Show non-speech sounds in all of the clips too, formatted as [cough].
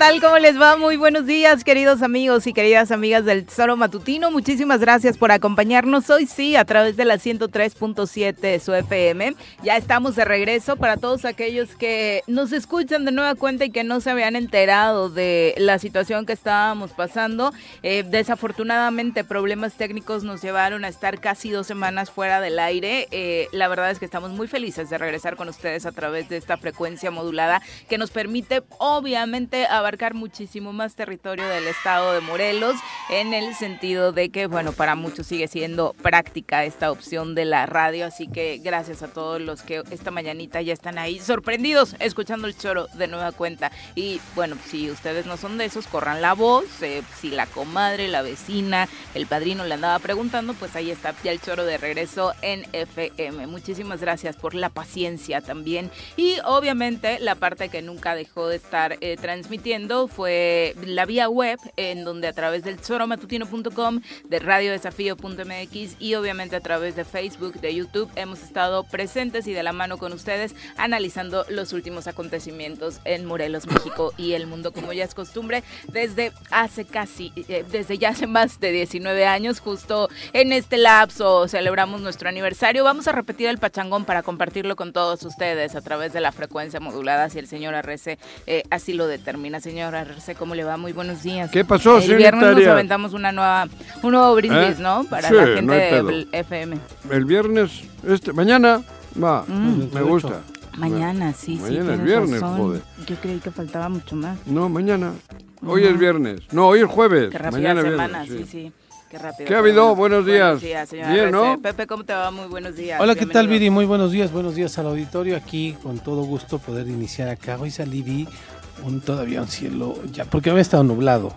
Tal? ¿Cómo les va? Muy buenos días, queridos amigos y queridas amigas del Tesoro Matutino. Muchísimas gracias por acompañarnos hoy, sí, a través de la 103.7 de su FM. Ya estamos de regreso para todos aquellos que nos escuchan de nueva cuenta y que no se habían enterado de la situación que estábamos pasando. Eh, desafortunadamente, problemas técnicos nos llevaron a estar casi dos semanas fuera del aire. Eh, la verdad es que estamos muy felices de regresar con ustedes a través de esta frecuencia modulada que nos permite, obviamente, abarcar muchísimo más territorio del estado de Morelos, en el sentido de que, bueno, para muchos sigue siendo práctica esta opción de la radio, así que gracias a todos los que esta mañanita ya están ahí sorprendidos escuchando el choro de nueva cuenta. Y bueno, si ustedes no son de esos, corran la voz, eh, si la comadre, la vecina, el padrino le andaba preguntando, pues ahí está ya el choro de regreso en FM. Muchísimas gracias por la paciencia también. Y obviamente la parte que nunca dejó de estar eh, transmitiendo fue la vía web, en donde a través del soromatutino.com, de radiodesafío.mx y obviamente a través de Facebook, de YouTube, hemos estado presentes y de la mano con ustedes analizando los últimos acontecimientos en Morelos, México y el mundo, como ya es costumbre, desde hace casi, eh, desde ya hace más de 19 años, justo en este lapso celebramos nuestro aniversario. Vamos a repetir el pachangón para compartirlo con todos ustedes a través de la frecuencia modulada, si el señor Arrece eh, así lo determina. Señor Arrece, ¿cómo le va? Muy buenos días. ¿Qué pasó, El viernes nos aventamos una nueva, un nuevo brindis, ¿Eh? ¿no? Para Sí, la no gente hay de FM. El viernes, este, mañana, va, Mm. me gusta. Mañana, sí, sí. Mañana es viernes, razón. joder. Yo creí que faltaba mucho más. No, mañana. Hoy es viernes. No, hoy es jueves. Qué rápida mañana semana, viernes, sí, sí. Qué rápido. ¿Qué ha habido? Bueno, Buenos días. señora Bien. ¿no? Pepe, ¿cómo te va? Muy buenos días. Hola, ¿qué tal. Viri? Muy buenos días, buenos días al auditorio. Aquí con todo gusto poder iniciar acá. Hoy salí, vi un, todavía un cielo, ya, porque había estado nublado.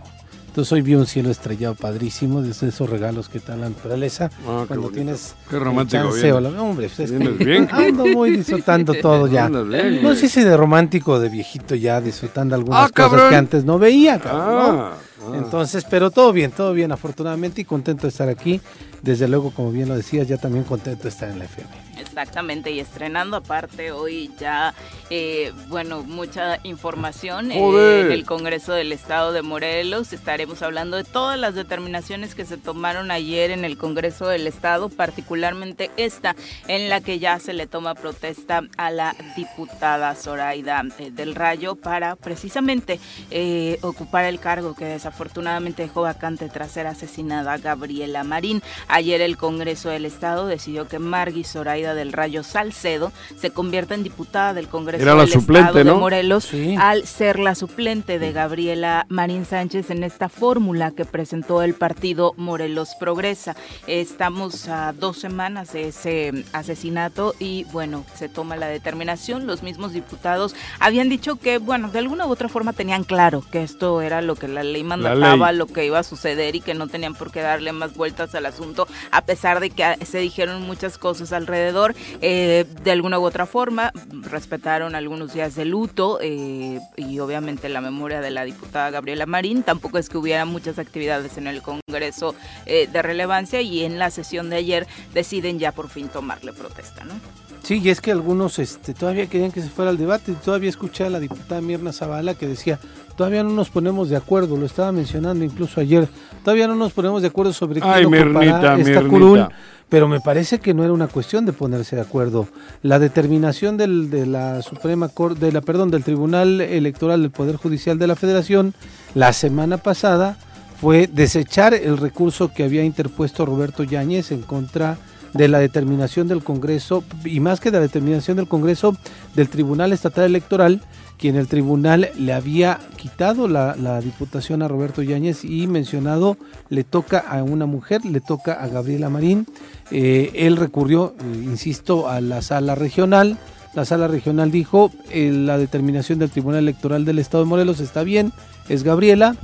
Entonces hoy vi un cielo estrellado padrísimo, de esos regalos que da la naturaleza. Ah, cuando tienes Qué romántico el chance vienes. o la- hombre, pues es que Vienes bien. [laughs] ando muy disfrutando [laughs] todo ya. Bien, No sé si de romántico o de viejito ya, disfrutando algunas Ah, cosas cabrón. que antes no veía. cabrón, ¿no? Ah. Entonces, pero todo bien, todo bien, afortunadamente, y contento de estar aquí. Desde luego, como bien lo decías, ya también contento de estar en la FM. Exactamente, y estrenando aparte hoy ya, eh, bueno, mucha información eh, en el Congreso del Estado de Morelos. Estaremos hablando de todas las determinaciones que se tomaron ayer en el Congreso del Estado, particularmente esta en la que ya se le toma protesta a la diputada Zoraida eh, del Rayo para precisamente eh, ocupar el cargo que desafortunadamente dejó vacante tras ser asesinada Gabriela Marín. Ayer el Congreso del Estado decidió que Margui Zoraida del Rayo Salcedo se convierta en diputada del Congreso Era la del suplente, Estado de. Morelos Sí. al ser la suplente de Gabriela Marín Sánchez en esta fórmula que presentó el partido Morelos Progresa. Estamos a dos semanas de ese asesinato y bueno, se toma la determinación. Los mismos diputados habían dicho que, bueno, de alguna u otra forma tenían claro que esto era lo que la ley mandaba ley. lo que iba a suceder y que no tenían por qué darle más vueltas al asunto, a pesar de que se dijeron muchas cosas alrededor. Eh, de alguna u otra forma, respetaron algunos días de luto eh, y obviamente la memoria de la diputada Gabriela Marín. Tampoco es que hubiera muchas actividades en el Congreso eh, de relevancia y en la sesión de ayer deciden ya por fin tomarle protesta, ¿no? Sí, y es que algunos este, todavía querían que se fuera al debate. Todavía escuché a la diputada Mirna Zavala que decía, todavía no nos ponemos de acuerdo, lo estaba mencionando incluso ayer, todavía no nos ponemos de acuerdo sobre Ay, quién ocupará Mirnita, esta curul, pero me parece que no era una cuestión de ponerse de acuerdo. La determinación del, de la Suprema Corte, de la, perdón, del Tribunal Electoral del Poder Judicial de la Federación la semana pasada fue desechar el recurso que había interpuesto Roberto Yáñez en contra de la determinación del Congreso, y más que de la determinación del Congreso, del Tribunal Estatal Electoral, quien el tribunal le había quitado la, la diputación a Roberto Yáñez y mencionado le toca a una mujer, le toca a Gabriela Marín. Eh, él recurrió, eh, insisto, a la sala regional. La sala regional dijo, eh, la determinación del Tribunal Electoral del Estado de Morelos está bien, es Gabriela.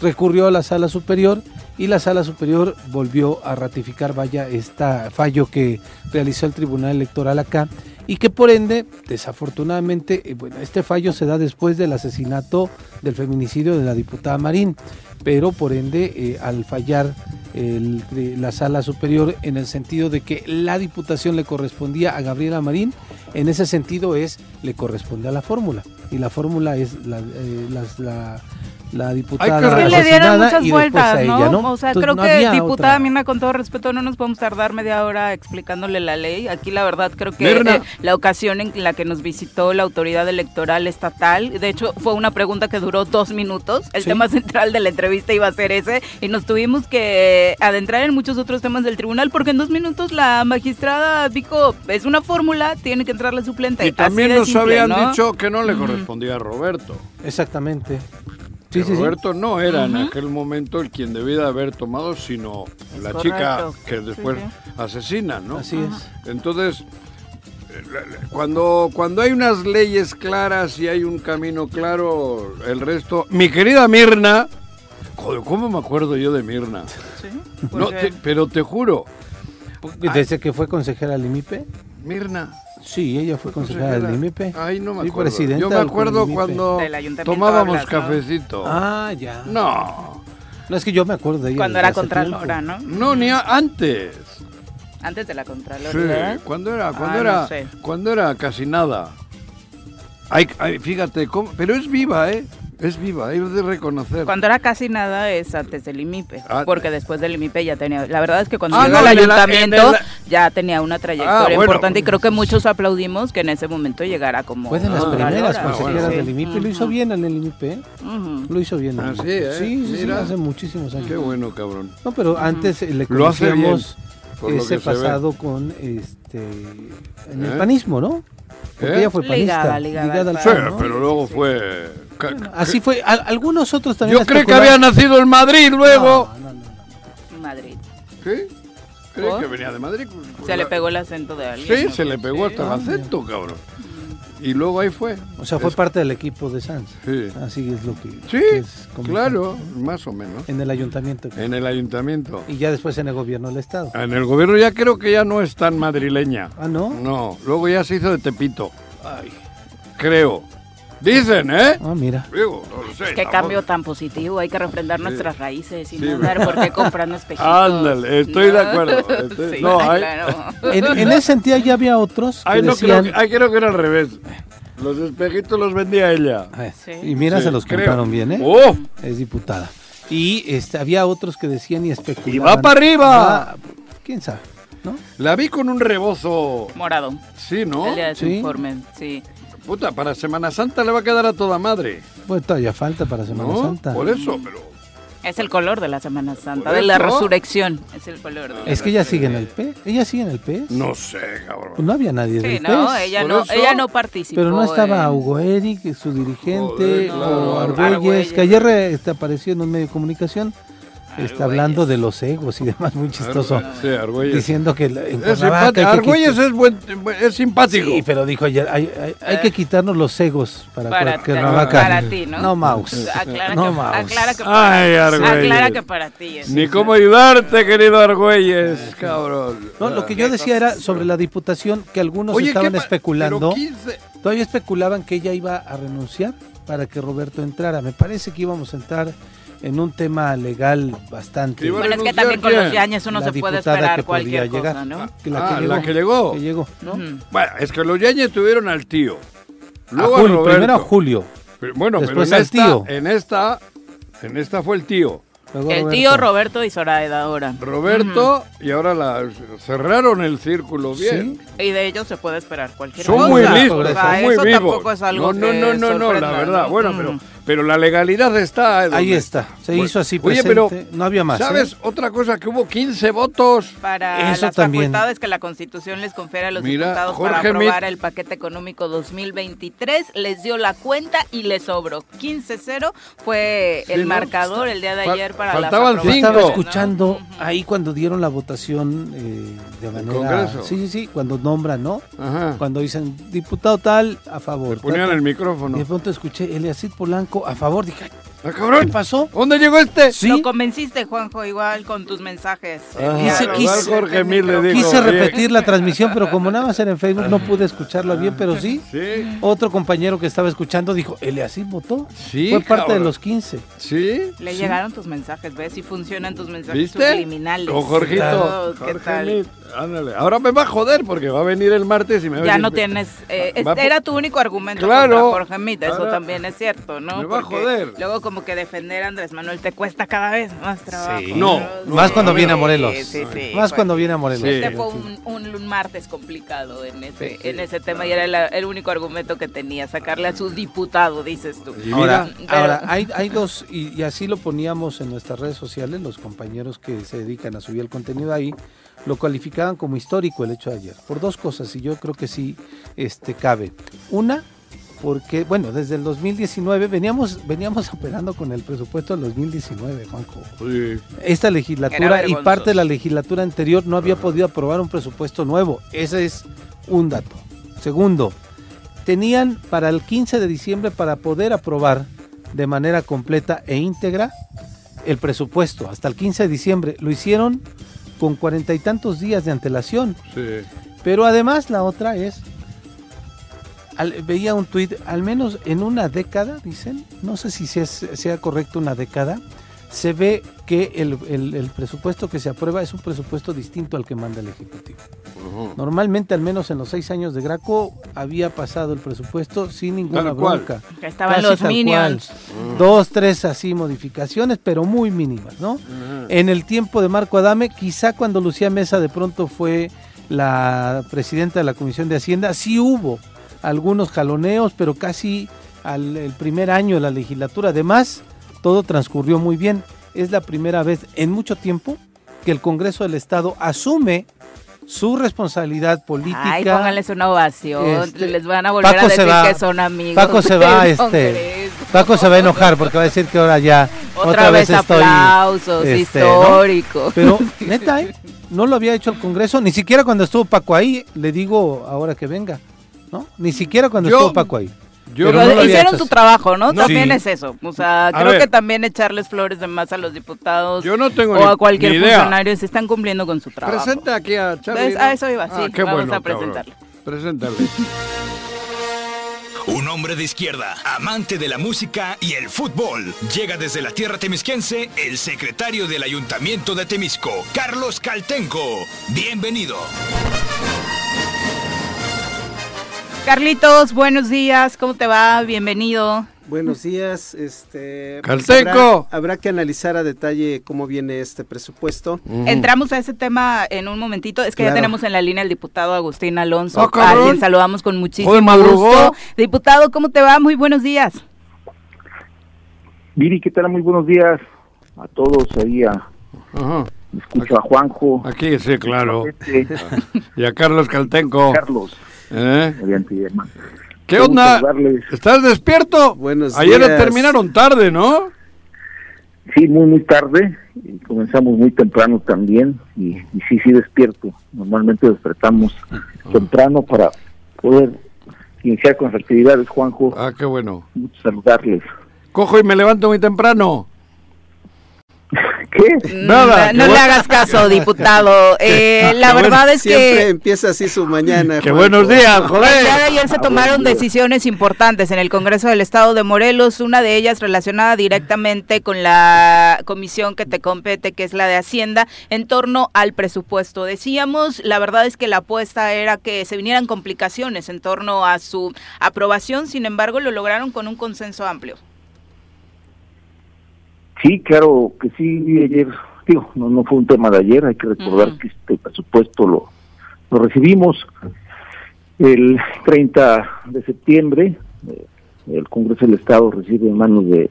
Recurrió a la sala superior y la sala superior volvió a ratificar, vaya, este fallo que realizó el Tribunal Electoral acá y que por ende, desafortunadamente, eh, bueno, este fallo se da después del asesinato del feminicidio de la diputada Marín, pero por ende, eh, al fallar la sala superior en el sentido de que la diputación le correspondía a Gabriela Marín, en ese sentido es, le corresponde a la fórmula, y la fórmula es la, eh, la diputada que Es que le dieron muchas vueltas, ella, ¿no? O sea, Entonces, creo no que diputada otra. Mirna, con todo respeto, no nos podemos tardar media hora explicándole la ley. Aquí la verdad creo que eh, la ocasión en la que nos visitó la autoridad electoral estatal, de hecho fue una pregunta que duró dos minutos. El Sí. tema central de la entrevista iba a ser ese y nos tuvimos que adentrar en muchos otros temas del tribunal porque en dos minutos la magistrada dijo, es una fórmula, tiene que entrar la suplente. Y también nos simple, habían ¿no? dicho que no le correspondía a Roberto. Exactamente. Que Sí. Roberto no era en aquel momento el quien debía de haber tomado, sino Es la chica que después Sí, asesina, ¿no? Así es. Entonces, cuando, cuando hay unas leyes claras y hay un camino claro, el resto... Mi querida Mirna, joder, ¿cómo me acuerdo yo de Mirna? Sí, No, porque- te- pero te juro, Desde que fue consejera del IMIPE. Mirna... Sí, ella fue consejera del IMIPE. Ay, no me Sí, acuerdo. presidenta Yo me acuerdo cuando tomábamos hablas, ¿no? cafecito. Ah, ya. No, No, es que yo me acuerdo de ella. Cuando era contralora. ¿no? no, ni a- antes. Antes de la Contraloría. Sí, cuando era, cuando Ah, era, no sé. cuando era casi nada. Hay, hay- fíjate, cómo- pero es viva, ¿eh? Es viva, hay de reconocer. Cuando era casi nada es antes del IMIPE, Ah. porque después del IMIPE ya tenía, la verdad es que cuando Ah, llegó no, al ayuntamiento ya tenía una trayectoria Ah, bueno. importante y creo que muchos aplaudimos que en ese momento llegara como Fue de las Ah, primeras contralora. consejeras bueno. del IMIPE. Lo hizo bien en el IMIPE. ¿eh? Lo hizo bien. en el Ah, sí, IMIPE. ¿eh? Sí, sí, sí, hace muchísimos años. Qué bueno, cabrón. No, pero antes eh, le Lo hace conocíamos ese pasado con este en el ¿Eh? panismo, ¿no? Porque ¿Eh? ella fue panista. Ligada, ligada al Sí, pero luego fue... Así fue. Al- algunos otros también. Yo creí que había nacido en Madrid luego. No, no, no, no. Madrid. ¿Sí? ¿Por? que venía de Madrid. Se le pegó el acento de alguien. Sí, ¿no? se le pegó hasta el acento, cabrón. Y luego ahí fue. O sea, fue Es- parte del equipo de Sanz. Sí. Así es lo que. Sí, que es como- claro, más o menos. En el ayuntamiento. En el ayuntamiento. Y ya después en el gobierno del estado. En el gobierno ya creo que ya no es tan madrileña. Ah, ¿no? No, luego ya se hizo de Tepito. Creo. Dicen, ¿eh? Ah, mira. Digo, no lo sé. Qué cambio tan positivo, hay que refrendar nuestras raíces y Sí, no andar por qué comprando espejitos. Ándale, estoy de acuerdo, [laughs] estoy- Sí, no, hay- claro. En, en ese sentido ya había otros que Ay, no, creo decían. que, ay, creo que era al revés. Los espejitos los vendía ella. Ah, Sí. Y mira, Sí, se los creo. compraron bien, ¿eh? ¡Oh! Es diputada. Y este, había otros que decían y especulaban. ¡Y va para arriba! Ah, ¿Quién sabe? ¿No? La vi con un rebozo. Morado. Sí, ¿no? El día de su Sí. informe, sí. Puta, para Semana Santa le va a quedar a toda madre. Bueno, todavía falta para Semana ¿No? Santa. Por eso, pero. Es el color de la Semana Santa, de la resurrección. Es el color. de la Es que ella sigue en el P. Ella sigue en el P. No sé, cabrón. Pues no había nadie Sí, del no, ella no, eso. ella no participó. Pero no estaba en- Hugo Eric, su dirigente, Joder, claro. o Argüelles. Argüelles, que ayer eh, este, apareció en un medio de comunicación. Está hablando de los egos y demás, muy chistoso. Sí, Argüelles. Diciendo que en Es que Argüelles es, buen, es simpático. Sí, pero dijo ayer, hay, hay- hay que quitarnos los egos para, Para, Cuernavaca. para ti, ¿no? No, Maus. Aclara, No, que, Maus. aclara que para Ay, Argüelles. Aclara que para ti es. Ni cómo ayudarte, querido Argüelles, cabrón. No, lo que yo decía era sobre la diputación que algunos Oye, estaban ¿qué pa- especulando. pero 15 Todavía especulaban que ella iba a renunciar para que Roberto entrara. Me parece que íbamos a entrar en un tema legal bastante. Que Bueno, es que también con los Yañez uno se puede esperar que podía cualquier cosa, llegar. ¿no? Que Ah, la que llegó. que llegó, ¿no? Ujú. Bueno, es que los Yañez tuvieron al tío. Luego a Julio, primero a Julio. Pero- bueno, Después pero en al esta, tío. en esta, en esta fue el tío. Luego El tío Roberto y Zoraida ahora. Roberto y ahora la cerraron el círculo bien. Y de ellos se puede esperar cualquier Son cosa. muy listos, O listos, sea, son muy eso vivos. tampoco es algo no, no, que no, no, no, la verdad. ¿no? Bueno, Mm. pero, pero la legalidad está. ¿eh? Ahí está. Se Bueno, hizo así Oye, presente. pero no había más. ¿eh? ¿sabes otra cosa? Que hubo 15 votos. Para Eso las también. facultades que la Constitución les confiere a los Mira, diputados Jorge para aprobar Mit- el paquete económico 2023, les dio la cuenta y les sobró. 15-0 fue Sí, el ¿no? marcador el día de ayer para faltaban las Yo cinco. estaba escuchando ahí cuando dieron la votación eh, de manera. Congreso. Sí, sí, sí, cuando nombran, ¿no? Ajá. Cuando dicen diputado tal, a favor. Le ponían tal, el micrófono. Y de pronto escuché Eliasid Polanco a favor. Dije, "Ay, ¡Ah, ¿qué cabrón! pasó? ¿Dónde llegó este? Sí, Lo convenciste, Juanjo, igual con tus mensajes. Ah, Quise- quise- Jorge Mil le dijo, quise repetir la transmisión, pero como nada más era en Facebook, no pude escucharla bien, pero sí. Sí, Otro compañero que estaba escuchando dijo, Eliasid votó. sí. Fue parte de los 15. Sí. Le llegaron tus mensajes, ¿ves? Si funcionan tus mensajes ¿Viste? subliminales. Con Jorgito. Oh, ¿Qué Jorge tal? Ándale. Ahora me va a joder porque va a venir el martes y me va a Ya no tienes. eh, es- Va por- era tu único argumento Claro. contra Jorge Mit, eso Ahora también es cierto, ¿no? me va a joder. Luego, como que defender a Andrés Manuel te cuesta cada vez más trabajo. Sí. No, Más cuando viene a Morelos. Sí, sí, Más fue- cuando viene a Morelos. Este fue un, un- un martes complicado en ese, en ese tema y era el, el único argumento que tenía, sacarle a su diputado, dices tú. Y Ahora, Pero- ahora hay, hay dos, y, y así lo poníamos en nuestras redes sociales, los compañeros que se dedican a subir el contenido ahí, lo calificaban como histórico el hecho de ayer, por dos cosas, y yo creo que sí este, cabe. Una, porque, bueno, desde el 2019 veníamos, veníamos operando con el presupuesto del 2019, Juanjo. Sí. Esta legislatura y parte de la legislatura anterior no había podido aprobar un presupuesto nuevo. Ese es un dato. Segundo, tenían para el 15 de diciembre para poder aprobar de manera completa e íntegra el presupuesto hasta el 15 de diciembre. Lo hicieron con cuarenta y tantos días de antelación. Sí. Pero además la otra es, al- veía un tuit, al menos en una década, dicen, no sé si sea, sea correcto una década, se ve que el, el- el presupuesto que se aprueba es un presupuesto distinto al que manda el Ejecutivo. Normalmente, al menos en los seis años de Graco, había pasado el presupuesto sin ninguna Tal bronca. Que estaban Casi los tal minions. cual. Dos, tres así modificaciones, pero muy mínimas, ¿no? En el tiempo de Marco Adame, quizá cuando Lucía Mesa de pronto fue la presidenta de la Comisión de Hacienda, sí hubo algunos jaloneos, pero casi al el primer año de la legislatura. Además, todo transcurrió muy bien. Es la primera vez en mucho tiempo que el Congreso del Estado asume su responsabilidad política. Ay, pónganles una ovación. Este, Les van a volver Paco a decir va- que son amigos. Paco se va, este, Congreso. Paco se va a enojar porque va a decir que ahora ya Otra, vez, estoy aplausos este, ¿no? históricos. Pero, [laughs] neta, ¿eh? no lo había hecho el Congreso, ni siquiera cuando estuvo Paco ahí, le digo ahora que venga, ¿no? Ni siquiera cuando Yo- estuvo Paco ahí. Yo Pero no hicieron su trabajo, ¿no? No. También Sí. es eso. O sea, A creo ver. que también echarles flores de más a los diputados Yo no tengo o ni- a cualquier ni idea. funcionario se están cumpliendo con su trabajo. Presenta aquí a Charlie. A eso iba, sí. Ah, qué Vamos bueno, a cabrón. presentarle. Preséntale. Un hombre de izquierda, amante de la música y el fútbol. Llega desde la tierra temisquense el secretario del Ayuntamiento de Temisco, Carlos Caltenco. Bienvenido. Carlitos, buenos días. ¿Cómo te va? Bienvenido. Buenos días. Este, Caltenco. habrá, habrá que analizar a detalle cómo viene este presupuesto. Entramos a ese tema en un momentito. Es que ya tenemos en la línea al diputado Agustín Alonso, a quien saludamos con muchísimo Joder, madrugó. gusto. Diputado, ¿cómo te va? Muy buenos días. Viri, ¿qué tal? Muy buenos días a todos ahí. A, Ajá. escucho a Juanjo, Aquí sí, claro. este, Y a Carlos Caltenco. Carlos, ¿Eh? ¿Qué onda? ¿Estás despierto? Buenos Ayer días. terminaron tarde, ¿no? Sí, muy, muy tarde. y comenzamos muy temprano también. Y, y sí, sí, despierto. Normalmente despertamos temprano para poder iniciar con las actividades, Juanjo. Ah, qué bueno. Saludarles. Cojo y me levanto muy temprano. [laughs] ¿Qué? Nada, No, le hagas caso, diputado. [laughs] Eh, la verdad es Siempre que empieza así su mañana. Qué Juanjo. buenos días, el joder. día de ayer se tomaron decisiones importantes en el Congreso del Estado de Morelos, una de ellas relacionada directamente con la comisión que te compete, que es la de Hacienda, en torno al presupuesto. Decíamos, la verdad es que la apuesta era que se vinieran complicaciones en torno a su aprobación, sin embargo, lo lograron con un consenso amplio. Sí, claro que sí, ayer, digo, no, no fue un tema de ayer, hay que recordar que este presupuesto lo, lo recibimos el 30 de septiembre, eh, el Congreso del Estado recibe en manos de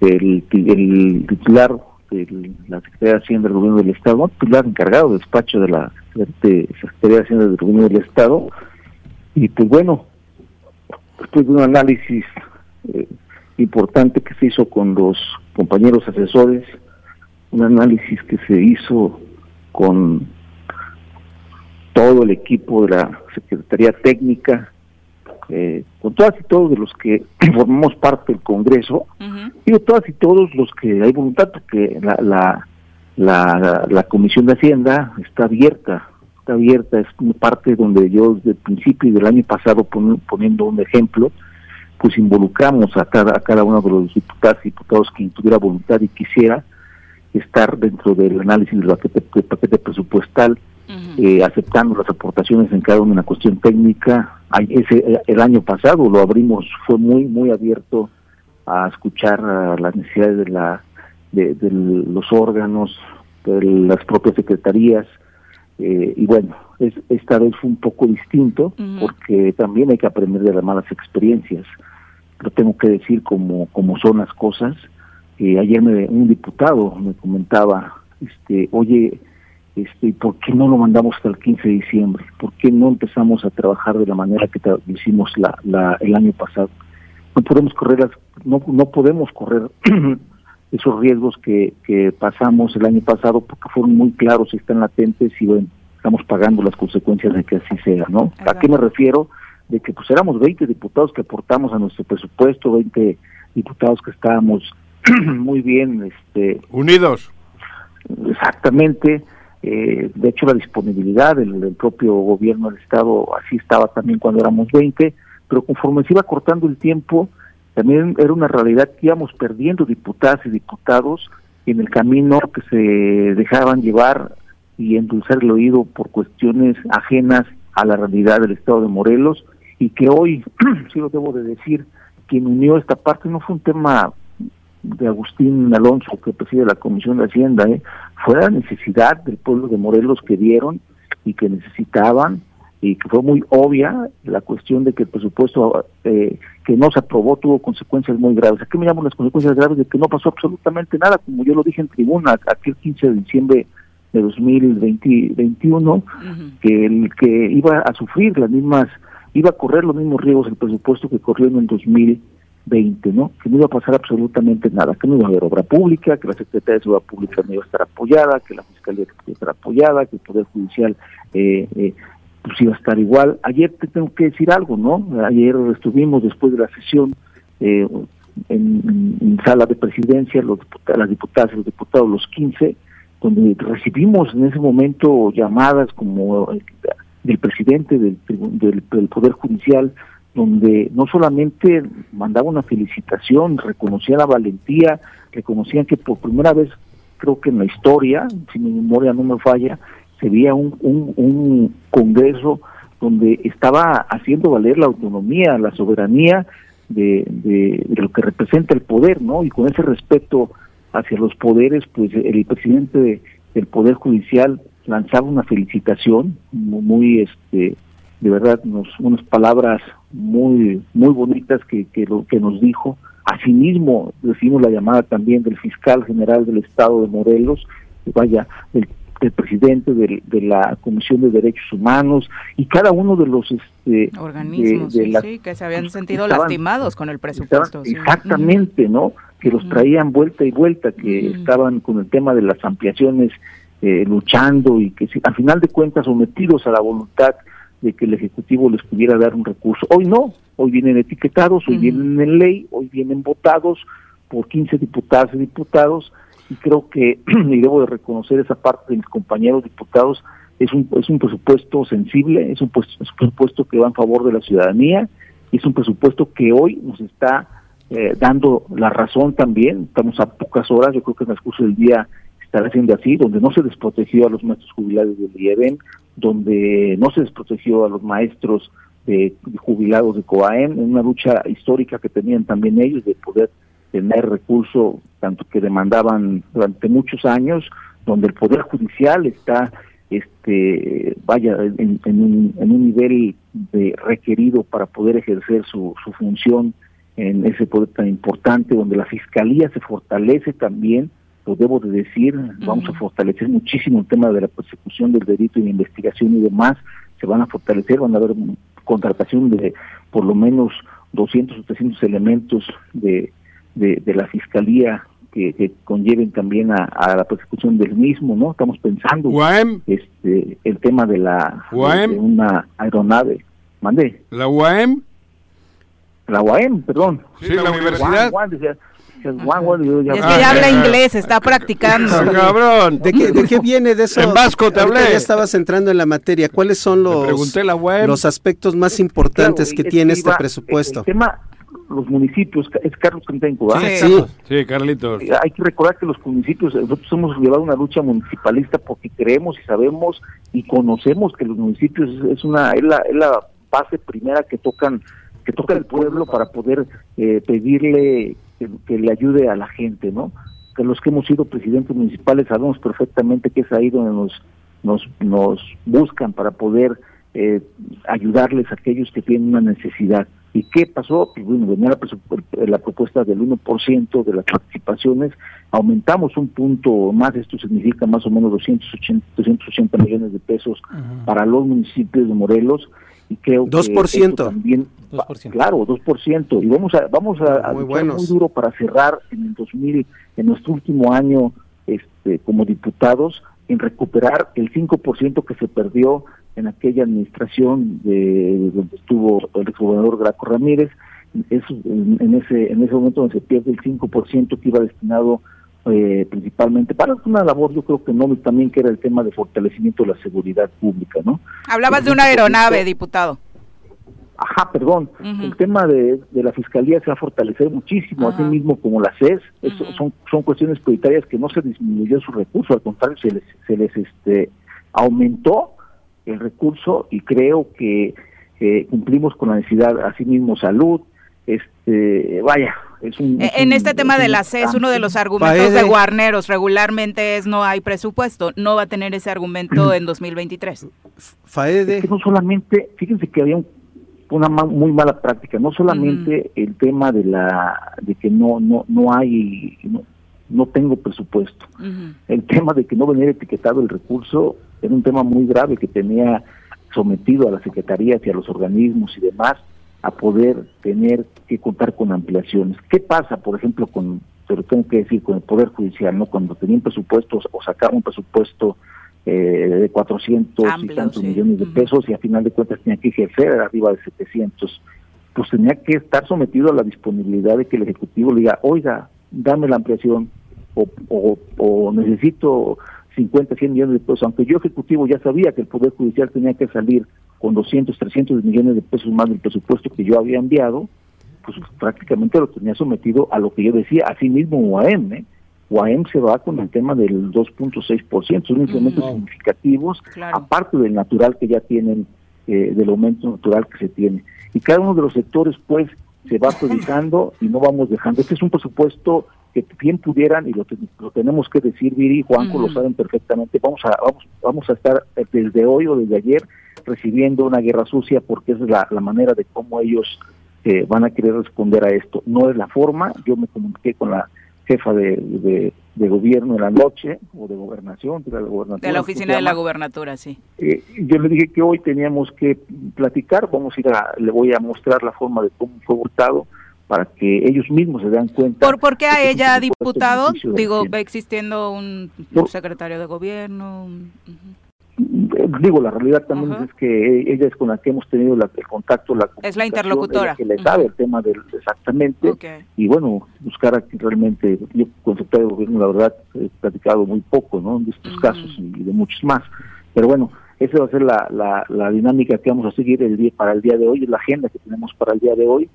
el, el titular de la Secretaría de Hacienda del Gobierno del Estado, no, titular encargado del despacho de la de Secretaría de Hacienda del Gobierno del Estado, y pues bueno, después de un análisis eh, importante que se hizo con los compañeros asesores, un análisis que se hizo con todo el equipo de la Secretaría Técnica, eh, con todas y todos de los que [clears throat] formamos parte del Congreso, Ujú. digo todas y todos los que hay voluntad, porque la, la, la, la Comisión de Hacienda está abierta, está abierta, es una parte donde yo desde el principio y del año pasado, pon- poniendo un ejemplo, pues involucramos a cada, a cada uno de los diputados y diputados que tuviera voluntad y quisiera estar dentro del análisis del paquete, del paquete presupuestal, eh, aceptando las aportaciones en cada una en la cuestión técnica. Ay, Ese, eh, el año pasado lo abrimos, fue muy, muy abierto a escuchar a las necesidades de, la, de, de los órganos, de las propias secretarías. eh, y bueno, es, esta vez fue un poco distinto porque también hay que aprender de las malas experiencias. Lo tengo que decir como, como son las cosas. Eh, ayer me, un diputado me comentaba, este, oye, este, ¿por qué no lo mandamos hasta el 15 de diciembre? ¿Por qué no empezamos a trabajar de la manera que hicimos la, la, el año pasado? No podemos correr, las- no, no podemos correr [clears throat] esos riesgos que, que pasamos el año pasado porque fueron muy claros y están latentes y bueno, estamos pagando las consecuencias de que así sea, ¿no? ¿A qué me refiero? De que pues éramos 20 diputados que aportamos a nuestro presupuesto, 20 diputados que estábamos [clears throat] muy bien, este, Unidos. Exactamente. Eh, de hecho, la disponibilidad del, del propio gobierno del Estado así estaba también cuando éramos 20, pero conforme se iba cortando el tiempo, también era una realidad que íbamos perdiendo diputadas y diputados en el camino que se dejaban llevar y endulzar el oído por cuestiones ajenas a la realidad del Estado de Morelos y que hoy, [clears throat] sí lo debo de decir, quien unió esta parte no fue un tema de Agustín Alonso, que preside la Comisión de Hacienda, ¿eh? fue la necesidad del pueblo de Morelos que dieron y que necesitaban, y que fue muy obvia la cuestión de que el presupuesto eh, que no se aprobó tuvo consecuencias muy graves. ¿A qué me llaman las consecuencias graves? De que no pasó absolutamente nada, como yo lo dije en tribuna aquel 15 de diciembre de 2021, Ujú. que el que iba a sufrir las mismas, iba a correr los mismos riesgos el presupuesto que corrió en el 2020, ¿no? Que no iba a pasar absolutamente nada, que no iba a haber obra pública, que la Secretaría de Seguridad Pública no iba a estar apoyada, que la Fiscalía no iba a estar apoyada, que el Poder Judicial eh, eh, pues iba a estar igual. Ayer te tengo que decir algo, ¿no? Ayer estuvimos después de la sesión eh, en, sala de presidencia, los diputados, las diputadas y los diputados, los 15, donde recibimos en ese momento llamadas como eh, del presidente del, del, del Poder Judicial, donde no solamente mandaba una felicitación, reconocía la valentía, reconocían que por primera vez, creo que en la historia, si mi memoria no me falla, se veía un, un, un Congreso donde estaba haciendo valer la autonomía, la soberanía de, de, de lo que representa el poder, ¿no? Y con ese respeto hacia los poderes, pues el presidente de- del Poder Judicial lanzaba una felicitación muy, este, de verdad, nos, unas palabras muy, muy bonitas que, que, lo, que nos dijo. Asimismo, recibimos la llamada también del fiscal general del Estado de Morelos, vaya, el del presidente del- de, la Comisión de Derechos Humanos y cada uno de los este, Organismos, de- de sí, las- sí, que se habían sentido estaban- lastimados con el estaban- presupuesto. sí. exactamente, ¿no? Que los traían vuelta y vuelta, que estaban con el tema de las ampliaciones eh, luchando y que al final de cuentas sometidos a la voluntad de que el Ejecutivo les pudiera dar un recurso. Hoy no, hoy vienen etiquetados, hoy vienen en ley, hoy vienen votados por 15 diputadas y diputados y creo que, [clears throat] y debo de reconocer esa parte de mis compañeros diputados, es un, es un presupuesto sensible, es un, pues- es un presupuesto que va en favor de la ciudadanía y es un presupuesto que hoy nos está eh, dando la razón también, estamos a pocas horas, yo creo que en el curso del día estará siendo así, donde no se desprotegió a los maestros jubilados del IEBEN, donde no se desprotegió a los maestros de jubilados de COAEM, en una lucha histórica que tenían también ellos de poder tener recurso, tanto que demandaban durante muchos años, donde el Poder Judicial está, este vaya, en, en un, en un nivel de requerido para poder ejercer su, su función en ese poder tan importante, donde la Fiscalía se fortalece también, lo debo de decir, vamos a fortalecer muchísimo el tema de la persecución del delito y de investigación y demás, se van a fortalecer, van a haber contratación de por lo menos 200 o 300 elementos de, de, de la Fiscalía que, que conlleven también a, a la persecución del mismo, ¿no? Estamos pensando UAM, este el tema de la UAM. de una aeronave, mandé, la UAM, la UAM, perdón. sí, la universidad. Es que Ah, ya habla ah, inglés, está practicando. Ah, cabrón. ¿De qué, ¿De qué viene de eso? En vasco te hablé. Ya estabas entrando en la materia. ¿Cuáles son los, pregunté la UAM. los aspectos más importantes Claro, que es tiene este iba- presupuesto? El tema, los municipios, es Carlos Cantenco, ¿verdad? Sí. Sí, Sí, Carlitos. Eh, Hay que recordar que los municipios, nosotros hemos llevado una lucha municipalista porque creemos y sabemos y conocemos que los municipios es, es una es la, es la base primera que tocan que toca el pueblo para poder eh, pedirle que, que le ayude a la gente, ¿no? Que los que hemos sido presidentes municipales sabemos perfectamente que es ahí donde nos nos, nos buscan para poder eh, ayudarles a aquellos que tienen una necesidad. ¿Y qué pasó? Pues bueno, venía la, la propuesta del 1% de las participaciones, aumentamos un punto más, esto significa más o menos 280, 280 millones de pesos para los municipios de Morelos y creo que 2%. esto también, 2%. claro, 2%, y vamos a vamos a, a Muy muy duro para cerrar en el 2000, en nuestro último año este, como diputados, en recuperar el 5% que se perdió en aquella administración de donde estuvo el exgobernador Graco Ramírez, es en, en ese en ese momento donde se pierde el 5% que iba destinado eh, principalmente para una labor yo creo que no también que era el tema de fortalecimiento de la seguridad pública, ¿no? Hablabas de una aeronave, diputado. Ajá, perdón. El tema de, de la fiscalía se va a fortalecer muchísimo, Ajá. así mismo como la CES. Eso Ujú. son, son cuestiones prioritarias que no se disminuyó su recurso, al contrario, se les, se les este, aumentó el recurso y creo que eh, cumplimos con la necesidad, así mismo salud. Este, vaya, es un. E- es En un- este tema es de la CES, ah, uno de los argumentos Paede. de Guarneros regularmente es no hay presupuesto. No va a tener ese argumento en 2023. Es Faede, que no solamente, fíjense que había un- una ma- muy mala práctica, no solamente el tema de la de que no no no hay no, no tengo presupuesto. El tema de que no venía etiquetado el recurso era un tema muy grave que tenía sometido a las secretarías y a los organismos y demás a poder tener que contar con ampliaciones. ¿Qué pasa, por ejemplo, con, pero tengo que decir, con el Poder Judicial, no cuando tenían presupuestos o sacaban un presupuesto eh, de 400 Amplio, y tantos sí. millones de pesos y a final de cuentas tenía que ejercer arriba de 700, pues tenía que estar sometido a la disponibilidad de que el Ejecutivo le diga, oiga, dame la ampliación o, o, o necesito 50, 100 millones de pesos, aunque yo Ejecutivo ya sabía que el Poder Judicial tenía que salir con 200, 300 millones de pesos más del presupuesto que yo había enviado, pues prácticamente lo tenía sometido a lo que yo decía, así mismo UAM, ¿eh? UAM se va con el tema del 2.6%, son incrementos significativos, Claro. aparte del natural que ya tienen, eh, del aumento natural que se tiene. Y cada uno de los sectores, pues, se va [laughs] priorizando y no vamos dejando. Este es un presupuesto que bien pudieran, y lo, lo tenemos que decir, Viri y Juanco lo Ujú. saben perfectamente, vamos a, vamos, vamos a estar eh, desde hoy o desde ayer recibiendo una guerra sucia porque es la, la manera de cómo ellos eh, van a querer responder a esto. No es la forma, yo me comuniqué con la jefa de, de, de gobierno en la noche, o de gobernación, de la gobernatura. De la ¿cómo se oficina de la llama? gubernatura, sí. Eh, yo le dije que hoy teníamos que platicar, vamos a ir a, le voy a mostrar la forma de cómo fue votado para que ellos mismos se den cuenta. ¿Por, por qué a ella, diputado? Digo, va existiendo un No. secretario de gobierno. Digo, la realidad también es que ella es con la que hemos tenido la- el contacto, la Es la interlocutora. Que le sabe el tema del exactamente. Y bueno, buscar aquí realmente, yo con secretario de gobierno la verdad he platicado muy poco, ¿no? De estos casos y, de muchos más. Pero bueno, esa va a ser la, la, la dinámica que vamos a seguir el día, para el día de hoy, es la agenda que tenemos para el día de hoy.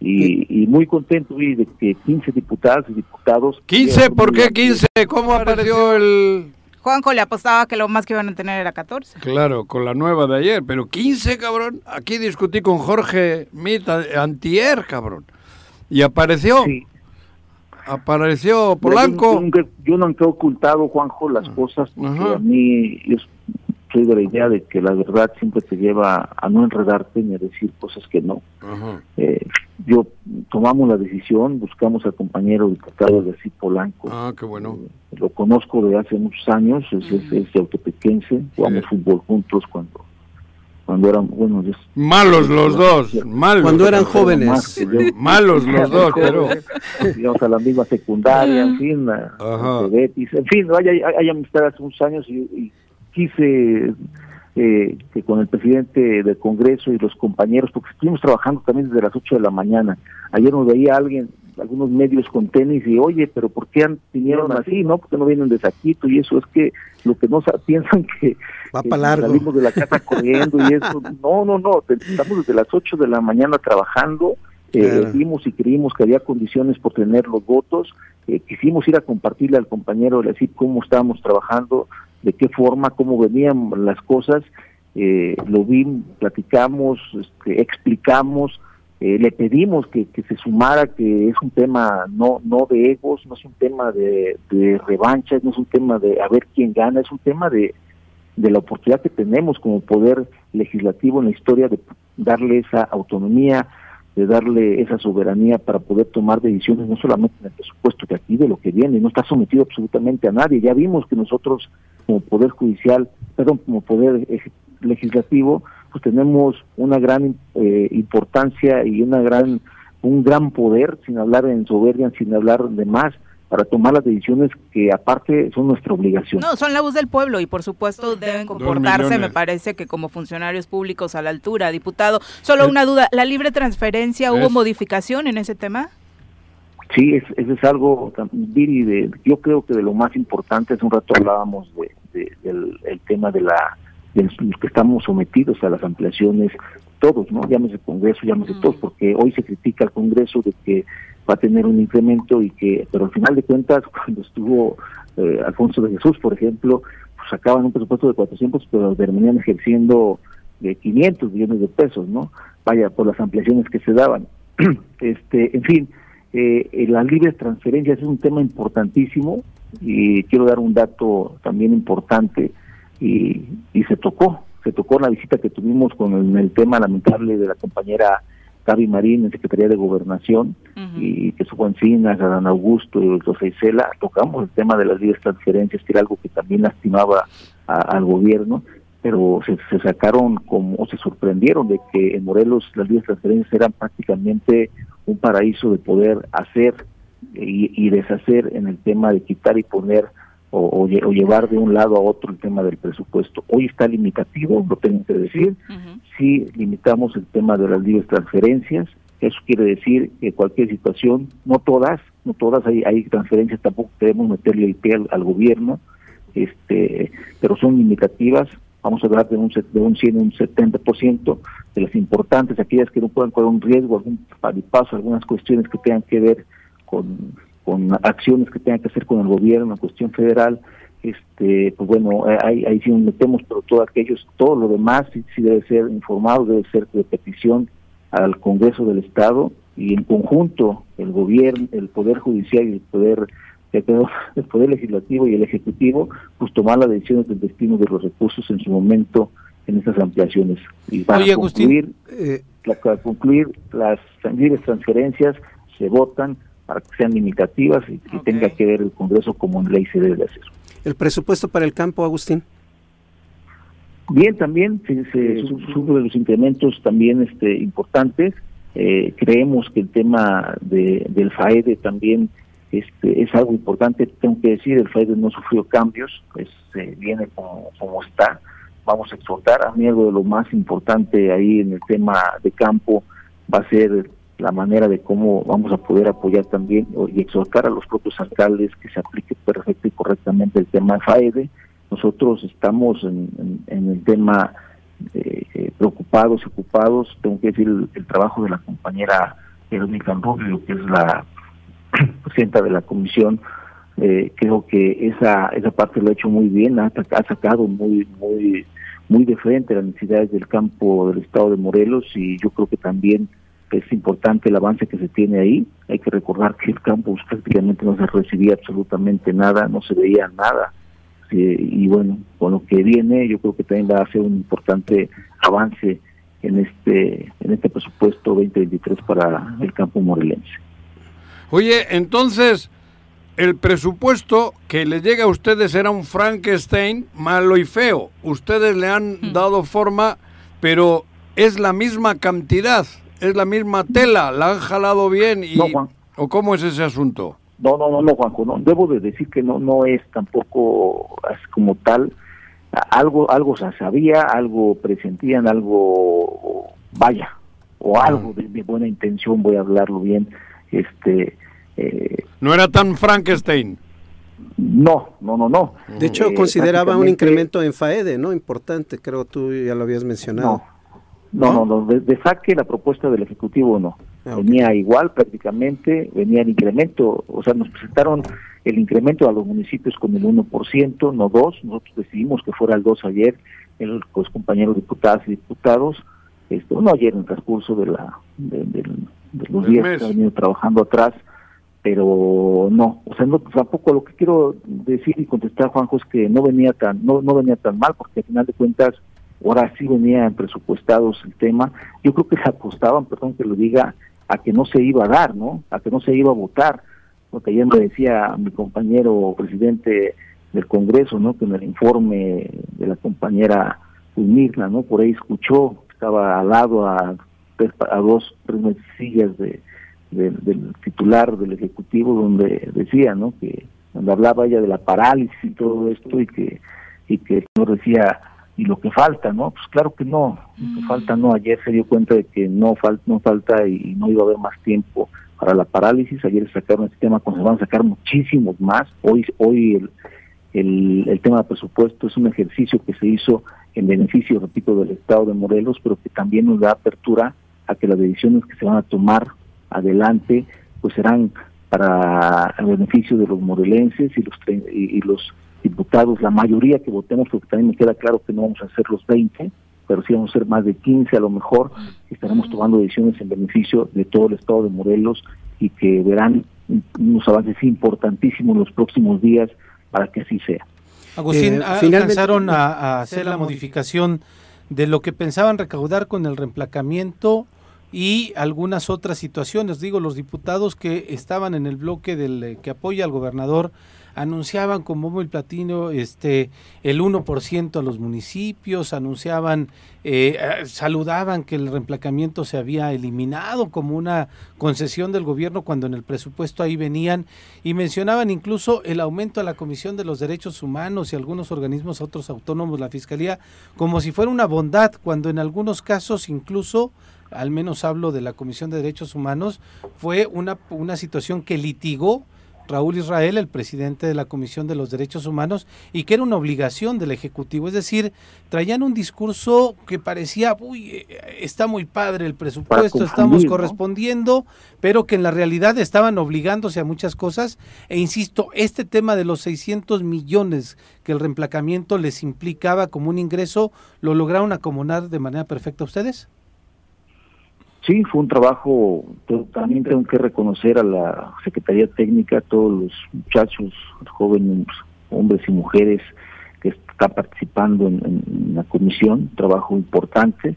Y, y muy contento Luis, de que 15 diputadas y diputados... 15, ¿por qué 15? ¿Cómo apareció el...? Juanjo le apostaba que lo más que iban a tener era 14. Claro, con la nueva de ayer, pero 15, cabrón. Aquí discutí con Jorge Mita antier, cabrón. Y apareció, Sí. apareció Polanco. Yo, nunca- yo nunca he ocultado, Juanjo, las cosas, porque Ajá. a mí yo soy de la idea de que la verdad siempre te lleva a no enredarte ni a decir cosas que no. Eh, yo tomamos la decisión, buscamos al compañero diputado de así Polanco. Ah, qué bueno. Eh, lo conozco de hace muchos años, es, es, es de autopequense, jugamos Sí. fútbol juntos cuando cuando eran, bueno, es- Malos los dos, malos. Cuando eran más jóvenes. que yo. Malos los dos, pero... íbamos a la misma secundaria, en fin, a- Betis, en fin, hay, hay, hay amistad hace muchos años y, y quise eh, que con el presidente del Congreso y los compañeros, porque estuvimos trabajando también desde las 8 de la mañana. Ayer nos veía alguien, algunos medios con tenis y, oye, pero ¿por qué vinieron así? ¿No? porque no vienen de saquito? Y eso es que lo que no sa- [laughs] piensan que, Va que pa' largo. salimos de la casa corriendo y eso. [laughs] No, no, no, estamos desde las 8 de la mañana trabajando. Eh, Claro. vimos y creímos que había condiciones por tener los votos. Eh, quisimos ir a compartirle al compañero de la CIP cómo estábamos trabajando, de qué forma, cómo venían las cosas. Eh, lo vimos, platicamos, este, explicamos, eh, le pedimos que, que se sumara, que es un tema no no de egos, no es un tema de, de revanchas, no es un tema de a ver quién gana, es un tema de, de la oportunidad que tenemos como poder legislativo en la historia de darle esa autonomía, de darle esa soberanía para poder tomar decisiones, no solamente en el presupuesto que aquí, de lo que viene, no está sometido absolutamente a nadie. Ya vimos que nosotros, como Poder Judicial, perdón, como Poder Legislativo, pues tenemos una gran eh, importancia y una gran un gran poder, sin hablar en soberbia, sin hablar de más, para tomar las decisiones que aparte son nuestra obligación. No, son la voz del pueblo y por supuesto deben comportarse, me parece que como funcionarios públicos a la altura. Diputado, solo una duda, ¿la libre transferencia hubo es- modificación en ese tema? Sí, es, eso es algo, Viri, de, yo creo que de lo más importante, hace un rato hablábamos de, de- del el tema de la de los que estamos sometidos a las ampliaciones, todos, ¿no? Llámese Congreso, llámese Mm. todos, porque hoy se critica al Congreso de que va a tener un incremento y que, pero al final de cuentas, [laughs] cuando estuvo eh, Alfonso de Jesús, por ejemplo, pues sacaban un presupuesto de 400, pero terminaban ejerciendo de 500 millones de pesos, ¿no? Vaya, por las ampliaciones que se daban. [clears throat] este, en fin, eh, eh, las libres transferencias es un tema importantísimo y quiero dar un dato también importante y, y se tocó, se tocó la visita que tuvimos con el, el tema lamentable de la compañera Gaby Marín en Secretaría de Gobernación y que supo Encinas, Adán Augusto y doctor Isela, tocamos el tema de las libres transferencias, que era algo que también lastimaba a- al gobierno, pero se, se sacaron como, o se sorprendieron de que en Morelos las libres transferencias eran prácticamente un paraíso de poder hacer y, y deshacer en el tema de quitar y poner o, o lle- o llevar de un lado a otro el tema del presupuesto. Hoy está limitativo, lo tengo que decir, Ujú. sí limitamos el tema de las libres transferencias. Eso quiere decir que cualquier situación, no todas, no todas, hay, hay transferencias, tampoco queremos meterle el pie al, al gobierno, este, pero son limitativas. Vamos a hablar de un, de un 100, un 70% de las importantes, aquellas que no puedan correr un riesgo, algún paso, algunas cuestiones que tengan que ver con, con acciones que tengan que hacer con el gobierno, en cuestión federal, este pues bueno eh, ahí, ahí sí nos metemos pero todo aquellos todo lo demás sí, sí debe ser informado debe ser de petición al Congreso del Estado y en conjunto el gobierno el poder judicial y el poder el poder- el poder legislativo y el ejecutivo pues tomar las decisiones del destino de los recursos en su momento en estas ampliaciones. Y para Oye, Agustín, concluir Eh, la- para concluir las libres transferencias se votan para que sean limitativas y, y Ok. tenga que ver el Congreso como en ley se debe de hacer. El presupuesto para el campo, Agustín. Bien, también se, se su- sube los incrementos también este, importantes. Eh, creemos que el tema de, del FAEDE también este, es algo importante. Tengo que decir, el FAEDE no sufrió cambios, pues eh, viene como, como está. Vamos a exhortar. A mí algo de lo más importante ahí en el tema de campo va a ser la manera de cómo vamos a poder apoyar también y exhortar a los propios alcaldes que se aplique perfecto y correctamente el tema de FAEDE. Nosotros estamos en, el tema eh, eh, preocupados y ocupados. Tengo que decir el, el trabajo de la compañera Verónica Rubio, que es la [clears throat] presidenta de la comisión. eh, creo que esa esa parte lo ha hecho muy bien, ha, ha sacado muy muy muy de frente las necesidades del campo del estado de Morelos y yo creo que también es importante el avance que se tiene ahí. Hay que recordar que el campus prácticamente no se recibía absolutamente nada, no se veía nada. Eh, y bueno, con lo que viene, yo creo que también va a ser un importante avance en este en este presupuesto 2023 para el campo morelense. Oye, entonces, el presupuesto que le llega a ustedes era un Frankenstein malo y feo. Ustedes le han dado forma, pero es la misma cantidad, es la misma tela, la han jalado bien y... No, Juan. ¿O cómo es ese asunto? No, no, no, no, Juanjo, no. Debo de decir que no, no es tampoco así como tal. Algo, algo se sabía, algo presentían, algo, vaya, o algo de, de buena intención, voy a hablarlo bien. Este, eh, No era tan Frankenstein. no, no, no, no. De hecho, Eh, consideraba un incremento en FAEDE, ¿no? Importante, creo tú ya lo habías mencionado. No, no, ¿No? no, de, de saque la propuesta del Ejecutivo no. Ah. Venía igual prácticamente, venía el incremento, o sea, nos presentaron el incremento a los municipios con el 1%, no 2, nosotros decidimos que fuera el 2 ayer, el- los compañeros diputadas y diputados, este, no ayer en el transcurso de, la, de, del- de los días mes. que han venido trabajando atrás, pero no, o sea, no, tampoco lo que quiero decir y contestar Juanjo es que no venía tan, no, no venía tan mal, porque al final de cuentas ahora sí venían presupuestados el tema, yo creo que se apostaban, perdón que lo diga, a que no se iba a dar, ¿no? A que no se iba a votar, porque ayer me decía mi compañero presidente del Congreso, ¿no? Que en el informe de la compañera Mirna, ¿no? Por ahí escuchó, estaba al lado a, a dos, tres sillas de, del- titular del Ejecutivo, donde decía, ¿no? Que donde hablaba ella de la parálisis y todo esto y que y que señor decía y lo que falta, ¿no? Pues claro que no, lo que falta no. Ayer se dio cuenta de que no falta, no falta y no iba a haber más tiempo para la parálisis. Ayer sacaron este tema, cuando se van a sacar muchísimos más. Hoy, hoy el, el, el tema de presupuesto es un ejercicio que se hizo en beneficio, repito, del Estado de Morelos, pero que también nos da apertura a que las decisiones que se van a tomar adelante, pues serán para el beneficio de los morelenses y los y los diputados, la mayoría que votemos, porque también me queda claro que no vamos a ser los 20, pero sí vamos a ser más de 15 a lo mejor, y estaremos tomando decisiones en beneficio de todo el estado de Morelos y que verán unos avances importantísimos en los próximos días para que así sea. Agustín, Eh, ¿a- finalmente- alcanzaron a, a hacer la modificación de lo que pensaban recaudar con el reemplacamiento y algunas otras situaciones. Digo, los diputados que estaban en el bloque del eh, que apoya al gobernador anunciaban con bombo y platino este el 1% a los municipios, anunciaban, eh, eh, saludaban que el reemplacamiento se había eliminado como una concesión del gobierno cuando en el presupuesto ahí venían y mencionaban incluso el aumento a la Comisión de los Derechos Humanos y algunos organismos otros autónomos, la Fiscalía, como si fuera una bondad, cuando en algunos casos incluso al menos hablo de la Comisión de Derechos Humanos, fue una, una situación que litigó Raúl Israel, el presidente de la Comisión de los Derechos Humanos, y que era una obligación del Ejecutivo. Es decir, traían un discurso que parecía, uy, eh, está muy padre el presupuesto, estamos correspondiendo, pero que en la realidad estaban obligándose a muchas cosas. E insisto, este tema de los 600 millones que el reemplacamiento les implicaba como un ingreso, ¿lo lograron acomodar de manera perfecta ustedes? Sí, fue un trabajo, también tengo que reconocer a la Secretaría Técnica, a todos los muchachos, jóvenes, hombres y mujeres que están participando en, en la comisión, trabajo importante.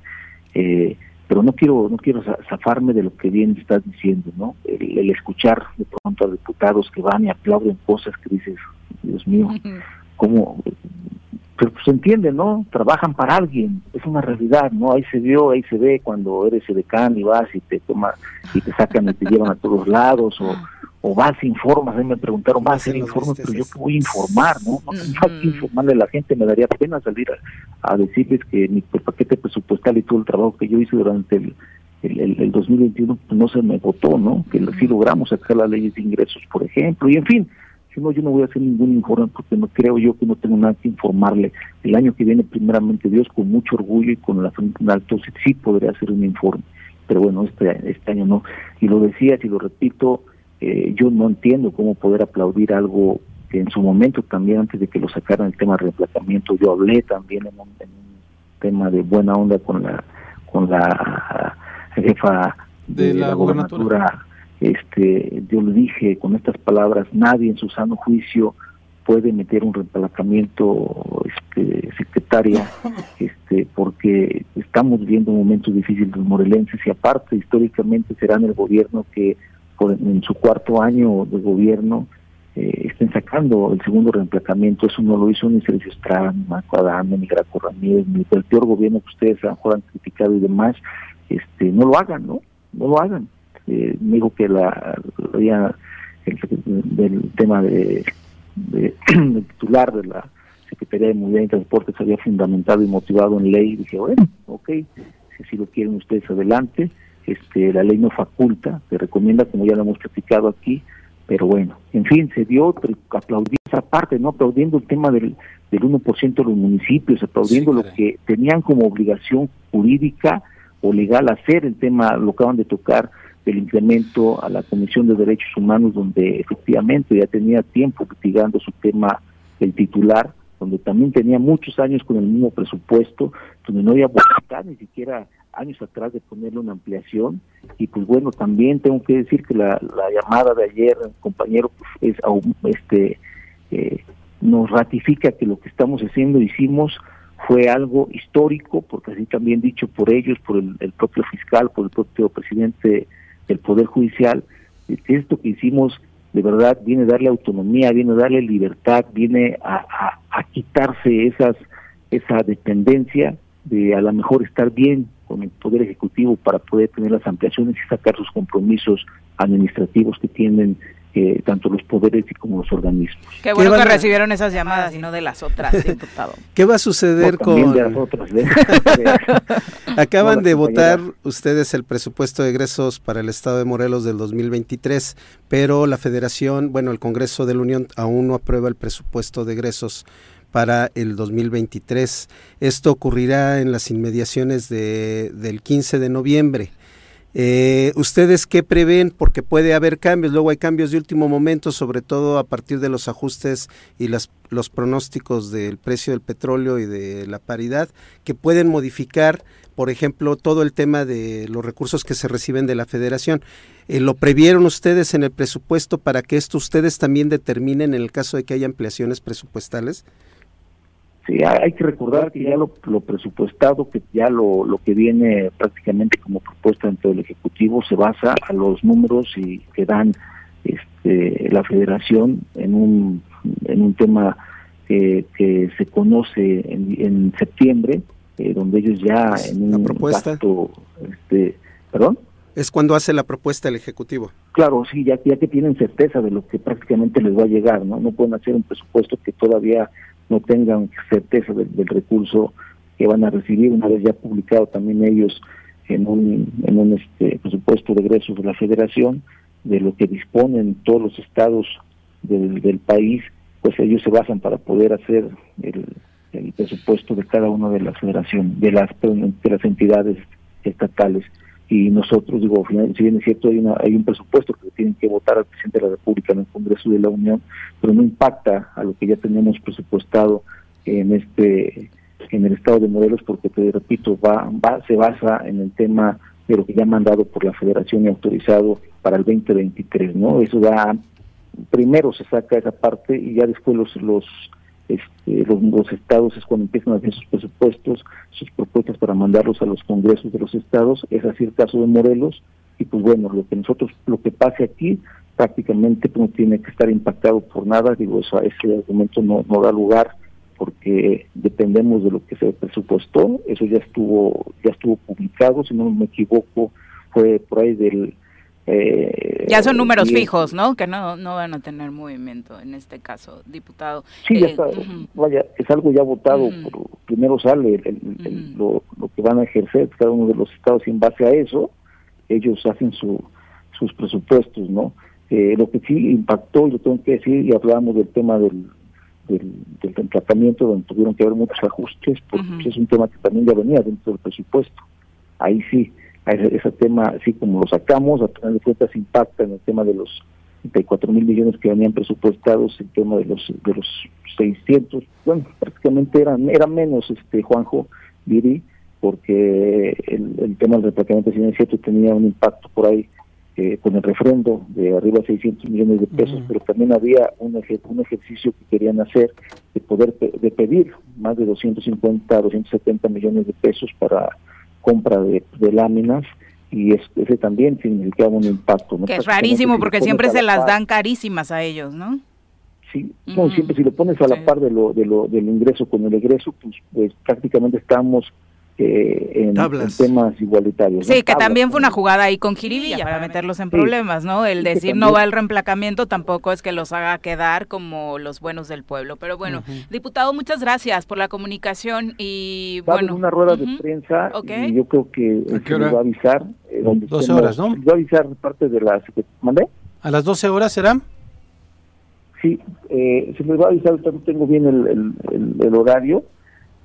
Eh, pero no quiero no quiero za- zafarme de lo que bien estás diciendo, ¿no? El, el escuchar de pronto a diputados que van y aplauden cosas que dices, Dios mío, cómo pero pues se entiende, ¿no? Trabajan para alguien, es una realidad, ¿no? Ahí se vio, ahí se ve cuando eres edecán y vas y te toma y te sacan y te llevan a todos lados o, o vas e informas, ahí me preguntaron, vas a hacer informes, pero yo voy a informar, ¿no? No, hay [laughs] que informarle a la gente, me daría pena salir a, a decirles que mi paquete presupuestal y todo el trabajo que yo hice durante el, el, el- el 2021 pues, no se me votó, ¿no? Que sí logramos sacar las leyes de ingresos, por ejemplo, y en fin, si no, yo no voy a hacer ningún informe porque no creo yo que no tengo nada que informarle. El año que viene, primeramente Dios, con mucho orgullo y con la frente en alto, sí, sí podría hacer un informe. Pero bueno, este, este año no. Y lo decías y lo repito, eh, yo no entiendo cómo poder aplaudir algo que en su momento también, antes de que lo sacaran el tema de reemplazamiento, yo hablé también en un, en un tema de buena onda con la con la jefa De la gobernatura este, yo le dije con estas palabras, nadie en su sano juicio puede meter un reemplazamiento este, secretaria, [laughs] este, porque estamos viviendo un momento difícil los morelenses y aparte históricamente serán el gobierno que por, en su cuarto año de gobierno eh, estén sacando el segundo reemplazamiento, eso no lo hizo ni Sergio Estrada, ni Marco Adame, ni Graco Ramírez, ni el peor gobierno que ustedes mejor han criticado y demás, este, no lo hagan, ¿no? No lo hagan eh, me dijo que la, había el, del tema de, de- [clears throat] del titular de la Secretaría de Movilidad y Transporte se había fundamentado y motivado en ley. Dije, bueno, ok, si lo quieren ustedes adelante. Este, la ley no faculta, se recomienda, como ya lo hemos platicado aquí, pero bueno, en fin, se dio, pero aplaudí esa parte, ¿no? Aplaudiendo el tema del, del 1% de los municipios, aplaudiendo Sí, lo que tenían como obligación jurídica o legal hacer, el tema lo acaban de tocar del incremento a la Comisión de Derechos Humanos, donde efectivamente ya tenía tiempo litigando su tema el titular, donde también tenía muchos años con el mismo presupuesto, donde no había voluntad ni siquiera años atrás de ponerle una ampliación. Y pues bueno, también tengo que decir que la, la llamada de ayer, compañero, pues, es este eh, nos ratifica que lo que estamos haciendo, hicimos, fue algo histórico, porque así también dicho por ellos, por el, el propio fiscal, por el propio presidente del Poder Judicial, que esto que hicimos de verdad viene a darle autonomía, viene a darle libertad, viene a, a- a quitarse esas esa dependencia de a lo mejor estar bien con el Poder Ejecutivo para poder tener las ampliaciones y sacar sus compromisos administrativos que tienen eh, tanto los poderes y como los organismos. Qué bueno que a- recibieron esas llamadas y no de las otras, diputado. [laughs] ¿Qué va a suceder No, con... de las otras, ¿eh? [laughs] Acaban No, de votar ustedes el presupuesto de egresos para el Estado de Morelos del 2023, pero la Federación, bueno, el Congreso de la Unión aún no aprueba el presupuesto de egresos para el 2023. Esto ocurrirá en las inmediaciones de, del 15 de noviembre. Eh, ¿Ustedes qué prevén? Porque puede haber cambios, luego hay cambios de último momento, sobre todo a partir de los ajustes y las, los pronósticos del precio del petróleo y de la paridad, que pueden modificar, por ejemplo, todo el tema de los recursos que se reciben de la federación. Eh, ¿Lo previeron ustedes en el presupuesto para que esto ustedes también determinen en el caso de que haya ampliaciones presupuestales? Sí, hay hay que recordar que ya lo, lo presupuestado, que ya lo, lo que viene prácticamente como propuesta dentro del Ejecutivo se basa a los números y que dan este, la Federación en un, en un tema que, que se conoce en, en septiembre, eh, donde ellos ya en la un propuesta. gasto, este, perdón. Es cuando hace la propuesta el Ejecutivo. Claro, sí, ya, ya que tienen certeza de lo que prácticamente les va a llegar, ¿no? No pueden hacer un presupuesto que todavía no tengan certeza del, recurso que van a recibir una vez ya publicado también ellos en un, en un este, presupuesto de egresos de la federación, de lo que disponen todos los estados del, del país, pues ellos se basan para poder hacer el, presupuesto de cada una de las federaciones, de las, de las entidades estatales y nosotros, digo, si bien es cierto, hay, una, hay un presupuesto que tienen que votar al presidente de la República en el Congreso de la Unión, pero no impacta a lo que ya tenemos presupuestado en este en el estado de Morelos, porque te repito, va, va se basa en el tema de lo que ya mandado por la Federación y autorizado para el 2023, ¿no? Eso da, primero se saca esa parte y ya después los, los este, los, estados es cuando empiezan a hacer sus presupuestos, sus propuestas para mandarlos a los congresos de los estados, es así el caso de Morelos, y pues bueno, lo que nosotros, lo que pase aquí, prácticamente pues, no tiene que estar impactado por nada, digo, eso, ese argumento no, no da lugar porque dependemos de lo que se presupuestó, eso ya estuvo, ya estuvo publicado, si no me equivoco, fue por ahí del eh, Ya son números fijos, ¿no? Que no, no van a tener movimiento en este caso, diputado. Sí, ya Eh, está, vaya, es algo ya votado, por- primero sale el- el- el- lo, lo que van a ejercer cada uno de los estados y en base a eso ellos hacen su, sus presupuestos, ¿no? Eh, lo que sí impactó, y lo tengo que decir, y hablábamos del tema del, del, del tratamiento, donde tuvieron que haber muchos ajustes, porque pues, es un tema que también ya venía dentro del presupuesto. Ahí sí, a ese, ese tema, así como lo sacamos, a final de cuentas impacta en el tema de los 34 mil millones que venían presupuestados, el tema de los de los 600, bueno, prácticamente eran era menos, este Juanjo, Viri, porque el, el tema del replanteamiento, es cierto, tenía un impacto por ahí eh, con el refrendo de arriba de 600 millones de pesos, pero también había un, eje- un ejercicio que querían hacer de poder pe- de pedir más de 250, 270 millones de pesos para compra de, de láminas y es- ese también significaba un impacto. ¿no? Que es rarísimo porque siempre se la las par- dan carísimas a ellos, ¿no? Sí, no, siempre si lo pones a la Sí. par de lo, de lo del ingreso con el egreso, pues, pues prácticamente estamos en, en temas igualitarios. Sí, ¿no? que Tablas, también fue ¿no? una jugada ahí con Jiribilla para meterlos en Sí. problemas, ¿no? El decir no va el reemplacamiento tampoco es que los haga quedar como los buenos del pueblo. Pero bueno, diputado, muchas gracias por la comunicación y bueno. una rueda de prensa Ok. y yo creo que ¿A qué se va a avisar. eh, donde 12 estemos- horas, ¿no? se va a avisar parte de la... ¿Mandé? ¿A las 12 horas será? Sí, eh, se les va a avisar, no tengo bien el, el, el- el horario.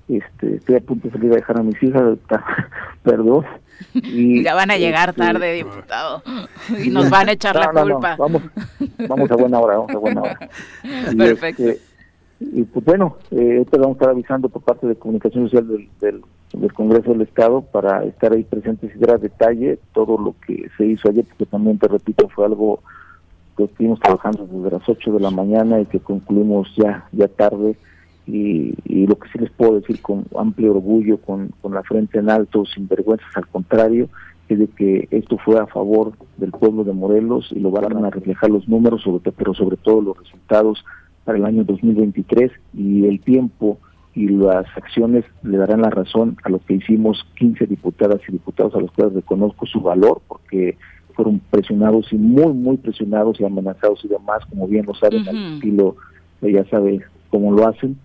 Este, estoy a punto de salir a dejar a mis hijas, [laughs] perdón. Y, [laughs] Ya van a llegar este, tarde, diputado. [laughs] Y nos van a echar la No, no, no, culpa. Vamos, vamos a buena hora, vamos a buena hora. Y, Perfecto. este, y pues bueno, eh, ahorita vamos a estar avisando por parte de Comunicación Social del, del, del Congreso del Estado para estar ahí presentes y dar a detalle todo lo que se hizo ayer, porque también, te repito, fue algo que estuvimos trabajando desde las 8 de la mañana y que concluimos ya ya tarde. Y, y lo que sí les puedo decir con amplio orgullo, con, con la frente en alto, sin vergüenzas, al contrario, es de que esto fue a favor del pueblo de Morelos y lo van a reflejar los números, sobre, pero sobre todo los resultados para el año 2023 y el tiempo y las acciones le darán la razón a lo que hicimos 15 diputadas y diputados a los cuales reconozco su valor porque fueron presionados y muy, muy presionados y amenazados y demás, como bien lo saben, Ujú. al estilo, ya sabe cómo lo hacen.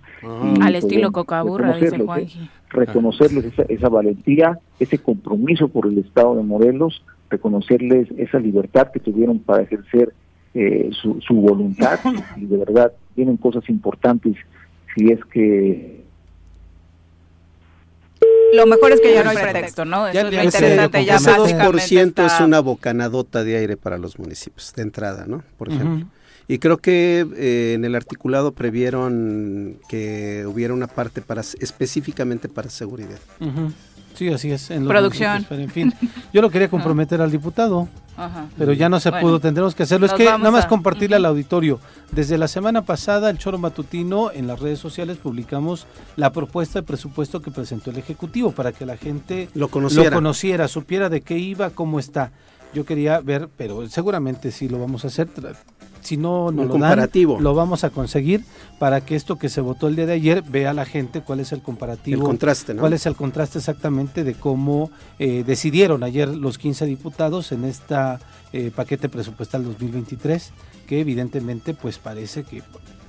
Al estilo cocaburra, dice reconocerles. Juanji. reconocerles esa, esa valentía, ese compromiso por el Estado de Morelos, reconocerles esa libertad que tuvieron para ejercer eh, su, su voluntad [laughs] y de verdad vienen cosas importantes si es que Lo mejor es que ya no hay pretexto, ¿no? Eso Ya- es lo interesante. Ya ese básicamente 2% es una bocanadota de aire para los municipios, de entrada, ¿no? Por ejemplo. Y creo que eh, en el articulado previeron que hubiera una parte para específicamente para seguridad. Ujú. Sí, así es. en los Producción. Pero en fin, yo lo quería [laughs] comprometer al diputado, Ajá. pero ya no se Bueno. pudo, tendremos que hacerlo. Es que nada más a- compartirle al auditorio. Desde la semana pasada, el Choro Matutino, en las redes sociales publicamos la propuesta de presupuesto que presentó el Ejecutivo para que la gente Lo conociera. lo conociera, supiera de qué iba, cómo está. Yo quería ver, pero seguramente sí lo vamos a hacer. Si no nos lo dan, lo vamos a conseguir para que esto que se votó el día de ayer vea la gente cuál es el comparativo. El contraste, ¿no? ¿Cuál es el contraste exactamente de cómo eh, decidieron ayer los 15 diputados en esta eh, paquete presupuestal 2023? Que evidentemente, pues parece que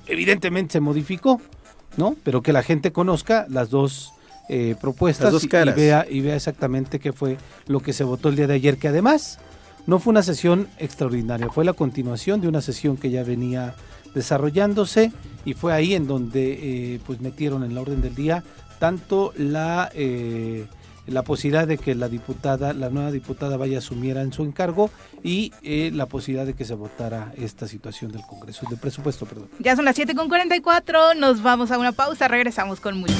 evidentemente se modificó, ¿no? Pero que la gente conozca las dos eh, propuestas Las dos y- caras. Y, vea, y vea exactamente qué fue lo que se votó el día de ayer, que además no fue una sesión extraordinaria, fue la continuación de una sesión que ya venía desarrollándose y fue ahí en donde eh, pues metieron en la orden del día tanto la eh, la posibilidad de que la diputada, la nueva diputada vaya asumiera en su encargo y eh, la posibilidad de que se votara esta situación del Congreso, del presupuesto, perdón. Ya son las 7 con 44, nos vamos a una pausa, regresamos con mucho.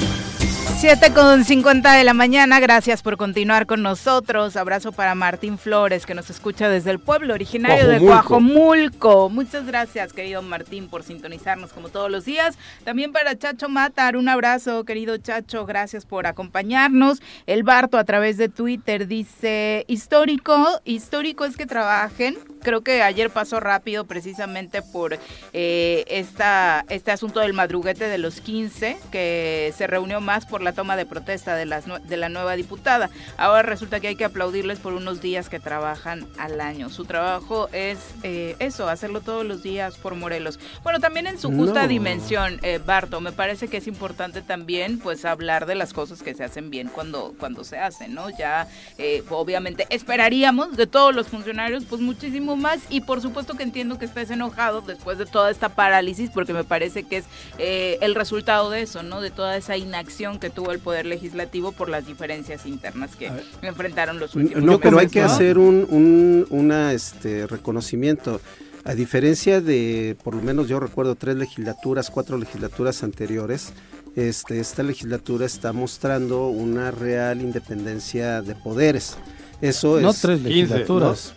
7 con 50 de la mañana, gracias por continuar con nosotros. Abrazo para Martín Flores, que nos escucha desde el pueblo originario de Coajomulco. Muchas gracias, querido Martín, por sintonizarnos como todos los días. También para Chacho Matar, un abrazo, querido Chacho, gracias por acompañarnos. El Barto a través de Twitter dice, histórico, histórico es que trabajen. Creo que ayer pasó rápido precisamente por eh, esta, este asunto del madruguete de los 15, que se reunió más por la toma de protesta de, las, de la nueva diputada. Ahora resulta que hay que aplaudirles por unos días que trabajan al año. Su trabajo es eh, eso, hacerlo todos los días por Morelos. Bueno, también en su justa No. dimensión, eh, Barto, me parece que es importante también pues hablar de las cosas que se hacen bien cuando, cuando se hacen, ¿no? Ya eh, obviamente esperaríamos de todos los funcionarios pues muchísimo más y por supuesto que entiendo que estés enojado después de toda esta parálisis porque me parece que es eh, el resultado de eso, ¿no? De toda esa inacción que tuvo el Poder Legislativo por las diferencias internas que enfrentaron los últimos No, pero hay que ¿no? hacer un, un una, este, reconocimiento. A diferencia de, por lo menos yo recuerdo, tres legislaturas, cuatro legislaturas anteriores, este, esta legislatura está mostrando una real independencia de poderes. Eso No es... tres 15, legislaturas.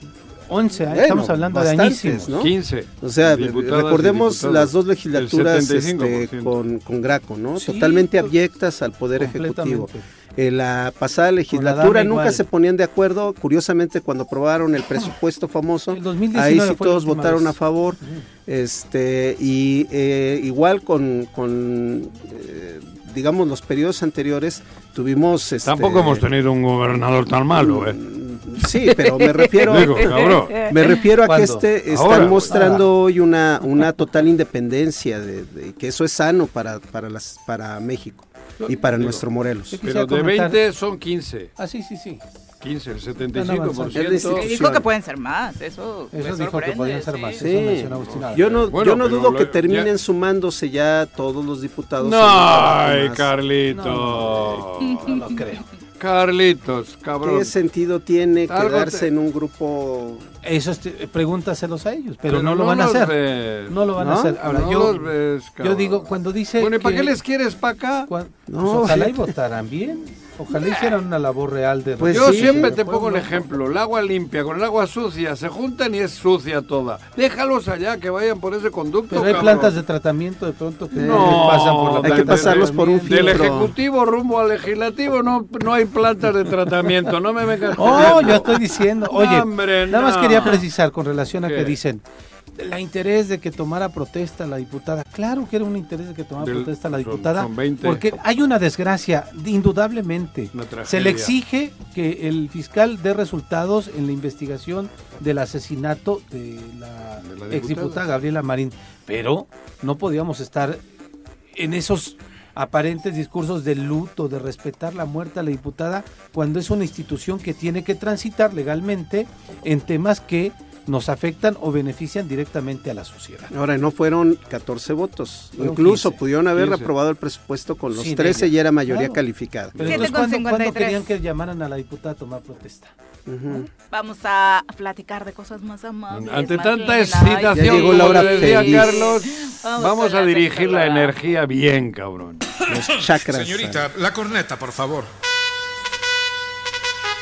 11, ¿eh? Bueno, estamos hablando de añísimos. ¿no? 15. O sea, recordemos las dos legislaturas este, 75%. con, con Graco, ¿no? Sí, Totalmente pues, abyectas al Poder Ejecutivo. En la pasada legislatura nunca igual. se ponían de acuerdo. Curiosamente, cuando aprobaron el presupuesto famoso, El 2019 ahí sí todos votaron vez. a favor. Este y eh, igual con, con eh, digamos los periodos anteriores tuvimos. Este, Tampoco hemos tenido un gobernador tan malo, ¿eh? Sí, pero me refiero. Digo, cabrón. Me refiero a que este están Ahora. mostrando hoy una, una total independencia de, de que eso es sano para, para las para México y para Digo, nuestro Morelos. Pero de comentar- 20 son 15. Ah, sí, sí, sí. 15, el Van avanzando. 75%. Y dijo que pueden ser más, eso. Eso dijo que podían ser más. sí. Eso. Yo no, Bueno, yo no dudo lo- que terminen ya- sumándose ya todos los diputados. No, ay, más. Carlitos. No lo creo. Carlitos, cabrón. ¿Qué sentido tiene quedarse te- en un grupo? Eso es- pregúntaselos a ellos, pero, no lo van a hacer. ves. No lo van a ¿No? hacer. Ahora, no yo, los ves, yo digo, cuando dice. Bueno, ¿y para que- qué les quieres para acá? cuan- No, pues ojalá y votaran bien. Ojalá hicieran una labor real de. Pues Yo sí, siempre te pongo un ejemplo. El agua limpia con el agua sucia se juntan y es sucia toda. Déjalos allá que vayan por ese conducto. Pero hay cabrón. plantas de tratamiento de pronto que No, pasan por la hay que pasarlos por un tratamiento. Del filtro. ejecutivo rumbo al legislativo no, no hay plantas de tratamiento. No me vengas. Oh, yo estoy diciendo. Oye, hombre, nada más no. quería precisar con relación a ¿Qué? que dicen la interés de que tomara protesta la diputada. Claro que era un interés de que tomara Del- protesta la diputada, son 20. porque hay una desgracia, indudablemente. Una. Se le exige que el fiscal dé resultados en la investigación del asesinato de la, De la exdiputada diputada. Gabriela Marín, pero no podíamos estar en esos aparentes discursos de luto, de respetar la muerte a la diputada, cuando es una institución que tiene que transitar legalmente en temas que nos afectan o benefician directamente a la sociedad. Ahora, no fueron 14 votos. Fueron Incluso 15. pudieron haber 15. aprobado el presupuesto con los Sí, de 13 ella. y era mayoría Claro. calificada. Pero entonces, ¿cuándo, cuándo 53? querían que llamaran a la diputada a tomar protesta? Ujú. Vamos a platicar de cosas más amables. Ante más tanta excitación, llegó como la hora le decía feliz. Carlos, Vamos vamos a la dirigir la energía bien, cabrón. Los chakras. Señorita, la corneta, por favor.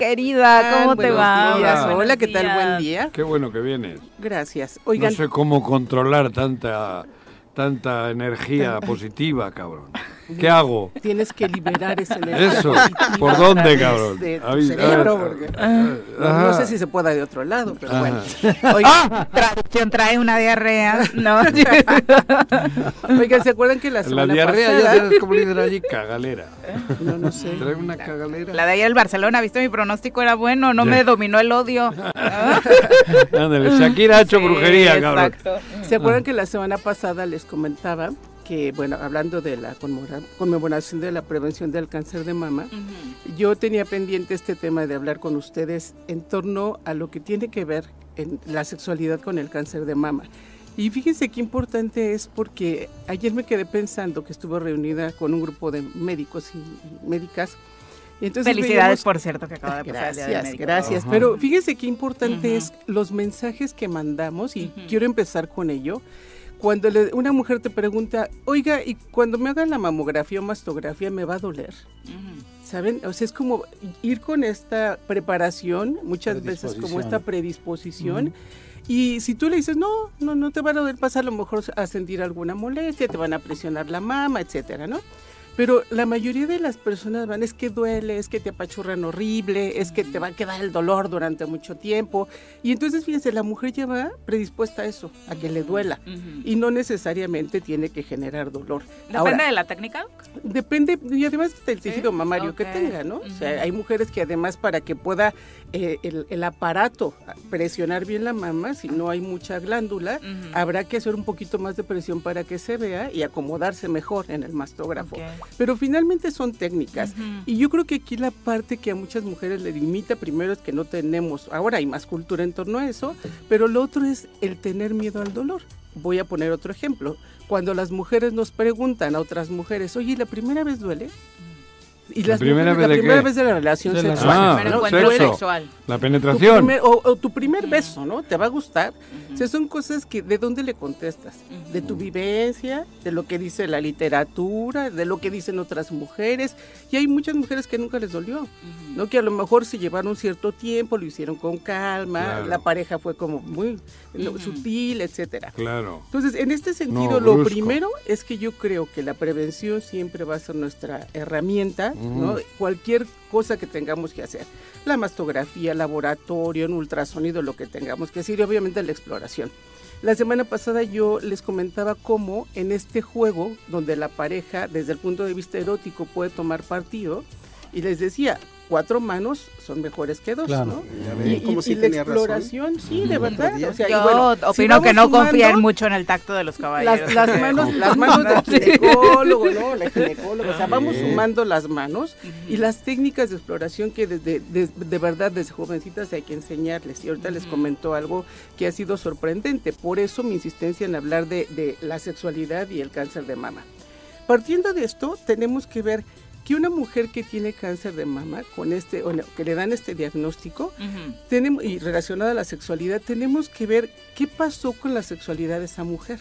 Querida, ¿cómo te va? días. Hola. ¿qué tal? Buen día. Qué bueno que vienes. Gracias. Oigan, No sé cómo controlar tanta, tanta energía positiva, cabrón. ¿Qué hago? tienes que liberar energía. Eso. ¿Por dónde, cabrón? De tu cerebro, porque Ajá. no, no sé si se pueda de otro lado, pero Ajá. bueno. [laughs] Oigan, Traducción trae una diarrea. No. [laughs] oigan, ¿se acuerdan que la La semana diarrea, ya sabes cómo le allí, cagalera. [laughs] No, no sé. Trae una cagalera. La de ayer el Barcelona, ¿viste? Mi pronóstico era bueno, no me dominó el odio. Ándale, Shakira ha hecho Sí, brujería, cabrón. exacto. ¿Se acuerdan que la semana pasada les comentaba que, bueno, hablando de la conmemora- conmemoración de la prevención del cáncer de mama, yo tenía pendiente este tema de hablar con ustedes en torno a lo que tiene que ver en la sexualidad con el cáncer de mama. Y fíjense qué importante es porque ayer me quedé pensando que estuve reunida con un grupo de médicos y, y médicas. Y entonces Felicidades, veíamos- por cierto, que acaba de pasar el Día del Gracias, gracias. Ajá. Pero fíjense qué importante Ujú. es los mensajes que mandamos y Ujú. quiero empezar con ello. Cuando le- una mujer te pregunta, oiga, ¿y cuando me hagan la mamografía o mastografía me va a doler? ¿Saben? O sea, es como ir con esta preparación, muchas veces como Predisposición. esta predisposición. Y si tú le dices, no, no, no te van a doler, pasa a lo mejor a sentir alguna molestia, te van a presionar la mama, etcétera, ¿no? Pero la mayoría de las personas van, es que duele, es que te apachurran horrible, es que te va a quedar el dolor durante mucho tiempo. Y entonces, fíjense, la mujer ya va predispuesta a eso, a que le duela. Y no necesariamente tiene que generar dolor. ¿Depende Ahora, de la técnica? Depende, y además del Sí, tejido mamario que tenga, ¿no? O sea, hay mujeres que además para que pueda eh, el, el aparato presionar bien la mama, si no hay mucha glándula, habrá que hacer un poquito más de presión para que se vea y acomodarse mejor en el mastógrafo. Pero finalmente son técnicas. Y yo creo que aquí la parte que a muchas mujeres le limita primero es que no tenemos, ahora hay más cultura en torno a eso, pero lo otro es el tener miedo al dolor. Voy a poner otro ejemplo. Cuando las mujeres nos preguntan a otras mujeres, oye, ¿la primera vez duele? Y ¿La las primera mujeres, vez de la primera qué? vez de la relación De la- sexual. Ah, Primer ¿no? encuentro Duele. sexo. sexual. La Tu penetración. primer- o, o tu primer beso, ¿no? Te va a gustar. O sea, son cosas que de dónde le contestas, de tu vivencia, de lo que dice la literatura, de lo que dicen otras mujeres. Y hay muchas mujeres que nunca les dolió, ¿no? Que a lo mejor se llevaron cierto tiempo, lo hicieron con calma, Claro. la pareja fue como muy sutil, etcétera. Claro. Entonces, en este sentido, No, lo brusco. primero es que yo creo que la prevención siempre va a ser nuestra herramienta, ¿no? Cualquier cosa que tengamos que hacer. La mastografía, laboratorio, un ultrasonido, lo que tengamos que hacer y obviamente la exploración. La semana pasada yo les comentaba cómo en este juego, donde la pareja, desde el punto de vista erótico, puede tomar partido, y les decía, cuatro manos son mejores que dos, Claro. ¿no? Y, cómo y- sí y la tenía razón. exploración, sí, de verdad. O sea, y Yo bueno, si opino que no sumando- confían mucho en el tacto de los caballeros. las, las manos, [laughs] las manos del ginecólogo, ¿no? La ginecóloga. O sea, vamos sumando las manos y las técnicas de exploración que desde, de, de verdad desde jovencitas hay que enseñarles. Y ahorita les Ujú. comento algo que ha sido sorprendente. Por eso mi insistencia en hablar de, de la sexualidad y el cáncer de mama. Partiendo de esto, tenemos que ver que una mujer que tiene cáncer de mama, con este, bueno, que le dan este diagnóstico, tenemos, y relacionada a la sexualidad, tenemos que ver qué pasó con la sexualidad de esa mujer.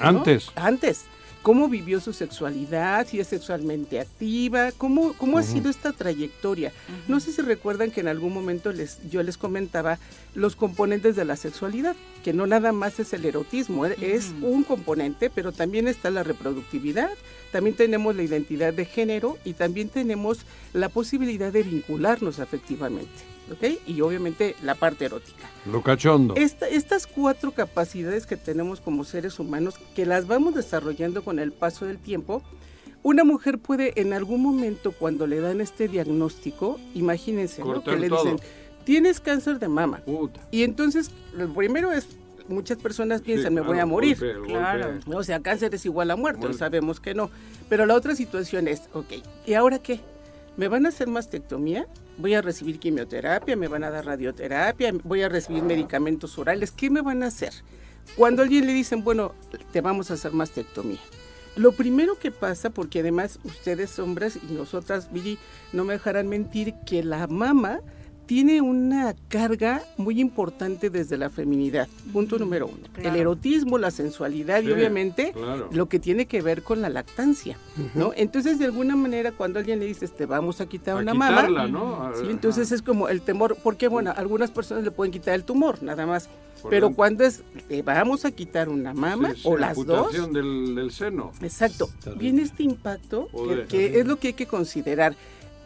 ¿no? Antes. ¿Cómo vivió su sexualidad? Si es sexualmente activa, ¿cómo, cómo ha sido esta trayectoria? No sé si recuerdan que en algún momento les, yo les comentaba los componentes de la sexualidad, que no nada más es el erotismo, eh, es un componente, pero también está la reproductividad, también tenemos la identidad de género y también tenemos la posibilidad de vincularnos afectivamente, ¿ok? Y obviamente la parte erótica. Lo cachondo. Esta- estas cuatro capacidades que tenemos como seres humanos, que las vamos desarrollando con el paso del tiempo, una mujer puede en algún momento cuando le dan este diagnóstico, imagínense, ¿no? Que le todo. dicen, tienes cáncer de mama. Puta. Y entonces, lo primero es, muchas personas piensan, Sí, me voy a morir. golpe, golpe. Claro. O sea, cáncer es igual a muerte, Muerte. sabemos que no. Pero la otra situación es, ok, ¿y ahora qué? ¿Me van a hacer mastectomía? ¿Voy a recibir quimioterapia? ¿Me van a dar radioterapia? ¿Voy a recibir medicamentos orales? ¿Qué me van a hacer? Cuando a alguien le dicen, bueno, te vamos a hacer mastectomía. Lo primero que pasa, porque además ustedes hombres y nosotras, Billy, no me dejarán mentir, que la mama tiene una carga muy importante desde la feminidad. Punto número uno. El erotismo, la sensualidad y obviamente claro. lo que tiene que ver con la lactancia, ¿no? Entonces, de alguna manera, cuando alguien le dices, te vamos a quitar A una quitarla, mama, ¿no? Sí, entonces es como el temor, porque bueno, algunas personas le pueden quitar el tumor, nada más. Por Pero cuando es, te vamos a quitar una mama Sí, sí, o las dos, Del, del seno. exacto, viene este impacto que es lo que hay que considerar.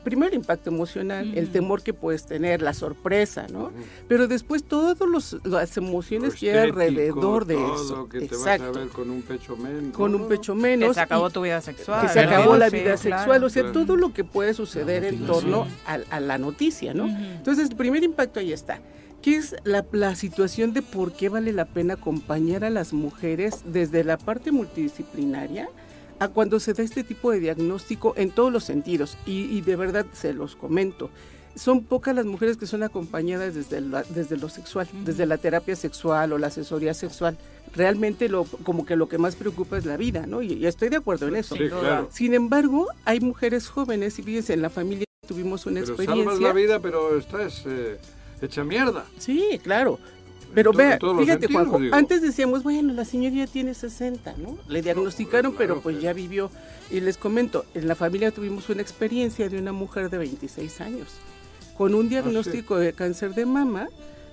Primero el impacto emocional, el temor que puedes tener, la sorpresa, ¿no? Pero después todas las emociones que hay alrededor de todo eso. que te vas Exacto. a ver con un pecho menos. Con un pecho Que menos. se acabó y- tu vida sexual. que se acabó la Sí, vida claro. sexual, o sea, Claro. todo lo que puede suceder en torno a, a la noticia, ¿no? Entonces, el primer impacto ahí está. ¿Qué es la, la situación de por qué vale la pena acompañar a las mujeres desde la parte multidisciplinaria a cuando se da este tipo de diagnóstico en todos los sentidos. Y, y de verdad se los comento. Son pocas las mujeres que son acompañadas desde, la- desde lo sexual, desde la terapia sexual o la asesoría sexual. Realmente lo, como que lo que más preocupa es la vida, ¿no? Y, y estoy de acuerdo en eso. Sí, claro. Sin embargo, hay mujeres jóvenes y fíjense, en la familia tuvimos una Pero experiencia. salvas la vida, pero estás eh, hecha mierda. Sí, claro. Pero todo- vea, fíjate, sentidos, Juanjo, digo. antes decíamos, bueno, la señora ya tiene 60, ¿no? Le diagnosticaron, pero pues ya vivió. Y les comento, en la familia tuvimos una experiencia de una mujer de 26 años con un diagnóstico de cáncer de mama.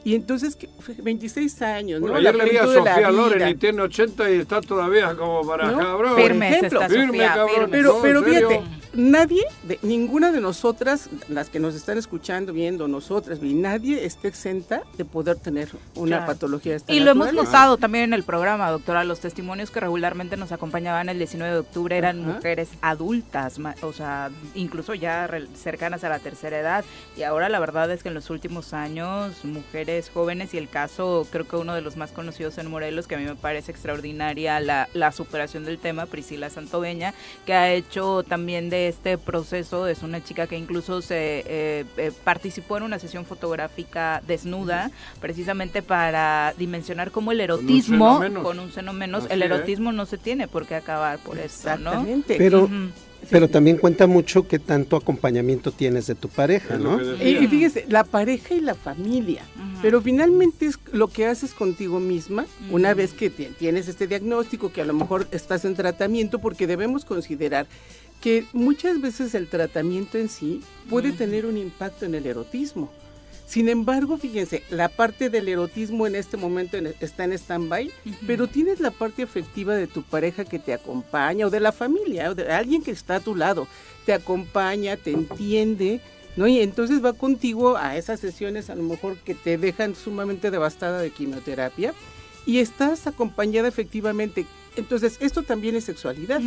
Y entonces, que- fue 26 años, Bueno, ¿no? ayer le vi a Sofía Loren y tiene 80 y está todavía como para ¿No? cabrón. Firmes Por ejemplo. está firme, Sofía, cabrón. firmes. Pero, No, pero fíjate, nadie, de, ninguna de nosotras, las que nos están escuchando, viendo, nosotras, y nadie está exenta de poder tener una Claro. patología de esta Y lo hemos notado también en el programa, doctora. Los testimonios que regularmente nos acompañaban el 19 de octubre eran Ajá. mujeres adultas, ma- o sea, incluso ya re- cercanas a la tercera edad. Y ahora la verdad es que en los últimos años, mujeres jóvenes y el caso, creo que uno de los más conocidos en Morelos, que a mí me parece extraordinaria la, la superación del tema, Priscila Santoveña, que ha hecho también de este proceso, es una chica que incluso se eh, eh, participó en una sesión fotográfica desnuda, precisamente para dimensionar cómo el erotismo, seno menos. con un seno menos, el es. erotismo no se tiene por qué acabar por esto, ¿no? Exactamente. Pero. Pero también cuenta mucho qué tanto acompañamiento tienes de tu pareja, ¿no? que Y, fíjese, la pareja y la familia. Pero finalmente es lo que haces contigo misma una vez que ti- tienes este diagnóstico, que a lo mejor estás en tratamiento, porque debemos considerar que muchas veces el tratamiento en sí puede tener un impacto en el erotismo. Sin embargo, fíjense, la parte del erotismo en este momento en- está en stand-by, pero tienes la parte afectiva de tu pareja que te acompaña, o de la familia, o de alguien que está a tu lado, te acompaña, te entiende, ¿no? Y entonces va contigo a esas sesiones a lo mejor que te dejan sumamente devastada de quimioterapia y estás acompañada efectivamente. Entonces, esto también es sexualidad.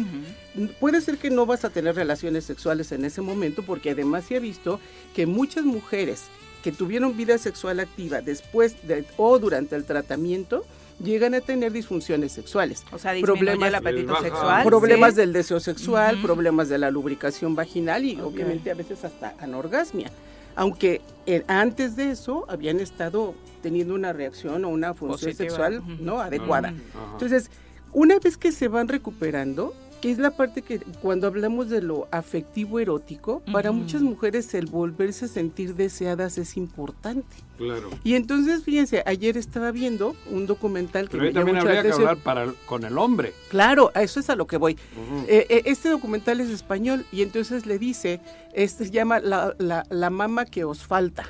Puede ser que no vas a tener relaciones sexuales en ese momento porque además se ha visto que muchas mujeres que tuvieron vida sexual activa después de, o durante el tratamiento llegan a tener disfunciones sexuales. O sea, Problemas- el apetito Baja. sexual. problemas ¿sí? del deseo sexual, problemas de la lubricación vaginal y obviamente a veces hasta anorgasmia. Aunque eh, antes de eso habían estado teniendo una reacción o una función Positiva. sexual no adecuada. Entonces, una vez que se van recuperando, que es la parte que cuando hablamos de lo afectivo erótico, para muchas mujeres el volverse a sentir deseadas es importante. Claro. Y entonces, fíjense, ayer estaba viendo un documental que Pero me también mucho habría que hablar para, el- con el hombre. Claro, a eso es a lo que voy. Eh, eh, este documental es español y entonces le dice, este se llama La, la, la mama que os falta.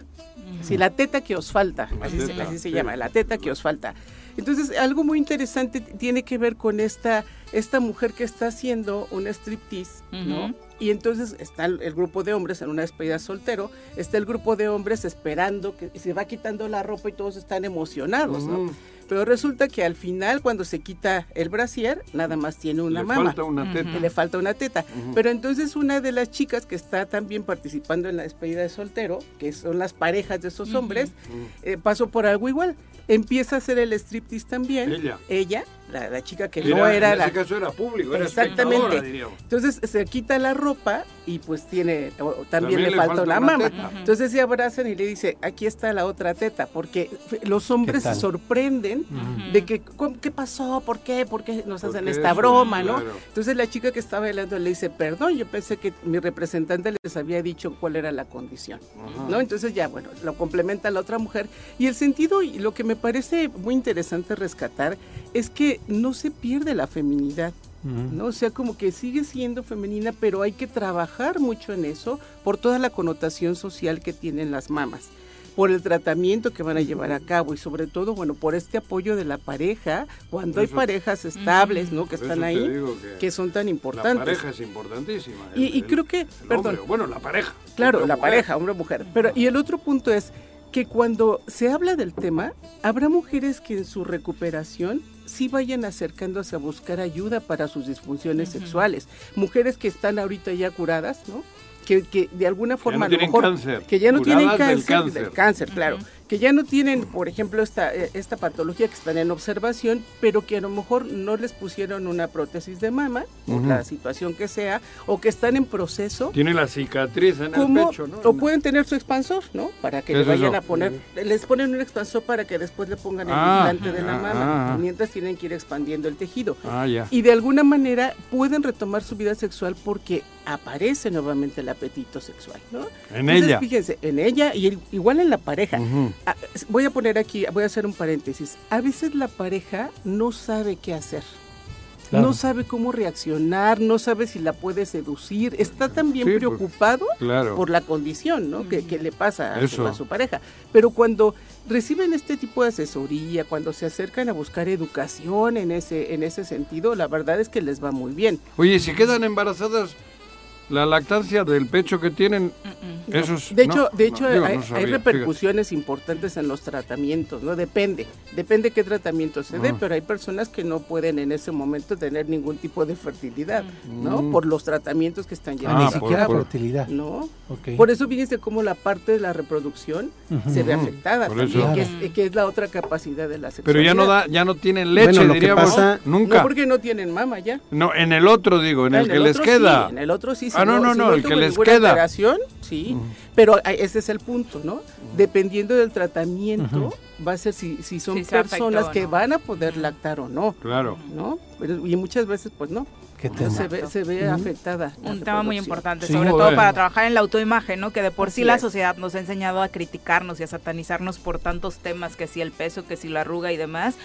Sí, la teta que os falta, La así, se, teta, así se sí. llama, la teta que os falta. Entonces, algo muy interesante tiene que ver con esta, esta mujer que está haciendo un striptease, ¿no? Y entonces está el, grupo de hombres en una despedida soltero, está el grupo de hombres esperando que se va quitando la ropa y todos están emocionados, ¿no? Pero resulta que al final, cuando se quita el brasier, nada más tiene una Le mama falta una teta. y le falta una teta. Pero entonces una de las chicas que está también participando en la despedida de soltero, que son las parejas de esos hombres, eh, pasó por algo igual. Empieza a hacer el striptease también. Ella. Ella, la, la chica que Era- no era en la... ese caso era público, era Exactamente. diríamos. Entonces se quita la ropa y pues tiene, o- también, También le, le una una mama. teta. Entonces se abrazan y le dice, aquí está la otra teta, porque los hombres se sorprenden de que, ¿cómo- ¿qué pasó? ¿Por qué? ¿Por qué nos ¿Por hacen qué esta eso? broma, no? Claro. Entonces la chica que estaba bailando le dice, perdón, yo pensé que mi representante les había dicho cuál era la condición. ¿no? Entonces ya, bueno, lo complementa la otra mujer. Y el sentido, y lo que me parece muy interesante rescatar, es que no se pierde la feminidad. ¿no? O sea, como que sigue siendo femenina, pero hay que trabajar mucho en eso por toda la connotación social que tienen las mamas, por el tratamiento que van a llevar a cabo y sobre todo, bueno, por este apoyo de la pareja, cuando hay parejas estables, ¿no? Que Por están ahí, que que son tan La importantes. pareja es importantísima. Y- el- y el- creo que- el perdón. hombre, bueno, la pareja. Claro, la mujer. pareja, hombre o mujer. Pero, y el otro punto es que cuando se habla del tema, habrá mujeres que en su recuperación sí vayan acercándose a buscar ayuda para sus disfunciones sexuales. Mujeres que están ahorita ya curadas, ¿no? que, que de alguna forma a lo tienen mejor cáncer, que ya no tienen curadas del cáncer, cáncer. del cáncer, claro, que ya no tienen, por ejemplo, esta, eh, esta patología que están en observación, pero que a lo mejor no les pusieron una prótesis de mama, por Ujú. la situación que sea, o que están en proceso. Tiene la cicatriz en el pecho, ¿no? o pueden tener su expansor, ¿no? Para que ¿Qué le vayan eso? a poner, les ponen un expansor para que después le pongan el Ah, implante de la ah, mama, ah. mientras tienen que ir expandiendo el tejido. Ah, ya. Y de alguna manera pueden retomar su vida sexual porque aparece nuevamente el apetito sexual, ¿no? En Entonces, ella. Fíjense, en ella y el- igual en la pareja. Ah, Voy a poner aquí, voy a hacer un paréntesis. A veces la pareja no sabe qué hacer. Claro. No sabe cómo reaccionar, no sabe si la puede seducir, está también Sí, pues, preocupado claro. por la condición ¿no? que, que le pasa a su, Eso. a su pareja. Pero cuando reciben este tipo de asesoría, cuando se acercan a buscar educación en ese, en ese sentido, la verdad es que les va muy bien. Oye, si quedan embarazadas, la lactancia del pecho que tienen, eso es... De no, hecho, de no, hecho digo, hay, no hay sabía, repercusiones importantes en los tratamientos, ¿no? Depende, depende qué tratamiento se dé, Ah. pero hay personas que no pueden en ese momento tener ningún tipo de fertilidad, ¿no? Mm. Por los tratamientos que están Ah, llevando ni a siquiera cabo, fertilidad. ¿no? Ok. Por eso fíjense cómo la parte de la reproducción se ve afectada Por también, eso. que es, que es la otra capacidad de la Pero sexualidad. ya no da, ya no tienen leche, Bueno, lo que diríamos. pasa- Nunca. No, porque no tienen mama ya. No, en el otro digo, en Ah, el que les queda. sí, en el otro sí. Si Ah, no, no, si no, el que les queda. alteración, sí. Pero ah, ese es el punto, ¿no? Dependiendo del tratamiento, va a ser si, si son Si se afectó personas que no. van a poder lactar o no, Claro. ¿no? Pero- y muchas veces, pues no. Qué No tema. se ve, se ve afectada. Un tema muy importante, Sí, sobre todo para trabajar en la autoimagen, ¿no? Que de por sí la es. sociedad nos ha enseñado a criticarnos y a satanizarnos por tantos temas, que si el peso, que si la arruga y demás.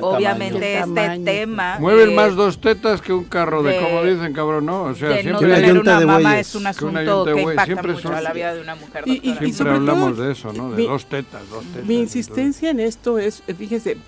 Obviamente tamaño. Este tema... Mueven eh, más dos tetas que un carro de, de- como dicen, cabrón, ¿no? O sea, no siempre, una tener una mamá es un Que asunto que bueyes. impacta Siempre mucho son- a la vida de una mujer. Y- y- siempre sobre hablamos todo, de eso, ¿no? De mi- dos tetas, dos tetas. Mi insistencia en esto es, fíjense,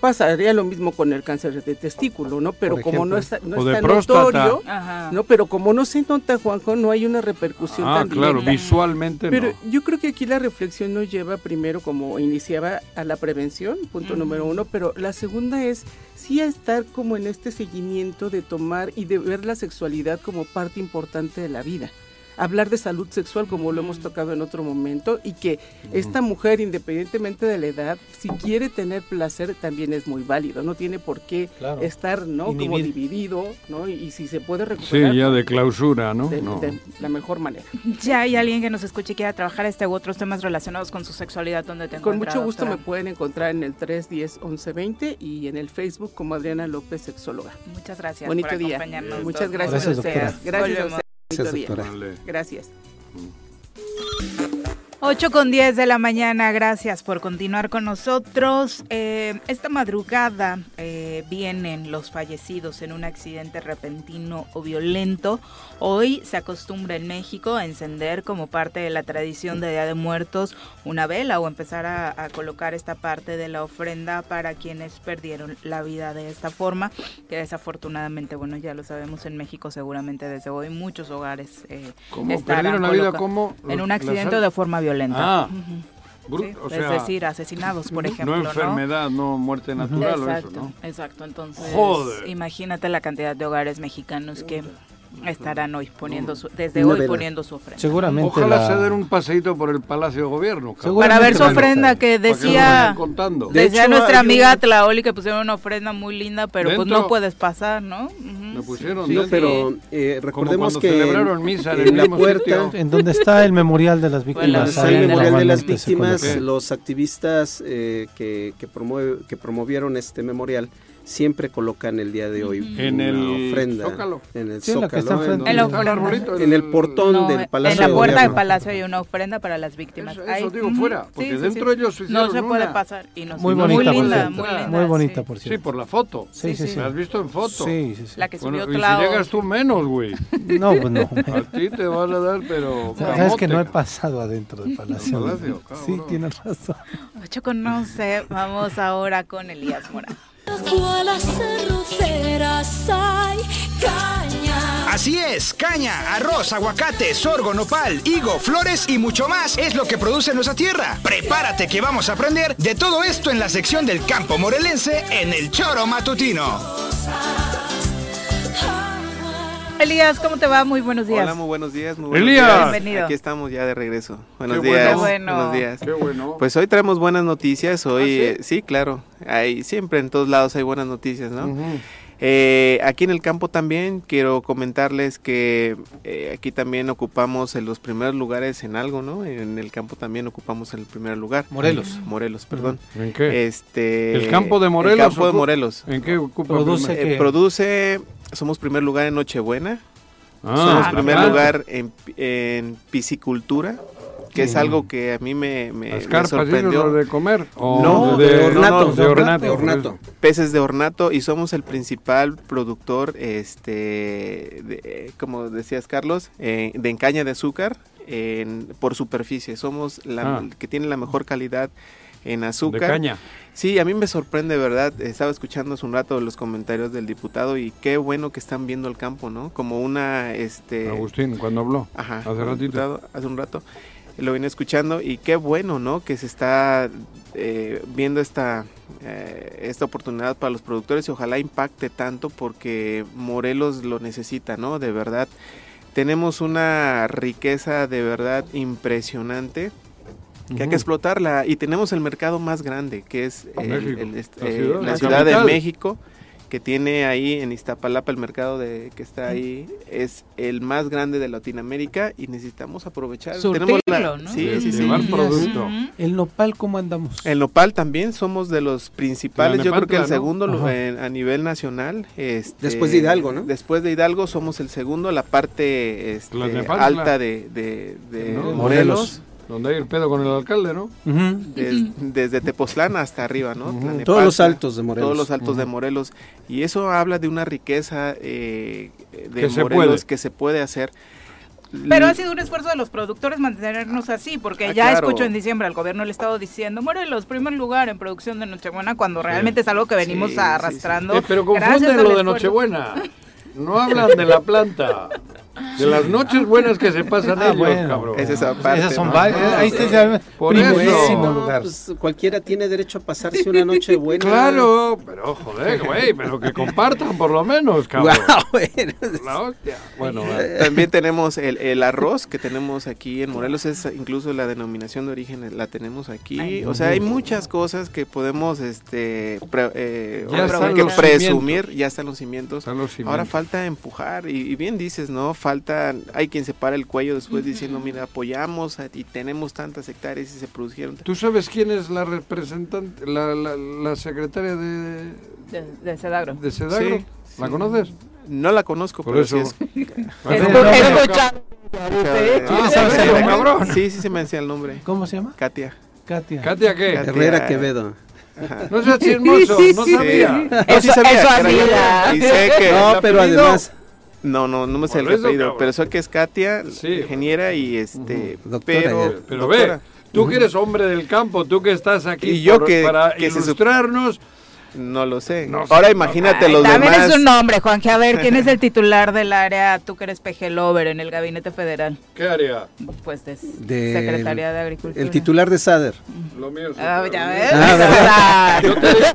pasaría lo mismo con el cáncer de testículo, ¿no? Pero como no está, no está próstata. notorio, Ajá. no, pero como no se nota, Juanjo, no hay una repercusión Ah, tan claro, directa. visualmente Pero no. yo creo que aquí la reflexión nos lleva primero, como iniciaba, a la prevención, punto número uno, pero la segunda es sí a estar como en este seguimiento de tomar y de ver la sexualidad como parte importante de la vida. Hablar de salud sexual como lo hemos tocado en otro momento y que esta mujer, independientemente de la edad, si quiere tener placer también es muy válido, no tiene por qué Claro. estar no como dividido, ¿no? Y, y si se puede Sí, recuperar ya de clausura, ¿no? de, No. de la mejor manera. [laughs] Ya hay alguien que nos escuche y quiera trabajar este u otros temas relacionados con su sexualidad donde te Con mucho gusto me pueden encontrar en el 310 1120 y en el Facebook como Adriana López Sexóloga. Muchas gracias Bonito por día. acompañarnos. Muchas gracias, Gracias, a ustedes. doctora. Gracias a Volvemos. ustedes. Gracias, doctora. Gracias. 8 con 10 de la mañana, gracias por continuar con nosotros. Eh, esta madrugada eh, vienen los fallecidos en un accidente repentino o violento. Hoy se acostumbra en México a encender como parte de la tradición de Día de Muertos una vela o empezar a, a colocar esta parte de la ofrenda para quienes perdieron la vida de esta forma, que desafortunadamente, bueno, ya lo sabemos en México seguramente desde hoy muchos hogares eh, ¿Cómo estarán perdieron la vida? ¿Cómo? en un accidente de forma violenta. Ah, Sí, o es decir, asesinados, por ejemplo. no enfermedad, no muerte natural o Exacto, eso, ¿no? exacto. Entonces, Joder. imagínate la cantidad de hogares mexicanos que estarán hoy poniendo su, desde Una hoy vela. poniendo su ofrenda. Seguramente Ojalá la- se den un paseíto por el Palacio de Gobierno. Para ver su ofrenda que decía, vayan contando. De decía hecho, nuestra amiga un- Tlaoli que pusieron una ofrenda muy linda, pero pues no puedes pasar, ¿no? Ujú. Me pusieron No, dentro. pero eh, recordemos cuando que celebraron misa en el en la mismo puerta, sitio. En donde está el memorial de las víctimas. Bueno, ahí el memorial de las víctimas. Sí. los activistas eh, que, que, promueve- que promovieron este memorial siempre colocan el día de hoy En una el ofrenda Zócalo. en el Sí, la Zócalo, en, En la ¿Dónde está el arbolito? en el portón No, del Palacio en la de puerta del Gobierno. palacio hay una ofrenda para las víctimas. Eso, eso digo Ujú. fuera, Sí, porque sí, sí. dentro ellos no se puede una. pasar y nos Muy muy bonita, por linda, muy linda, Muy bonita, sí. por Sí, cierto. por la foto. Sí, sí, sí. ¿Me has visto en foto? Sí, sí, sí. La que Bueno, subió y si llegas tú menos, güey. No, pues no. [laughs] A ti te van a dar, pero. Sabes que no he pasado adentro del palacio. Del sí, no. tienes razón. Ocho con once, vamos ahora con Elías Morán. Así es, caña, arroz, aguacate, sorgo, nopal, higo, flores y mucho más es lo que produce nuestra tierra. Prepárate que vamos a aprender de todo esto en la sección del campo morelense en el Choro Matutino. Elías, ¿cómo te va? Muy buenos días. Hola, muy buenos días. Muy buenos Elías. días. Bienvenido. Aquí estamos ya de regreso. Buenos Qué días. bueno. Buenos días. Qué bueno. Pues hoy traemos buenas noticias. Hoy, ¿Ah, sí? eh, sí? claro. Hay, siempre en todos lados hay buenas noticias, ¿no? Eh, aquí en el campo también quiero comentarles que eh, aquí también ocupamos en los primeros lugares en algo, ¿no? En el campo también ocupamos el primer lugar. Morelos. Morelos, perdón. ¿En qué? Este, ¿El campo de Morelos? El campo de Morelos. ¿En qué ocupa? Produce Eh, produce, somos primer lugar en Nochebuena, Ah, somos Ah, primer claro. lugar en, en piscicultura, que es algo que a mí me, me, ¿Las me carpas sorprendió. lo de comer? ¿O No, de, de ornato, de ornato. de ornato. Peces de ornato y somos el principal productor, este, de- como decías Carlos, eh, de encaña de azúcar en, por superficie. Somos la Ah. que tiene la mejor calidad en De azúcar. caña. Sí, a mí me sorprende, ¿verdad? Estaba escuchando hace un rato los comentarios del diputado y qué bueno que están viendo el campo, ¿no? Como una, este... Agustín, cuando habló. Ajá, Hace ratito. diputado, hace un rato. Lo vine escuchando y qué bueno, ¿no? Que se está eh, viendo esta, eh, esta oportunidad para los productores y ojalá impacte tanto porque Morelos lo necesita, ¿no? De verdad. Tenemos una riqueza de verdad impresionante que hay que explotarla y tenemos el mercado más grande que es el- México, el est- la ciudad, la la ciudad de. México que tiene ahí en Iztapalapa el mercado de que está ahí es el más grande de Latinoamérica y necesitamos aprovechar Surtirlo, la- ¿no? sí, sí, sí. llevar sí. producto. El nopal, ¿cómo andamos? El nopal también somos de los principales, La yo creo que el segundo en- a nivel nacional. Este, Después de Hidalgo, ¿no? Después de Hidalgo somos el segundo, la parte este, alta de, de- de No, Morelos, Donde hay el pedo con el alcalde, ¿no? Des- desde Tepoztlán hasta arriba, ¿no? Todos los altos de Morelos. Todos los altos de Morelos. Y eso habla de una riqueza eh, de Que se Morelos puede. que se puede hacer. Pero ha sido un esfuerzo de los productores mantenernos así, porque Ah, ya claro. escucho en diciembre al gobierno del estado diciendo, Morelos, primer lugar en producción de Nochebuena, cuando realmente es algo que venimos Sí, sí, arrastrando. Eh, pero confunden lo de esfuerzo. Nochebuena. No hablan de la planta. [laughs] De las noches buenas que se pasan Ah, ellos, bueno. cabrón. Es esa parte, Esas son ¿no? varias. Ahí está Por eso. lugar. Pues, cualquiera tiene derecho a pasarse una noche buena. Claro, pero joder, güey, pero que compartan por lo menos, cabrón. Guau, [laughs] bueno. La hostia. Bueno, va. También tenemos el, el arroz que tenemos aquí en Morelos, es incluso la denominación de origen la tenemos aquí. O sea, hay muchas cosas que podemos este pre- eh, Ya ahora que los presumir, cimientos. ya están los cimientos. Están los Ahora cimientos. falta empujar y, y bien dices, ¿no? Falta, hay quien se para el cuello después diciendo, mira, apoyamos a- y tenemos tantas hectáreas y se produjeron. ¿Tú sabes quién es la representante, la, la, la secretaria de, De, de Sedagro. de Sedagro? Sí, ¿La sí. conoces? No la conozco, Por pero eso. sí es. Sí, sí se me decía el nombre. ¿Cómo se llama? Katia. Katia. ¿Katia qué? Katia. Herrera Quevedo. Ajá. No seas chismoso, no Sí. sabía. No, sí sabía eso que era hacía. Y sé que... No, ¿el pero apellido? además, No, no, no me sé el eso, apellido, pero sé que es Katia, Sí. ingeniera y este. Doctora pero. Pero ve, doctora. tú que eres hombre del campo, tú que estás aquí Y yo por- que- para que ilustrarnos, no lo sé. No sé. Ahora imagínate Ay, los también demás. es un nombre, Juanje. A ver, ¿quién es el [laughs] titular del área? Tú que eres PG Lover en el Gabinete Federal. ¿qué haría? Pues de Secretaría de Agricultura. el titular de SADER. Lo mío es Ah, ya vez. ves. Ah, [laughs] Yo te digo-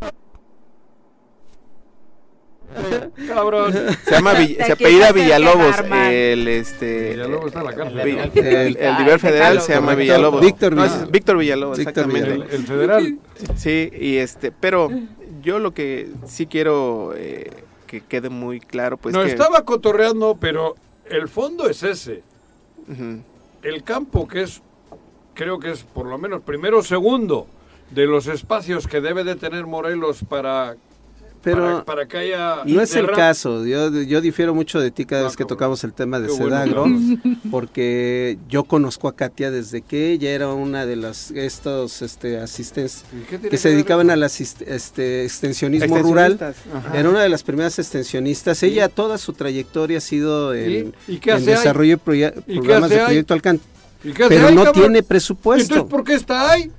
Cabrón. Se llama Vill- se apellida Villalobos, el este luego está en la cárcel. El, nivel federal se llama. Villalobos. Víctor Villalobos. Víctor Villalobos, exactamente. El, el federal. Sí, y este, pero yo lo que sí quiero eh, que quede muy claro, pues no, que estaba cotorreando, pero el fondo es ese. El campo, que es, creo que es por lo menos primero o segundo de los espacios que debe de tener Morelos para, Pero para, para que haya... no es el caso. Yo, yo difiero mucho de ti cada Ah, vez que cabrón. tocamos el tema de bueno, Sedagro, [laughs] porque yo conozco a Katia desde que ella era una de las estos este, asistentes ¿Y qué tiene que se dedicaban al asist- este, extensionismo rural. Ajá. Era una de las primeras extensionistas. Ella toda su trayectoria ha sido en, desarrollo de proye- ¿Y qué programas de proyecto Alcan. ¿Y qué hace Pero ahí, no cabrón? tiene presupuesto. Entonces, ¿por qué está ahí?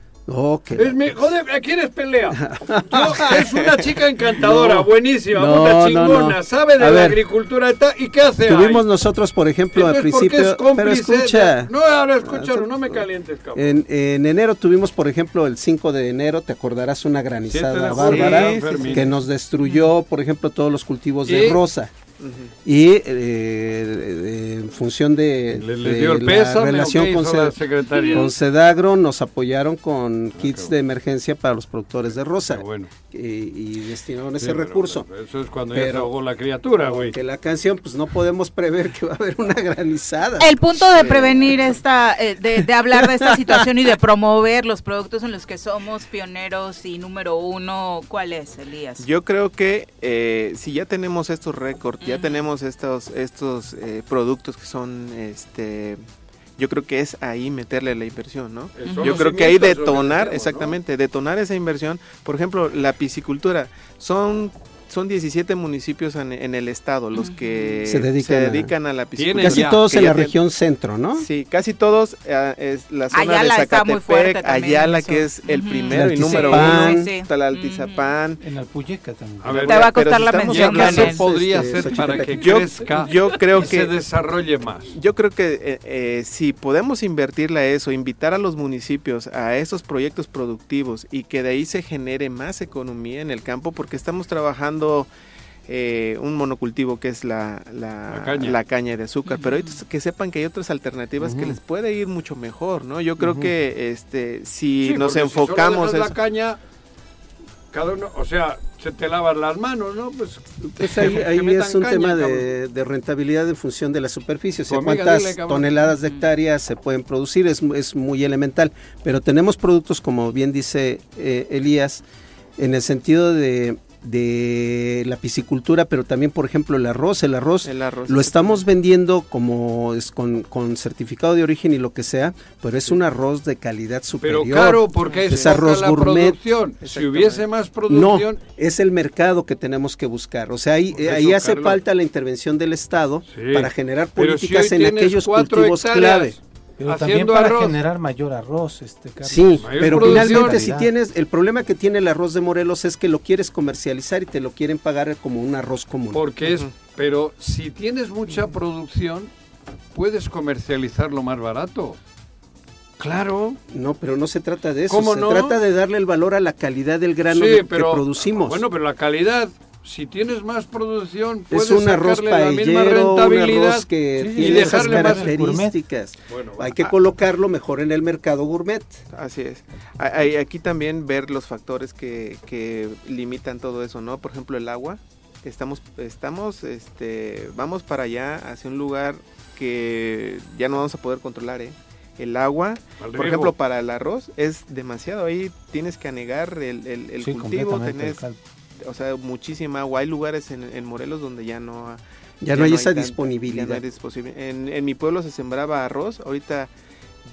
Que Es mi, joder, ¿quieres pelea? [laughs] Yo- es una chica encantadora, No. buenísima, No, una no, chingona, no. sabe de A la ver. agricultura y tal, ¿y qué hace Tuvimos ahí? nosotros, por ejemplo, al Entonces, ¿por qué principio, es cómplice pero escucha, de- No, ahora escúchalo, no me calientes, cabrón. en, en enero tuvimos, por ejemplo, el 5 de enero, te acordarás, una granizada bárbara sí, sí, Fermín. que nos destruyó, por ejemplo, todos los cultivos ¿Y? de rosa. Y eh, eh, en función de, ¿Le- le de dio el la pésame relación con, la con Sedagro nos apoyaron con kits de emergencia para los productores de rosa y destinaron ese Sí, pero, recurso. pero eso es cuando ya se Pero- ahogó la criatura, güey. Que la canción, pues no podemos prever que va a haber una granizada. El punto de prevenir esta, eh, de, de hablar de esta situación y de promover los productos en los que somos pioneros y número uno, ¿cuál es, Elías? Yo creo que eh, si ya tenemos estos récords, ya tenemos estos estos eh, productos que son este yo creo que es ahí meterle la inversión, ¿no? Yo creo que ahí que detonar, exactamente, detonar esa inversión. Por ejemplo, la piscicultura, son son 17 municipios en, en el estado los que Se dedican a- a, la piscicultura. Casi todos Que en ya la ten- región centro, ¿no? Sí, casi todos eh, es la zona Ayala de está Zacatepec, Ayala que es el primero y número uno, Sí, sí. Tlaltizapán. En Alpuyeca también. A ver, Te va a costar si la mención ¿Qué se podría este, hacer para que Yo- crezca yo creo y se que- desarrolle más? Yo creo que eh, eh, si podemos invertirle a eso, invitar a los municipios a esos proyectos productivos y que de ahí se genere más economía en el campo, porque estamos trabajando eh, un monocultivo que es la, la, La caña. la caña de azúcar, pero ahorita que sepan que hay otras alternativas que les puede ir mucho mejor, ¿no? Yo creo que este si Sí, nos si enfocamos en la caña, cada uno, o sea, se te lavan las manos, ¿no? Pues, Pues ahí, que ahí metan es un caña, tema de, de rentabilidad en función de la superficie, o sea, Pues, amiga, cuántas dile, toneladas de hectáreas se pueden producir, es, es muy elemental, pero tenemos productos, como bien dice eh, Elías, en el sentido de, de la piscicultura, pero también, por ejemplo, el arroz, el arroz, el arroz. lo estamos vendiendo como es con, con certificado de origen y lo que sea, pero es un arroz de calidad pero superior. caro porque es, es arroz la gourmet. producción. Si hubiese más No, producción, es el mercado que tenemos que buscar. O sea, ahí, eso, ahí hace Carlos. falta la intervención del Estado Sí. para generar Pero si políticas en aquellos cultivos hectáreas clave. Pero también para arroz. generar mayor arroz, este Carlos. Sí, Mayor pero producción. finalmente si tienes, el problema que tiene el arroz de Morelos es que lo quieres comercializar y te lo quieren pagar como un arroz común. porque es, pero si tienes mucha producción, puedes comercializarlo más barato. Claro. No, pero no se trata de eso. ¿Cómo se no? trata de darle el valor a la calidad del grano Sí, de- pero- que producimos. Bueno, pero la calidad, si tienes más producción, puedes es un arroz sacarle la misma paellero, un rentabilidad arroz que Sí, sí, tiene y esas dejarle más características. Bueno, Hay que ah. colocarlo mejor en el mercado gourmet. Así es. Hay, aquí también ver los factores que, que limitan todo eso, ¿no? Por ejemplo, el agua. Estamos, estamos, este, vamos para allá, hacia un lugar que ya no vamos a poder controlar, ¿eh? El agua, al por riego. ejemplo, para el arroz es demasiado. Ahí tienes que anegar el, el, el Sí, cultivo, completamente, tenés, o sea, muchísima agua. Hay lugares en, en Morelos donde ya no, Ya, no hay esa tanta- ya no disponibilidad. hay En, en mi pueblo se sembraba arroz, ahorita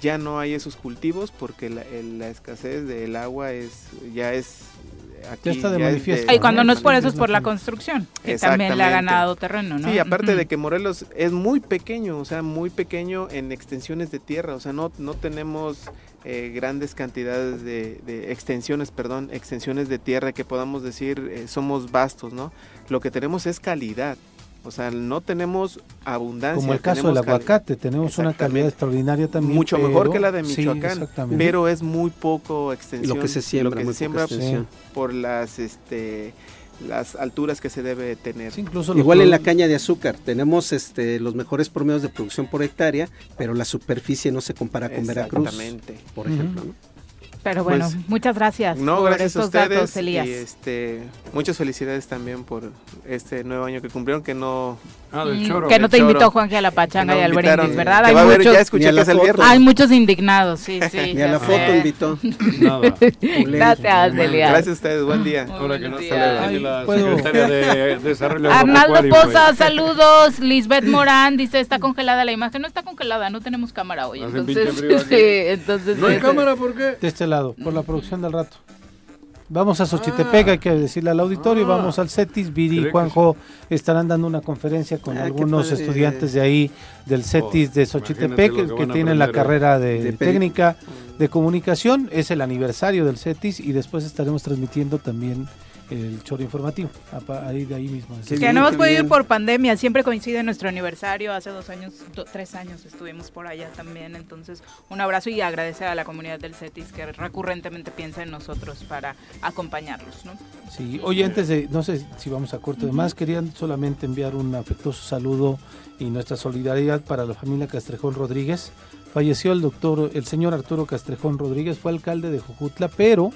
ya no hay esos cultivos porque la, el- la escasez del agua es ya es aquí Ya está de es manifiesto, Y cuando no es por eso, es por la construcción, que también le ha ganado terreno, ¿no? Sí, aparte de que Morelos es muy pequeño, o sea, muy pequeño en extensiones de tierra, o sea, no, no tenemos eh, grandes cantidades de, de extensiones, perdón, extensiones de tierra que podamos decir eh, somos vastos, ¿no? Lo que tenemos es calidad, o sea, no tenemos abundancia. Como el caso del aguacate, tenemos una calidad extraordinaria también. Mucho mejor que la de sí, Michoacán, exactamente. pero es muy poco extensión. Lo que se siembra, lo que muy se poca siembra extensión. por las este las alturas que se debe tener. Sí, incluso Igual en la caña de azúcar, tenemos este los mejores promedios de producción por hectárea, pero la superficie no se compara con Veracruz, Exactamente. por ejemplo. ¿no? Pero bueno, Pues, muchas gracias No, por gracias a ustedes datos, Elías. y este muchas felicidades también por este nuevo año que cumplieron que no Ah, del choro. que no te invitó Juanje a la pachanga que y no al brindis, ¿verdad? Hay haber, muchos, ya escuché Ni a que la es el foto. viernes. hay muchos indignados, sí, sí. [laughs] Ni a la foto sé. invitó. [laughs] Nada. Gracias, Elías. Gracias a ustedes, buen día. Ahora que no sale la secretaria de Desarrollo Arnaldo Poza, [laughs] saludos. Lisbeth Morán dice, está congelada la imagen. No está congelada, no tenemos cámara hoy. Entonces, sí, entonces... ¿No hay cámara por qué? De este lado, por la producción del rato. Vamos a Xochitepec, hay que decirle al auditorio, Ah. vamos al CETIS, Viri y que Juanjo estarán dando una conferencia con Ah, algunos padre. estudiantes de ahí del CETIS de Xochitepec, que tienen la aprender, carrera de, de técnica de comunicación, es el aniversario del CETIS y después estaremos transmitiendo también el choro informativo. apa- Ahí de ahí mismo. Que no hemos podido ir por pandemia, siempre coincide nuestro aniversario, hace dos años, do- tres años estuvimos por allá también, entonces un abrazo y agradecer a la comunidad del CETIS que recurrentemente piensa en nosotros para acompañarlos, ¿no? Sí, oye, antes de, no sé si vamos a corto de más, querían solamente enviar un afectuoso saludo y nuestra solidaridad para la familia Castrejón Rodríguez. Falleció el doctor, el señor Arturo Castrejón Rodríguez, fue alcalde de Jojutla, pero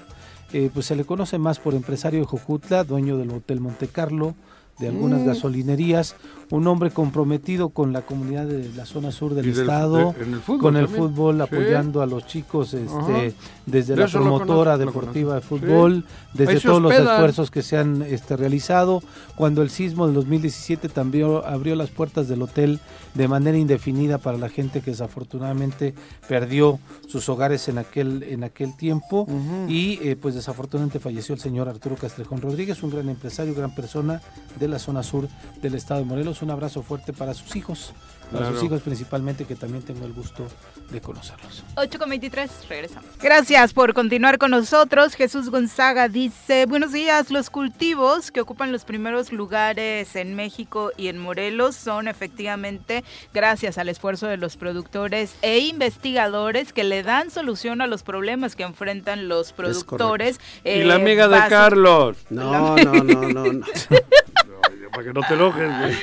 eh, pues se le conoce más por empresario de Jojutla, dueño del Hotel Monte Carlo, de algunas Mm. gasolinerías, un hombre comprometido con la comunidad de la zona sur del estado, de- en el con el también. fútbol, Sí. apoyando a los chicos este, desde De la promotora conozco, deportiva de. Sí. fútbol, desde todos los esfuerzos que se han este, realizado. Cuando el sismo del 2017 también abrió las puertas del hotel de manera indefinida para la gente que desafortunadamente perdió sus hogares en aquel, en aquel tiempo. Y eh, pues desafortunadamente falleció el señor Arturo Castrejón Rodríguez, un gran empresario, gran persona de la zona sur del estado de Morelos. Un abrazo fuerte para sus hijos, para sus hijos principalmente, que también tengo el gusto de conocerlos. 8 con 23, regresamos. Gracias por continuar con nosotros. Jesús Gonzaga dice, buenos días, los cultivos que ocupan los primeros lugares en México y en Morelos son efectivamente gracias al esfuerzo de los productores e investigadores que le dan solución a los problemas que enfrentan los productores. Y la eh, amiga de Carlos. No, no, no, no, no. [laughs] [laughs] Para que no te enojes, güey.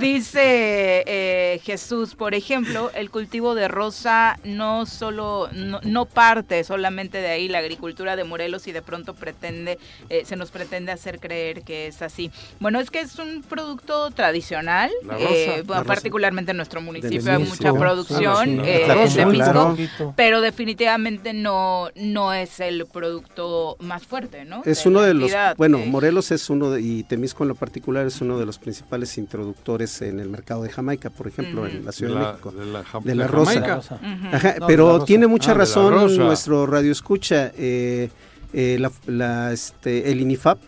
[laughs] Dice eh, Jesús, por ejemplo, el cultivo de rosa no solo no, no parte solamente de ahí la agricultura de Morelos y de pronto pretende eh, se nos pretende hacer creer que es así. Bueno, es que es un producto tradicional, La rosa, eh, la bueno, rosa. particularmente en nuestro municipio De hay mucha producción eh, claro. pero definitivamente no no es el producto más fuerte, ¿no? Es De uno de los, bueno. Morelos es uno de- y Temisco en lo particular es uno de los principales introductores en el mercado de Jamaica, por ejemplo, en la Ciudad de, De la, México. de la, De la de rosa. Rosa. Ajá, No, pero rosa. tiene mucha Ah, razón rosa. nuestro radio escucha. eh, eh, la, la, este, el INIFAP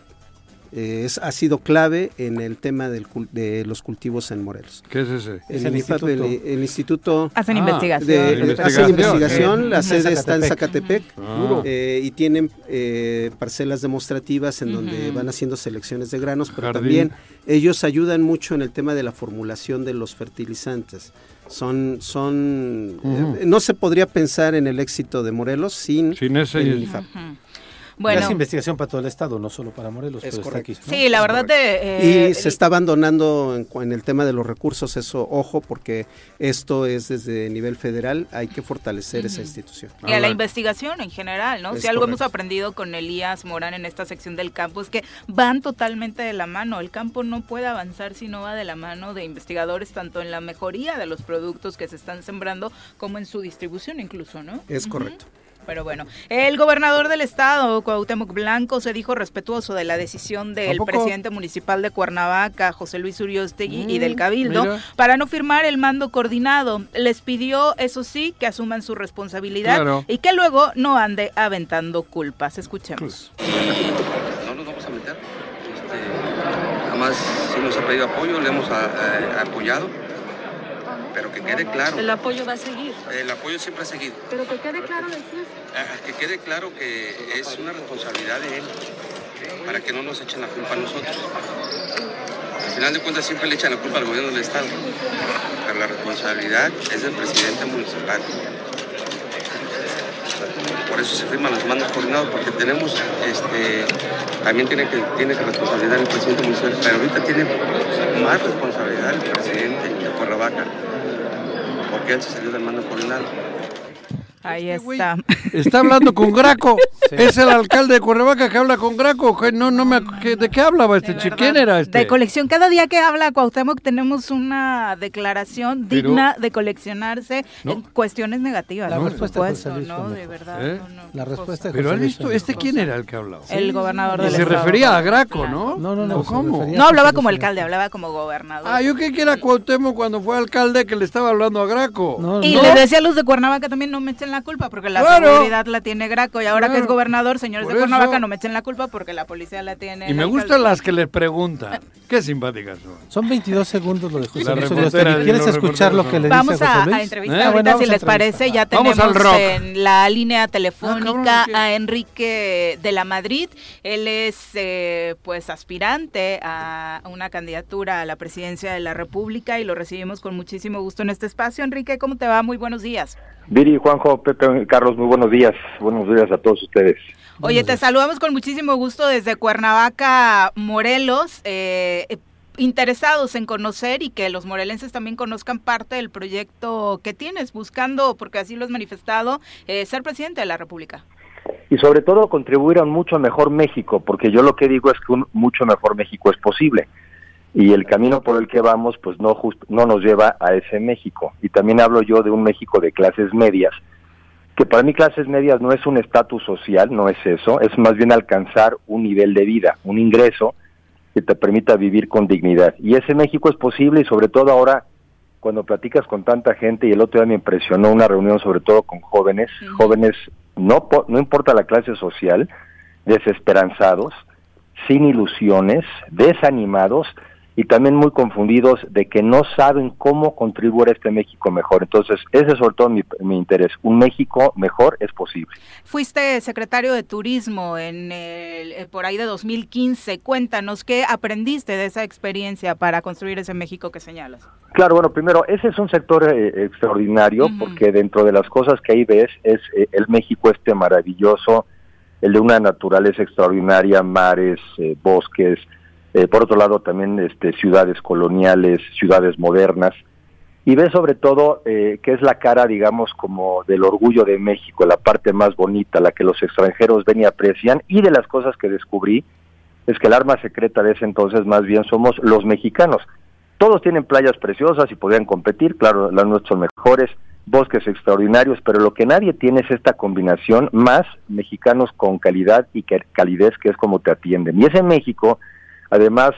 eh, es, ha sido clave en el tema del, de los cultivos en Morelos. ¿Qué es ese? Es El, el INIFAP, el, instituto. el instituto Hacen Ah, investigación. de, investigación. Eh, la sede está en Zacatepec. Ah. eh, y tienen eh, parcelas demostrativas en donde van haciendo selecciones de granos, pero Jardín. también ellos ayudan mucho en el tema de la formulación de los fertilizantes. Son, son, eh, no se podría pensar en el éxito de Morelos sin, Sin ese. el. Ujú. Bueno, es investigación para todo el estado, no solo para Morelos, Es pero correcto. está aquí. ¿no? sí, la verdad de, eh, Y se está abandonando en, en el tema de los recursos, eso, ojo, porque esto es desde nivel federal, hay que fortalecer esa institución. y a la investigación en general, ¿no? Es si algo hemos aprendido con Elías Morán en esta sección del campo es que van totalmente de la mano. El campo no puede avanzar si no va de la mano de investigadores tanto en la mejoría de los productos que se están sembrando como en su distribución incluso, ¿no? Es correcto. Pero bueno, el gobernador del estado, Cuauhtémoc Blanco, se dijo respetuoso de la decisión del presidente municipal de Cuernavaca, José Luis Uriostegui, y del Mm, Cabildo, mira. para no firmar el mando coordinado. Les pidió, eso sí, que asuman su responsabilidad Claro. y que luego no ande aventando culpas. Escuchemos. no nos vamos a meter. Este, jamás si nos ha pedido apoyo, le hemos a- a- apoyado. Pero que quede claro, El apoyo va a seguir. el apoyo siempre ha seguido. Pero que quede claro decir. Ah, Que quede claro que es una responsabilidad de él, para que no nos echen la culpa a nosotros. Al final de cuentas siempre le echan la culpa al gobierno del Estado, pero la responsabilidad es del presidente municipal. Por eso se firman los mandos coordinados, porque tenemos, este, también tiene que, tiene que responsabilidad el presidente municipal, pero ahorita tiene más responsabilidad el presidente de Cuernavaca, porque él se salió del mando coordinado. Ahí Este está. Está hablando con Graco. [laughs] Es el alcalde de Cuernavaca que habla con Graco. No, no me, ¿De qué hablaba este chico? ¿Quién era este? De colección. Cada día que habla Cuauhtémoc tenemos una declaración Pero- digna de coleccionarse No. en cuestiones negativas. La por respuesta de José supuesto, Luis ¿no? De verdad. ¿Eh? no, no, La respuesta de cosa. Pero José Luis visto, ¿este quién era el que hablaba? El gobernador Y del se estado. refería a Graco, Claro. ¿no? No, no, no. ¿O se ¿Cómo? No hablaba José como alcalde, hablaba como gobernador. Ah, yo creí que era Cuauhtémoc cuando fue alcalde que le estaba hablando a Graco. No, y no. le decía a los de Cuernavaca también no me echen la la culpa porque la Claro. seguridad la tiene Graco y ahora que es gobernador, señores Por de Cuernavaca, eso- no me echen la culpa porque la policía la tiene. Y me gustan las que le preguntan. Qué simpáticas son. Son 22 segundos lo de José Luis ¿Quieres escuchar lo que le Vamos dice a, José Luis? a entrevistar Eh, ahorita, bueno, vamos si a les parece. Ya tenemos en la línea Ah, telefónica cabrón, ¿qué? a Enrique de la Madrid. Él es eh, pues aspirante a una candidatura a la presidencia de la República y lo recibimos con muchísimo gusto en este espacio. Enrique, ¿cómo te va? Muy buenos días. Viri, Juanjo, Pepe, Carlos, muy buenos días. Buenos días a todos ustedes. Oye, te saludamos con muchísimo gusto desde Cuernavaca, Morelos. eh, eh, interesados en conocer y que los morelenses también conozcan parte del proyecto que tienes, buscando, porque así lo has manifestado, eh, ser presidente de la República. Y sobre todo contribuir a un mucho mejor México, porque yo lo que digo es que un mucho mejor México es posible. Y el camino por el que vamos, pues no, just- no nos lleva a ese México. Y también hablo yo de un México de clases medias, que para mí clases medias no es un estatus social, no es eso, es más bien alcanzar un nivel de vida, un ingreso que te permita vivir con dignidad. Y ese México es posible y sobre todo ahora cuando platicas con tanta gente y el otro día me impresionó una reunión sobre todo con jóvenes, jóvenes no no importa la clase social, desesperanzados, sin ilusiones, desanimados y también muy confundidos de que no saben cómo contribuir a este México mejor. Entonces, ese es sobre todo mi, mi interés. Un México mejor es posible. Fuiste secretario de Turismo en el, eh, por ahí de 2015. Cuéntanos qué aprendiste de esa experiencia para construir ese México que señalas. Claro, bueno, primero, ese es un sector eh, extraordinario porque dentro de las cosas que ahí ves es eh, el México este maravilloso, el de una naturaleza extraordinaria, mares, eh, bosques, eh, por otro lado también este, ciudades coloniales, ciudades modernas, y ves sobre todo eh, que es la cara, digamos, como del orgullo de México, la parte más bonita, la que los extranjeros ven y aprecian, y de las cosas que descubrí es que el arma secreta de ese entonces más bien somos los mexicanos. Todos tienen playas preciosas y podrían competir, claro, las nuestras mejores, bosques extraordinarios, pero lo que nadie tiene es esta combinación más mexicanos con calidad y calidez, que es como te atienden. Y ese México, además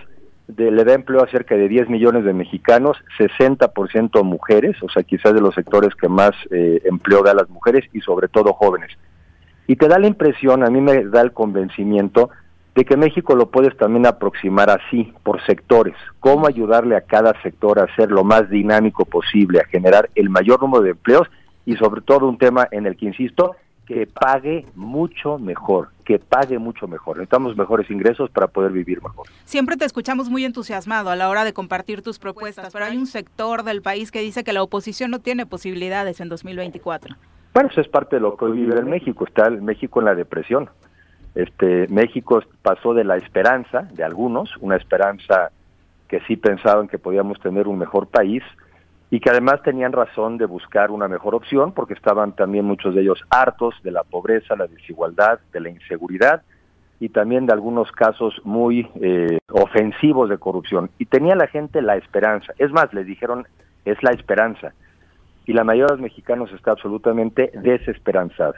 de, le da empleo a cerca de 10 millones de mexicanos, 60% mujeres, o sea, quizás de los sectores que más eh, empleo da a las mujeres y sobre todo jóvenes. Y te da la impresión, a mí me da el convencimiento de que México lo puedes también aproximar así, por sectores, cómo ayudarle a cada sector a ser lo más dinámico posible, a generar el mayor número de empleos y sobre todo un tema en el que insisto, que pague mucho mejor, que pague mucho mejor. Necesitamos mejores ingresos para poder vivir mejor. Siempre te escuchamos muy entusiasmado a la hora de compartir tus propuestas, pero hay un sector del país que dice que la oposición no tiene posibilidades en 2024. Bueno, eso es parte de lo que hoy vive en México, está el México en la depresión. Este México pasó de la esperanza de algunos, una esperanza que sí pensaban que podíamos tener un mejor país y que además tenían razón de buscar una mejor opción porque estaban también muchos de ellos hartos de la pobreza, la desigualdad, de la inseguridad y también de algunos casos muy eh, ofensivos de corrupción. Y tenía la gente la esperanza. Es más, les dijeron, es la esperanza. Y la mayoría de los mexicanos está absolutamente desesperanzada,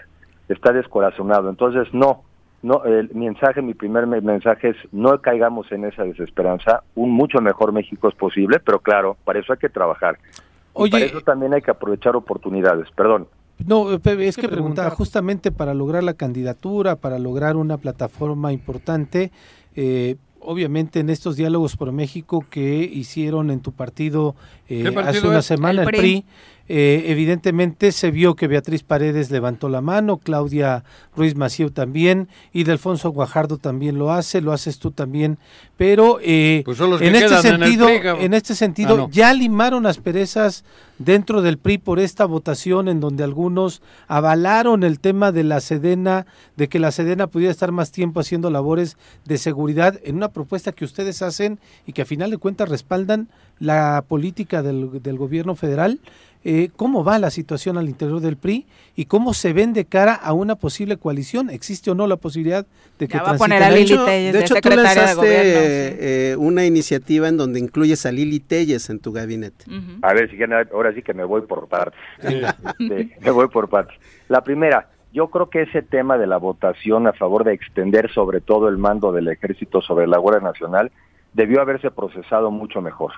está descorazonado. Entonces, no, no, el mensaje, mi primer me- mensaje es no caigamos en esa desesperanza. Un mucho mejor México es posible, pero claro, para eso hay que trabajar. Y Oye- para eso también hay que aprovechar oportunidades. Perdón. No, Pepe, es que preguntaba justamente para lograr la candidatura, para lograr una plataforma importante, eh, obviamente en estos diálogos por México que hicieron en tu partido, eh, ¿Qué partido hace una es? semana, El el PRI. Eh, evidentemente se vio que Beatriz Paredes levantó la mano, Claudia Ruiz Maciú también, y Delfonso Guajardo también lo hace, lo haces tú también, pero eh, Pues en, este en el sentido, PRI, en este sentido, Ah, no. ya limaron asperezas dentro del PRI por esta votación en donde algunos avalaron el tema de la Sedena, de que la Sedena pudiera estar más tiempo haciendo labores de seguridad en una propuesta que ustedes hacen y que a final de cuentas respaldan la política del, del gobierno federal. Eh, ¿Cómo va la situación al interior del PRI y cómo se ven de cara a una posible coalición? ¿Existe o no la posibilidad de que Ya va a poner a De hecho, Telles de de hecho, tú de lanzaste gobierno, eh, una iniciativa en donde incluyes a Lili Telles en tu gabinete. A ver, si quieren, ahora sí que me voy por partes. Este, [laughs] me voy por partes. La primera, yo creo que ese tema de la votación a favor de extender sobre todo el mando del ejército sobre la Guardia Nacional debió haberse procesado mucho mejor.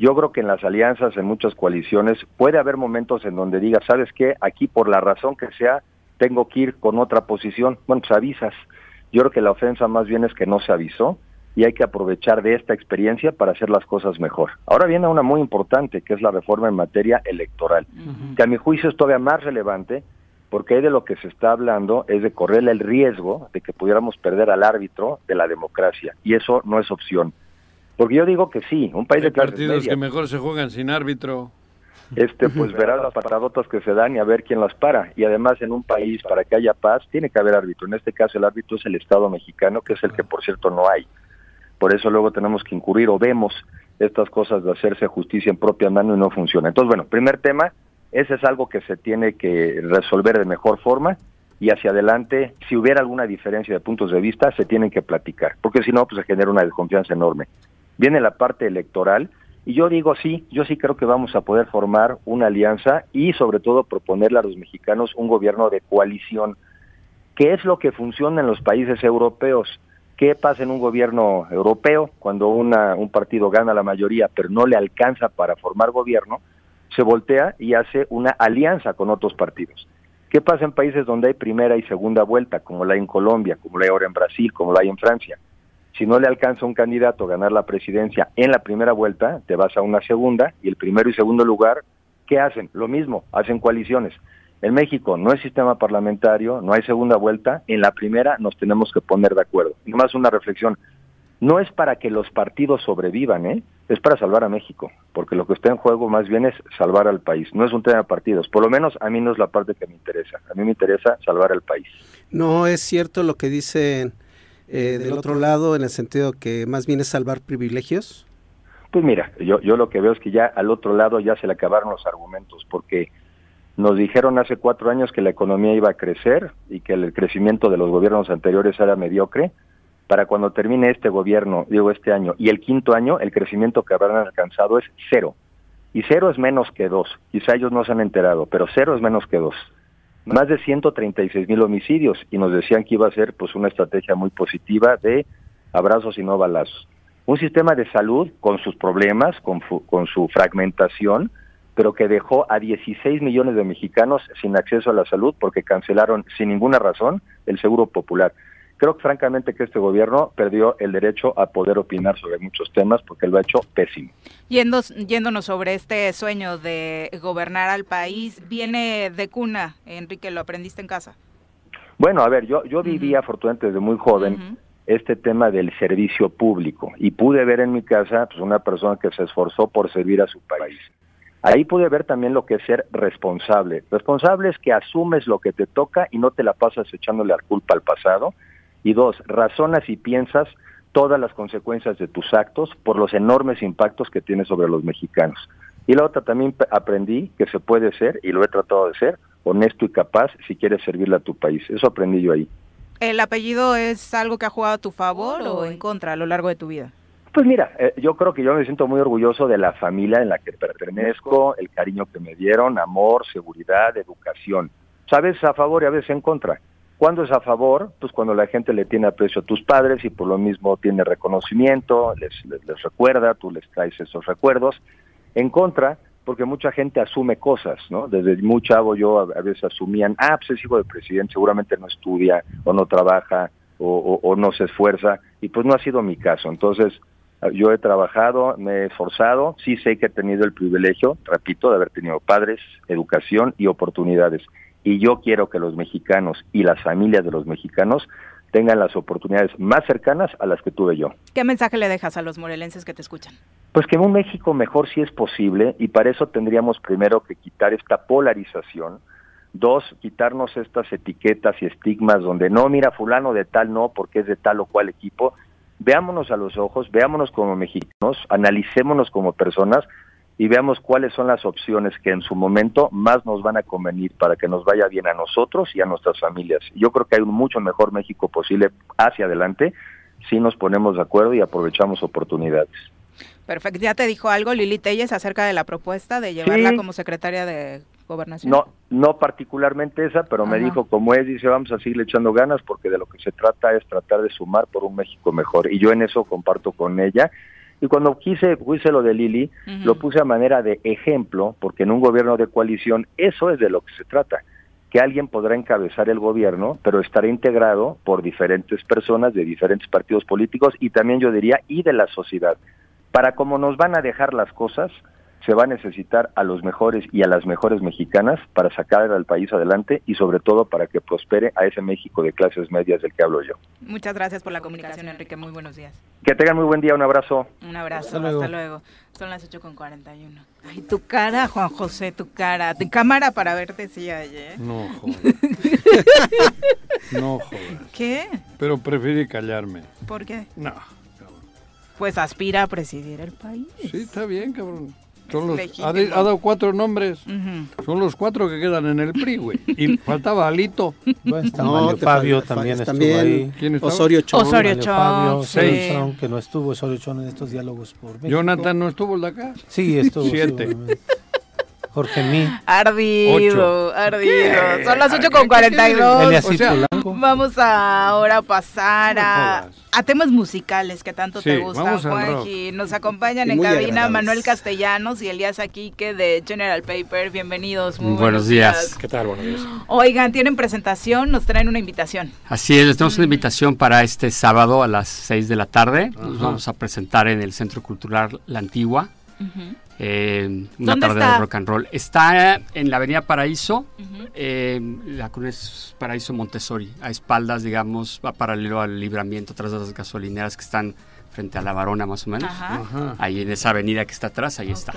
Yo creo que en las alianzas, en muchas coaliciones, puede haber momentos en donde digas, ¿sabes qué? Aquí por la razón que sea, tengo que ir con otra posición. Bueno, pues avisas. Yo creo que la ofensa más bien es que no se avisó y hay que aprovechar de esta experiencia para hacer las cosas mejor. Ahora viene una muy importante, que es la reforma en materia electoral, que a mi juicio es todavía más relevante porque ahí de lo que se está hablando es de correr el riesgo de que pudiéramos perder al árbitro de la democracia y eso no es opción. Porque yo digo que sí, un país Hay de clases partidos medias, que mejor se juegan sin árbitro. este [laughs] pues verá las patadotas que se dan y a ver quién las para. Y además en un país para que haya paz tiene que haber árbitro. En este caso el árbitro es el Estado mexicano, que es el que por cierto no hay. Por eso luego tenemos que incurrir o vemos estas cosas de hacerse justicia en propia mano y no funciona. Entonces, bueno, primer tema, ese es algo que se tiene que resolver de mejor forma y hacia adelante, si hubiera alguna diferencia de puntos de vista, se tienen que platicar, porque si no, pues se genera una desconfianza enorme. Viene la parte electoral y yo digo sí, yo sí creo que vamos a poder formar una alianza y sobre todo proponerle a los mexicanos un gobierno de coalición, que es lo que funciona en los países europeos. ¿Qué pasa en un gobierno europeo cuando una, un partido gana la mayoría pero no le alcanza para formar gobierno? Se voltea y hace una alianza con otros partidos. ¿Qué pasa en países donde hay primera y segunda vuelta, como la hay en Colombia, como la hay ahora en Brasil, como la hay en Francia? Si no le alcanza un candidato a ganar la presidencia en la primera vuelta, te vas a una segunda y el primero y segundo lugar, ¿qué hacen? Lo mismo, hacen coaliciones. En México no hay sistema parlamentario, no hay segunda vuelta, en la primera nos tenemos que poner de acuerdo. Y más una reflexión, no es para que los partidos sobrevivan, ¿eh? es para salvar a México, porque lo que está en juego más bien es salvar al país, no es un tema de partidos, por lo menos a mí no es la parte que me interesa, a mí me interesa salvar al país. No es cierto lo que dicen eh, del otro lado en el sentido que más bien es salvar privilegios. Pues mira, yo, yo lo que veo es que ya al otro lado ya se le acabaron los argumentos, porque nos dijeron hace cuatro años que la economía iba a crecer y que el crecimiento de los gobiernos anteriores era mediocre. Para cuando termine este gobierno, digo este año, y el quinto año, el crecimiento que habrán alcanzado es cero. Y cero es menos que dos. Quizá ellos no se han enterado, pero cero es menos que dos. Más de 136 mil homicidios y nos decían que iba a ser pues una estrategia muy positiva de abrazos y no balazos. Un sistema de salud con sus problemas, con, con su fragmentación, pero que dejó a 16 millones de mexicanos sin acceso a la salud porque cancelaron sin ninguna razón el seguro popular. Creo que francamente que este gobierno perdió el derecho a poder opinar sobre muchos temas porque lo ha hecho pésimo. Yendo, yéndonos sobre este sueño de gobernar al país, viene de cuna, Enrique, lo aprendiste en casa. Bueno, a ver, yo, yo viví afortunadamente desde muy joven este tema del servicio público y pude ver en mi casa pues, una persona que se esforzó por servir a su país. Ahí pude ver también lo que es ser responsable. Responsable es que asumes lo que te toca y no te la pasas echándole la culpa al pasado. Y dos, razonas y piensas todas las consecuencias de tus actos por los enormes impactos que tiene sobre los mexicanos. Y la otra también aprendí que se puede ser, y lo he tratado de ser, honesto y capaz si quieres servirle a tu país. Eso aprendí yo ahí. ¿El apellido es algo que ha jugado a tu favor o en contra a lo largo de tu vida? Pues mira, eh, yo creo que yo me siento muy orgulloso de la familia en la que pertenezco, el cariño que me dieron, amor, seguridad, educación. Sabes a favor y a veces en contra. ¿Cuándo es a favor? Pues cuando la gente le tiene aprecio a tus padres y por lo mismo tiene reconocimiento, les, les, les recuerda, tú les traes esos recuerdos. En contra, porque mucha gente asume cosas, ¿no? Desde muy chavo yo a, veces asumían, ah, pues es hijo del presidente, seguramente no estudia o no trabaja o, o- o no se esfuerza, y pues no ha sido mi caso. Entonces, yo he trabajado, me he esforzado, sí sé que he tenido el privilegio, repito, de haber tenido padres, educación y oportunidades. Y yo quiero que los mexicanos y las familias de los mexicanos tengan las oportunidades más cercanas a las que tuve yo. ¿Qué mensaje le dejas a los morelenses que te escuchan? Pues que un México mejor sí es posible y para eso tendríamos primero que quitar esta polarización, dos, quitarnos estas etiquetas y estigmas donde no, mira, fulano de tal no, porque es de tal o cual equipo, veámonos a los ojos, veámonos como mexicanos, analicémonos como personas y veamos cuáles son las opciones que en su momento más nos van a convenir para que nos vaya bien a nosotros y a nuestras familias. Yo creo que hay un mucho mejor México posible hacia adelante si nos ponemos de acuerdo y aprovechamos oportunidades. Perfecto. ¿Ya te dijo algo Lili Telles acerca de la propuesta de llevarla Sí. como secretaria de gobernación? No, no particularmente esa, pero me dijo como es, dice, vamos a seguirle echando ganas porque de lo que se trata es tratar de sumar por un México mejor. Y yo en eso comparto con ella Y cuando quise, hice lo de Lili, lo puse a manera de ejemplo, porque en un gobierno de coalición eso es de lo que se trata, que alguien podrá encabezar el gobierno, pero estará integrado por diferentes personas de diferentes partidos políticos y también yo diría, y de la sociedad. Para cómo nos van a dejar las cosas, se va a necesitar a los mejores y a las mejores mexicanas para sacar al país adelante y sobre todo para que prospere a ese México de clases medias del que hablo yo. Muchas gracias por la comunicación, Enrique. Muy buenos días. Que tengan muy buen día, un abrazo. Un abrazo, Hasta hasta luego. luego. Son las 8 con 41. Ay, tu cara, Juan José, tu cara. Tu cámara para verte, sí, ayer. No, [laughs] joder. no, joder. ¿Qué? Pero preferí callarme. ¿Por qué? No. Pues aspira a presidir el país. Sí, está bien, cabrón. Son los, ha, de- ha dado cuatro nombres. Ujú. Son los cuatro que quedan en el PRI, güey. Y [laughs] faltaba Alito. Bueno, te Fabio también estuvo también. ahí. ¿Quién estaba? Osorio Chong. Osorio Chong, Fabio, sí. Que no estuvo Osorio Chong en estos diálogos por México. Jonathan no estuvo el de acá. Sí, estuvo. Siete. Jorge Mí. Ardido, Ocho. ardido. ¿Qué? Son las 8 ¿Qué con 42. Elias O sea, vamos a ahora pasar a, temas musicales que tanto te gustan, Juanji. Nos acompañan Y en cabina agradables. Manuel Castellanos y Elías Aquique de General Paper. Bienvenidos. Muy Buenos días. ¿Qué tal? Buenos días. Oigan, tienen presentación, nos traen una invitación. Así es, les tenemos una invitación para este sábado a las 6 de la tarde. Nos vamos a presentar en el Centro Cultural La Antigua. Eh, una ¿Dónde tarde está? de rock and roll. Está en la Avenida Paraíso, eh, la colonia es Paraíso Montessori, a espaldas, digamos, va paralelo al libramiento, tras de las gasolineras que están frente a la Varona más o menos. Ajá. Ajá. Ahí en esa avenida que está atrás, ahí está.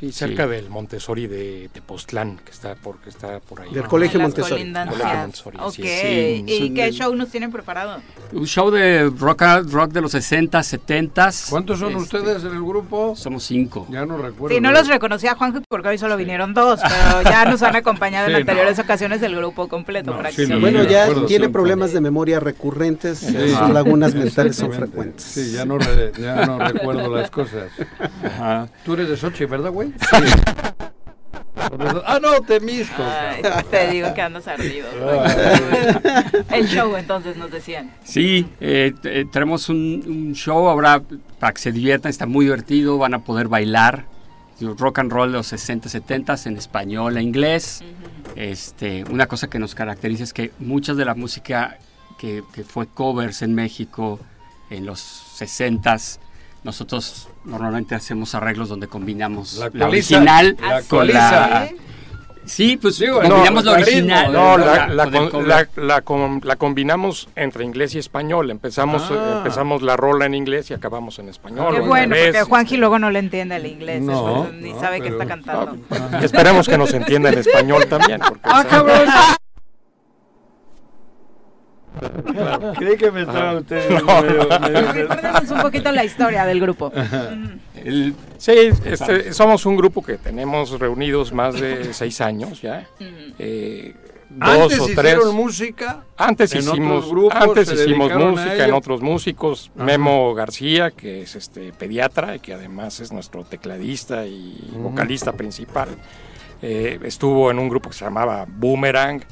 Sí, cerca del Montessori de Tepoztlán, que está por, que está por ahí. Del Colegio Montessori. Colegio Montessori, Ok. así es. ¿Y qué show nos tienen preparado? Un show de rock, rock de los 60, 70. ¿Cuántos son ustedes en el grupo? Somos cinco. Ya no recuerdo. Sí, no los reconocía Juanjo porque hoy solo vinieron dos, pero ya nos han acompañado [laughs] en Sí, anteriores ocasiones del grupo completo prácticamente. bueno, me ya tiene siempre. problemas de memoria recurrentes, Sí. sus lagunas mentales son frecuentes. Sí, ya no, re- ya no [laughs] recuerdo las cosas. Tú eres de Sochi, ¿verdad, güey? Eso- Ah, no, Temisco. Ay, te digo que andas ardido. El show entonces nos decían. Sí, eh, t- eh, tenemos un, un show ahora para que se diviertan, está muy divertido, van a poder bailar. Rock and roll de los 60, 70 en español e inglés. este, una cosa que nos caracteriza es que muchas de la música que, que fue covers en México en los 60 nosotros normalmente hacemos arreglos donde combinamos La original La con la... Sí, pues combinamos la original. No, la, la con- la- la com- la combinamos entre inglés y español. Empezamos, Ah. eh, empezamos la rola en inglés y acabamos en español. Qué bueno, porque Juanji luego no le entiende el inglés, No, ni no, sabe que pero- está cantando. Y esperemos que nos entienda en español también. Porque, Ah, o sea, cabrón. Creí que me No. medio- medio- [laughs] Recuérdenos un poquito la historia del grupo. El- sí, este, somos un grupo que tenemos reunidos más de seis años ya. Eh, dos Antes o tres. hicieron música. Antes en hicimos, otros grupos, antes hicimos música en otros músicos. Ajá. Memo García, que es este pediatra y que además es nuestro tecladista y Ujú. vocalista principal. Eh, estuvo en un grupo que se llamaba Boomerang.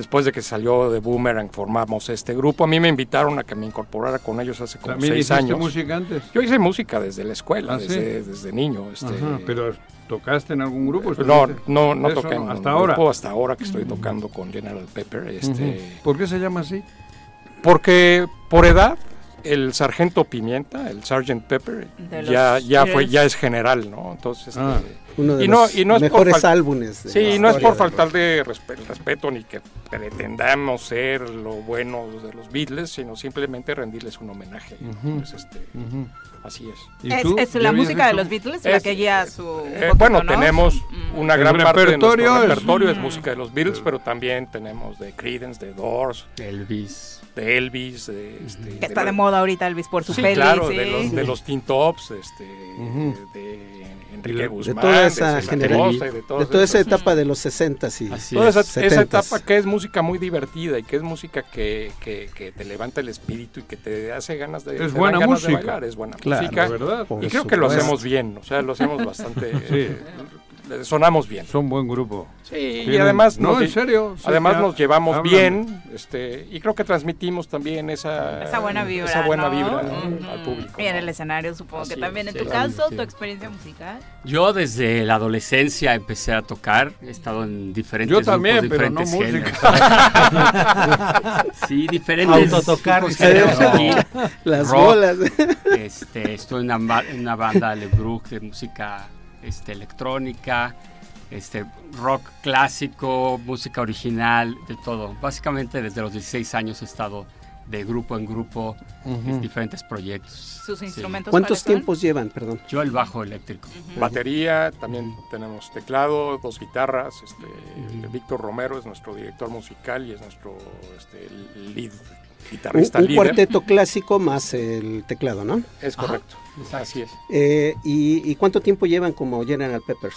Después de que salió de Boomerang formamos este grupo. A mí me invitaron a que me incorporara con ellos hace como ¿También seis hiciste años. música antes? Yo hice música desde la escuela, ¿Ah, sí? desde, desde niño. Este, Ajá, pero ¿tocaste en algún grupo? no, no, no Eso toqué en Hasta ahora. grupo, hasta ahora que estoy tocando con General Pepper. Este. ¿Por qué se llama así? Porque por edad, el sargento Pimienta, el Sergeant Pepper, ya, ya fue, ya es general, ¿no? Entonces, Ah. este, Uno de y no, los y no es por mejores álbumes de Sí, la y no es por faltar de respe- respeto ni que pretendamos ser lo bueno de los Beatles, sino simplemente rendirles un homenaje. Ujú. Pues, este, Ujú. Así es. ¿Es, es la música de los Beatles la Es- que guía su. un Eh, poquito, bueno, ¿no? tenemos Su- una El gran parte de repertorio nuestro es- repertorio es, Mm. música de los Beatles, pero también tenemos de Creedence, de Doors, Elvis, de Elvis, de, este, Que está de moda ahorita Elvis por su sí, peli. claro, sí. de los de los Teen Tops, este, de Enrique de Guzmán, toda esa de generación, de de, toda esa etapa de los 60 y Toda esa, esa 70s. etapa que es música muy divertida y que es música que, que, que te levanta el espíritu y que te hace ganas de, Es buena ganas de música. bailar, es buena Claro, música. ¿verdad? Y creo que lo supuesto. hacemos bien, o sea, lo hacemos bastante Sí. eh, [laughs] sonamos bien. Son buen grupo. Sí, y además No, nos, en serio. sí, además ya nos llevamos hablan. bien, este, y creo que transmitimos también esa, Esa buena vibra. esa buena ¿no? vibra al público. Y en el escenario supongo que también. es, En tu sí. caso, Sí. tu experiencia musical. Yo desde la adolescencia empecé a tocar, he estado en diferentes Yo también, grupos, pero no diferentes música. géneros. [laughs] sí, diferentes Autotocar. Las Rock, bolas. Este, estoy en una, en una banda Lebrook de música este, electrónica, este, rock clásico, música original, de todo. Básicamente desde los 16 años he estado de grupo en grupo Ujú. en diferentes proyectos. Sus Sí. instrumentos. ¿Cuántos tiempos llevan? Perdón. Yo el bajo eléctrico. Batería, también tenemos teclado, dos guitarras. Este, Víctor Romero es nuestro director musical y es nuestro este, lead guitarrista un líder. cuarteto clásico más el teclado, ¿no? Es correcto, así es. Eh, ¿y, y cuánto tiempo llevan como General Peppers?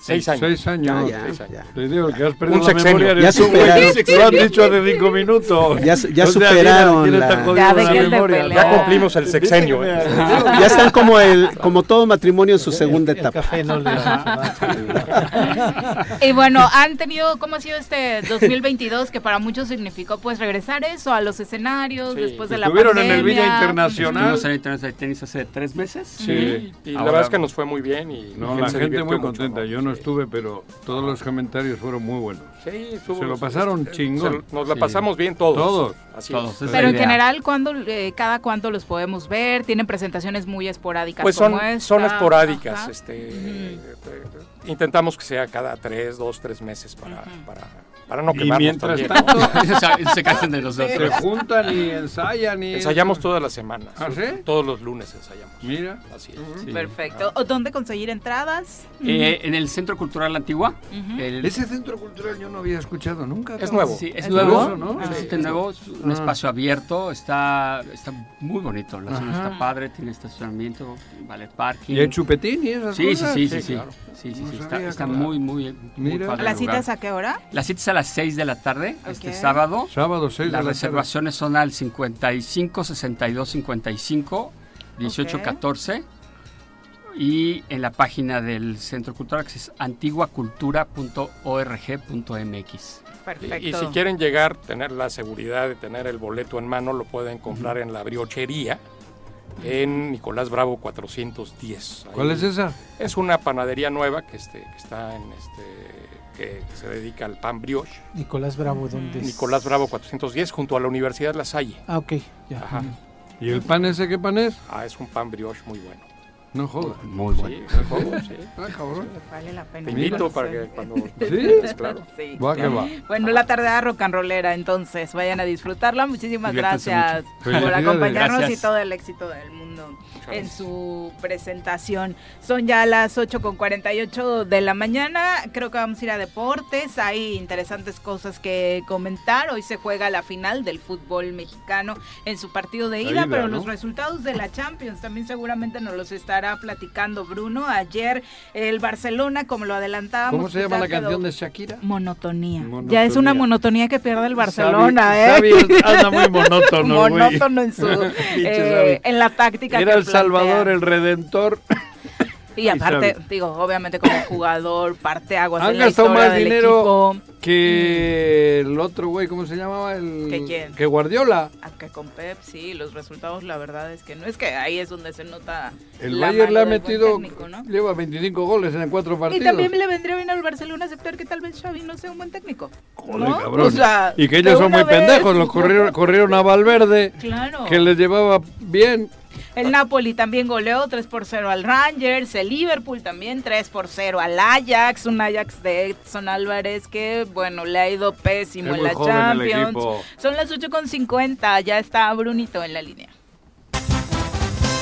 Seis años. Seis años. Ya, ya, Seis años. ya. Te digo que has perdido Un la sexenio. memoria. Ya superaron. Lo han dicho hace cinco minutos. Ya ya O sea, superaron ¿quién la- Ya, la. Ya cumplimos el sexenio. ¿eh? [laughs] Ya están como el como todo matrimonio en su segunda etapa. Y bueno, han tenido, ¿cómo ha sido este 2022? Que para muchos significó pues regresar eso a los escenarios Sí. después de la Estuvieron pandemia. en el Villa Internacional. Estuvimos en el tenis hace tres meses. Sí. Y la Ahora- verdad es que nos fue muy bien. Y No, la gente muy mucho, contenta. ¿no? Yo no Sí. estuve, pero todos los comentarios fueron muy buenos. Sí, estuvo- Se lo pasaron eh, chingón. se- nos la Sí. pasamos bien todos. Todos. Así Todos. es. Esa es Pero en general, ¿cuándo, eh, cada cuánto los podemos ver? ¿Tienen presentaciones muy esporádicas Pues son, como esta? son esporádicas. Ajá. Este, eh, eh, intentamos que sea cada tres, dos, tres meses para, para, para no Y quemarnos mientras también, ¿no? [laughs] se, cansan de nosotros. Se juntan y ensayan y... Ensayamos todas las semanas. ¿Ah, sí? Todos los lunes ensayamos. Mira. Así es. Sí. Perfecto. ¿O ¿Dónde conseguir entradas? Eh, en el Centro Cultural Antigua. El- Ese centro cultural yo no había escuchado nunca. Es nuevo. Sí, es, ¿Es nuevo, nuevo? ¿no? es Sí, bastante es nuevo, es un Ah. espacio abierto, está, está muy bonito, la zona Ajá. está padre, tiene estacionamiento, vale parking. ¿Y hay chupetín y esas Sí, sí, cosas? sí, sí, Sí, sí, claro. sí, sí, No sí, está, está muy, muy, muy padre ¿Las citas a qué hora? Las citas a las 6 de la tarde, este Ok. sábado. Sábado 6 de Las la reservaciones son al 55 62 55 18 Ok. 14 y en la página del Centro Cultural que es antiguacultura.org.mx. Perfecto. Y, y si quieren llegar, tener la seguridad de tener el boleto en mano, lo pueden comprar en la briochería en Nicolás Bravo 410. Ahí ¿Cuál es esa? Es una panadería nueva que, este, que está en este que se dedica al pan brioche. Nicolás Bravo, ¿dónde es? Nicolás Bravo 410 junto a la Universidad La Salle. Ah, ok, ya. Ajá. ¿Y el pan ese qué pan es? Ah, es un pan brioche muy bueno. No jodas. Muy bueno. Sí, sí. Ah, cabrón. Vale la pena. Te invito para que cuando... [laughs] ¿Sí? Pues claro. Sí. Va que va. Bueno, la tarde rock and rollera, entonces vayan a disfrutarla. Muchísimas Diviértanse gracias mucho. por acompañarnos Gracias. y todo el éxito del mundo en su presentación. Son ya las 8 con 48 de la mañana. Creo que vamos a ir a deportes. Hay interesantes cosas que comentar. Hoy se juega la final del fútbol mexicano en su partido de ida, ida, pero ¿no? los resultados de la Champions también seguramente nos los estará platicando Bruno. Ayer el Barcelona, como lo adelantábamos, ¿Cómo se pues llama la canción de Shakira? Monotonía. Monotonía. Ya es una monotonía que pierde el Barcelona, Xavi- ¿eh? Xavi [laughs] anda muy monótono. Monótono en su [laughs] eh, en la táctica. Era que el Salvador, el Redentor. Y aparte, digo, obviamente como jugador, parte aguas Han en la gastado más del dinero equipo. que el otro güey, ¿cómo se llamaba? El... ¿Que quién? Que Guardiola. Aunque con Pep, sí, los resultados, la verdad es que no es que ahí es donde se nota. El la Bayern le ha metido, técnico, ¿no? lleva 25 goles en cuatro partidos. Y también le vendría bien al Barcelona aceptar que tal vez Xavi no sea un buen técnico. Joder, ¿no? cabrón. O sea, y que ellos son muy vez. pendejos, los corrieron, corrieron a Valverde, Claro. que les llevaba bien. El Napoli también goleó 3 por 0 al Rangers, el Liverpool también 3 por 0 al Ajax, un Ajax de Edson Álvarez que, bueno, le ha ido pésimo Es en la Champions. Son las 8.50, ya está Brunito en la línea.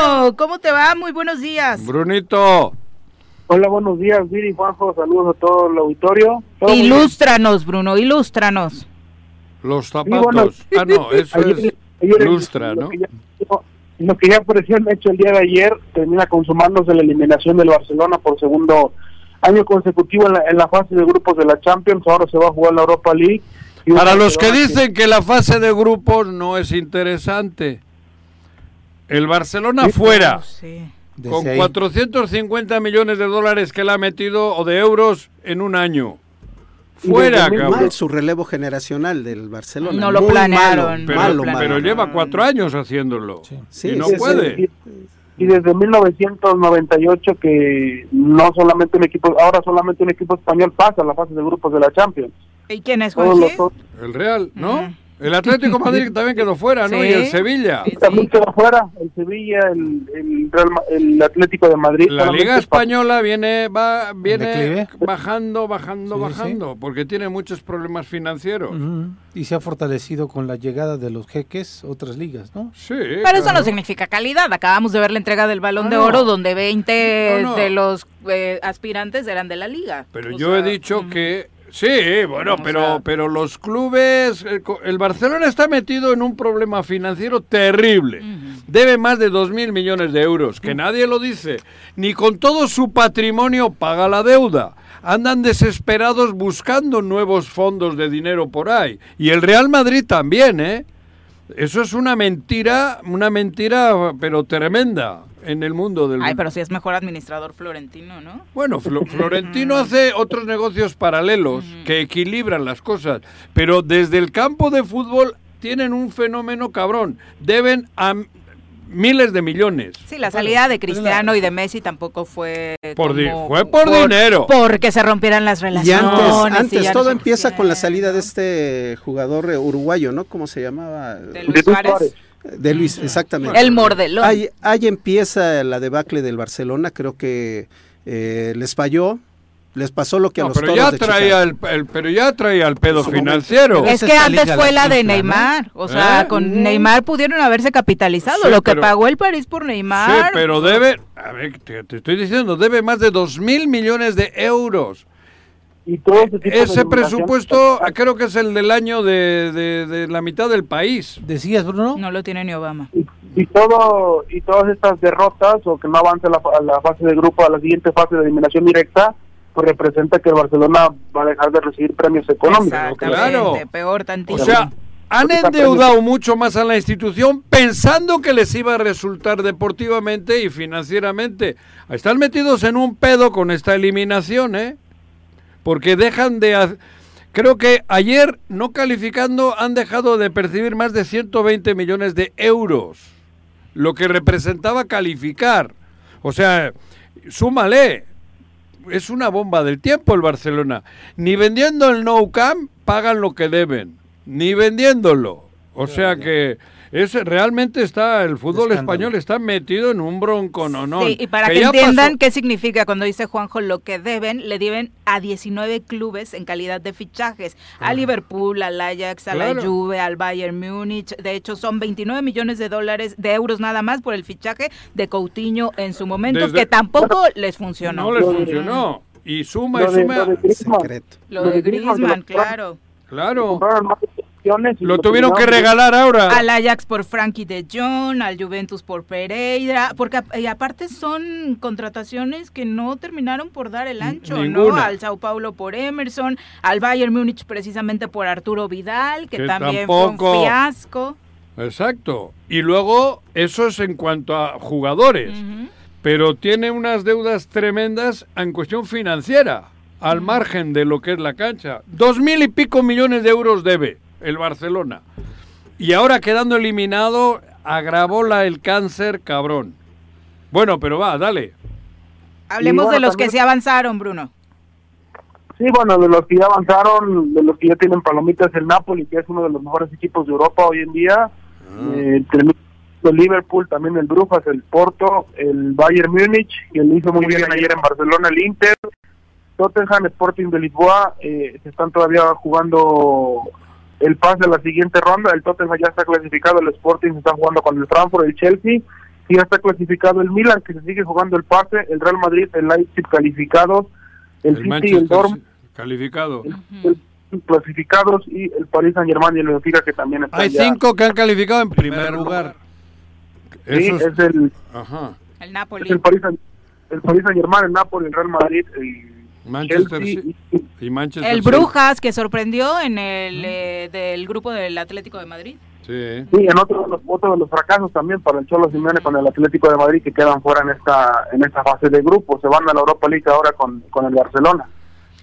Bruno, ¿cómo te va? Muy buenos días. Brunito, Hola, buenos días, Viri, Juanjo, saludos a todo el auditorio. Todo. Ilústranos, Bruno, ilústranos. Los bueno, zapatos. Ah, no, [laughs] eso ayer- es ayer- lustra, lo ¿no? que ya- Lo que ya apareció en hecho el día de ayer termina consumándose la eliminación del Barcelona por segundo año consecutivo en la, en la fase de grupos de la Champions. Ahora se va a jugar la Europa League. Para los que dicen que la fase de grupos no es interesante, el Barcelona fuera, con Desde ahí. 450 millones de dólares que le ha metido o de euros en un año. Fuera, cabrón. mal su relevo generacional del Barcelona. No lo Muy planearon. malo, Pero, malo, pero lleva cuatro años haciéndolo. Sí, y no sí, sí. puede. Y, y desde 1998 que no solamente un equipo, ahora solamente un equipo español pasa a la fase de grupos de la Champions. ¿Y quién es, Jorge? los El Real, ¿no? El Atlético de Madrid [laughs] también quedó fuera, ¿no? Sí. Y el Sevilla. También quedó fuera el Sevilla, el, el, Real Ma- el Atlético de Madrid. La Liga pa- Española viene va viene bajando, bajando, Sí, bajando, porque tiene muchos problemas financieros. Y se ha fortalecido con la llegada de los jeques otras ligas, ¿no? Sí. Pero eso no significa calidad. Acabamos de ver la entrega del Balón Ah, de no. Oro, donde 20 No, no. de los eh, aspirantes eran de la liga. Pero O yo sea, he dicho que sí, bueno, pero pero los clubes el, Barcelona está metido en un problema financiero terrible. Debe más de dos mil millones de euros, que nadie lo dice. Ni con todo su patrimonio paga la deuda. Andan desesperados buscando nuevos fondos de dinero por ahí. Y el Real Madrid también, ¿eh? Eso es una mentira, una mentira, pero tremenda en el mundo del Ay, pero sí es mejor administrador florentino, ¿no? bueno, Flo- [laughs] Florentino hace otros negocios paralelos que equilibran las cosas, pero desde el campo de fútbol tienen un fenómeno cabrón. Deben a miles de millones. Sí, la salida de Cristiano y de Messi tampoco fue Por como- fue por dinero. Porque se rompieran las Y relaciones. antes, y antes ya todo no- empieza con la salida de este jugador eh, uruguayo, ¿no? ¿Cómo se llamaba? De Luis Suárez. De Luis, exactamente. El mordelón. Ahí, ahí empieza la debacle del Barcelona, creo que eh, les falló, les pasó lo que a No, los pero ya de traía el, pero ya traía el pedo financiero. Es que antes fue la de Neymar. O sea, ¿Eh? con Neymar pudieron haberse capitalizado. Sí, lo que pero- pagó el París por Sí, Neymar. pero debe, a ver, te, te estoy diciendo, debe más de dos mil millones de euros. Y todo ese tipo presupuesto creo que es el del año de, de- de la mitad del país. ¿Decías, Bruno? No lo tiene ni Obama. y todo y todas estas derrotas o que no avance a la, la fase de grupo a la siguiente fase de eliminación directa pues representa que el Barcelona va a dejar de recibir premios económicos Claro. peor O tantito. sea, han endeudado mucho más a la institución pensando que les iba a resultar deportivamente y financieramente. Están metidos en un pedo con esta eliminación, ¿eh? Porque dejan de... ha- Creo que ayer, no calificando, han dejado de percibir más de 120 millones de euros, lo que representaba calificar. O sea, súmale, es una bomba del tiempo el Barcelona. Ni vendiendo el No Camp pagan lo que deben, ni vendiéndolo. O sea que es realmente está el fútbol Escándalo. español está metido en un bronco no no. Sí, y para que, entiendan pasó- qué significa cuando dice Juanjo lo que deben, le deben a 19 clubes en calidad de fichajes. A Liverpool, al Ajax, a la. Juve, al Bayern Múnich. De hecho, son 29 millones de dólares, de euros nada más por el fichaje de Coutinho en su momento, Desde- que tampoco les funcionó. no les funcionó y suma y suma lo de Griezmann. Secreto. Lo de Griezmann, claro. Claro. Lo tuvieron que regalar ahora. Al Ajax por Frankie de Jong, al Juventus por Pereira, porque y aparte son contrataciones que no terminaron por dar el ancho, ¿no? Al Sao Paulo por Emerson, al Bayern Múnich precisamente por Arturo Vidal, que, Que también tampoco. fue un fiasco. Exacto. Y luego, eso es en cuanto a jugadores. Pero tiene unas deudas tremendas en cuestión financiera, al margen de lo que es la cancha. Dos mil y pico millones de euros debe el Barcelona. Y ahora quedando eliminado, agravó la, el cáncer cabrón. Bueno, pero va, dale. Hablemos bueno, de los que sí avanzaron, Bruno. Sí, bueno, de los que ya avanzaron, de los que ya tienen palomitas, el Napoli, que es uno de los mejores equipos de Europa hoy en día. Eh, terminó el Liverpool, también el Brujas, el Porto, el Bayern Múnich, que lo hizo muy bien ayer en Barcelona, el Inter, Tottenham, Sporting de Lisboa, eh, se están todavía jugando el pase a la siguiente ronda. El Tottenham ya está clasificado, el Sporting se está jugando con el Frankfurt, el Chelsea. Sí, ya está clasificado el Milan, que se sigue jugando el pase, el Real Madrid, el Leipzig calificados, el, El City, el Manchester Dortmund calificado. clasificados y el Paris Saint Germain y el Benfica que también están Hay ya- cinco que han calificado en primer lugar. Sí, Esos- es el, Ajá. El es Napoli. el Paris Saint- el Paris Saint Germain, el Napoli, el Real Madrid, el Manchester Chelsea City y- y Manchester El. Brujas que sorprendió en el eh, del grupo del Atlético de Madrid. Sí. Sí, en otro de, los, otro de los fracasos también para el Cholo Simeone con el Atlético de Madrid que quedan fuera en esta en esta fase de grupo. Se van a la Europa League ahora con, con el Barcelona.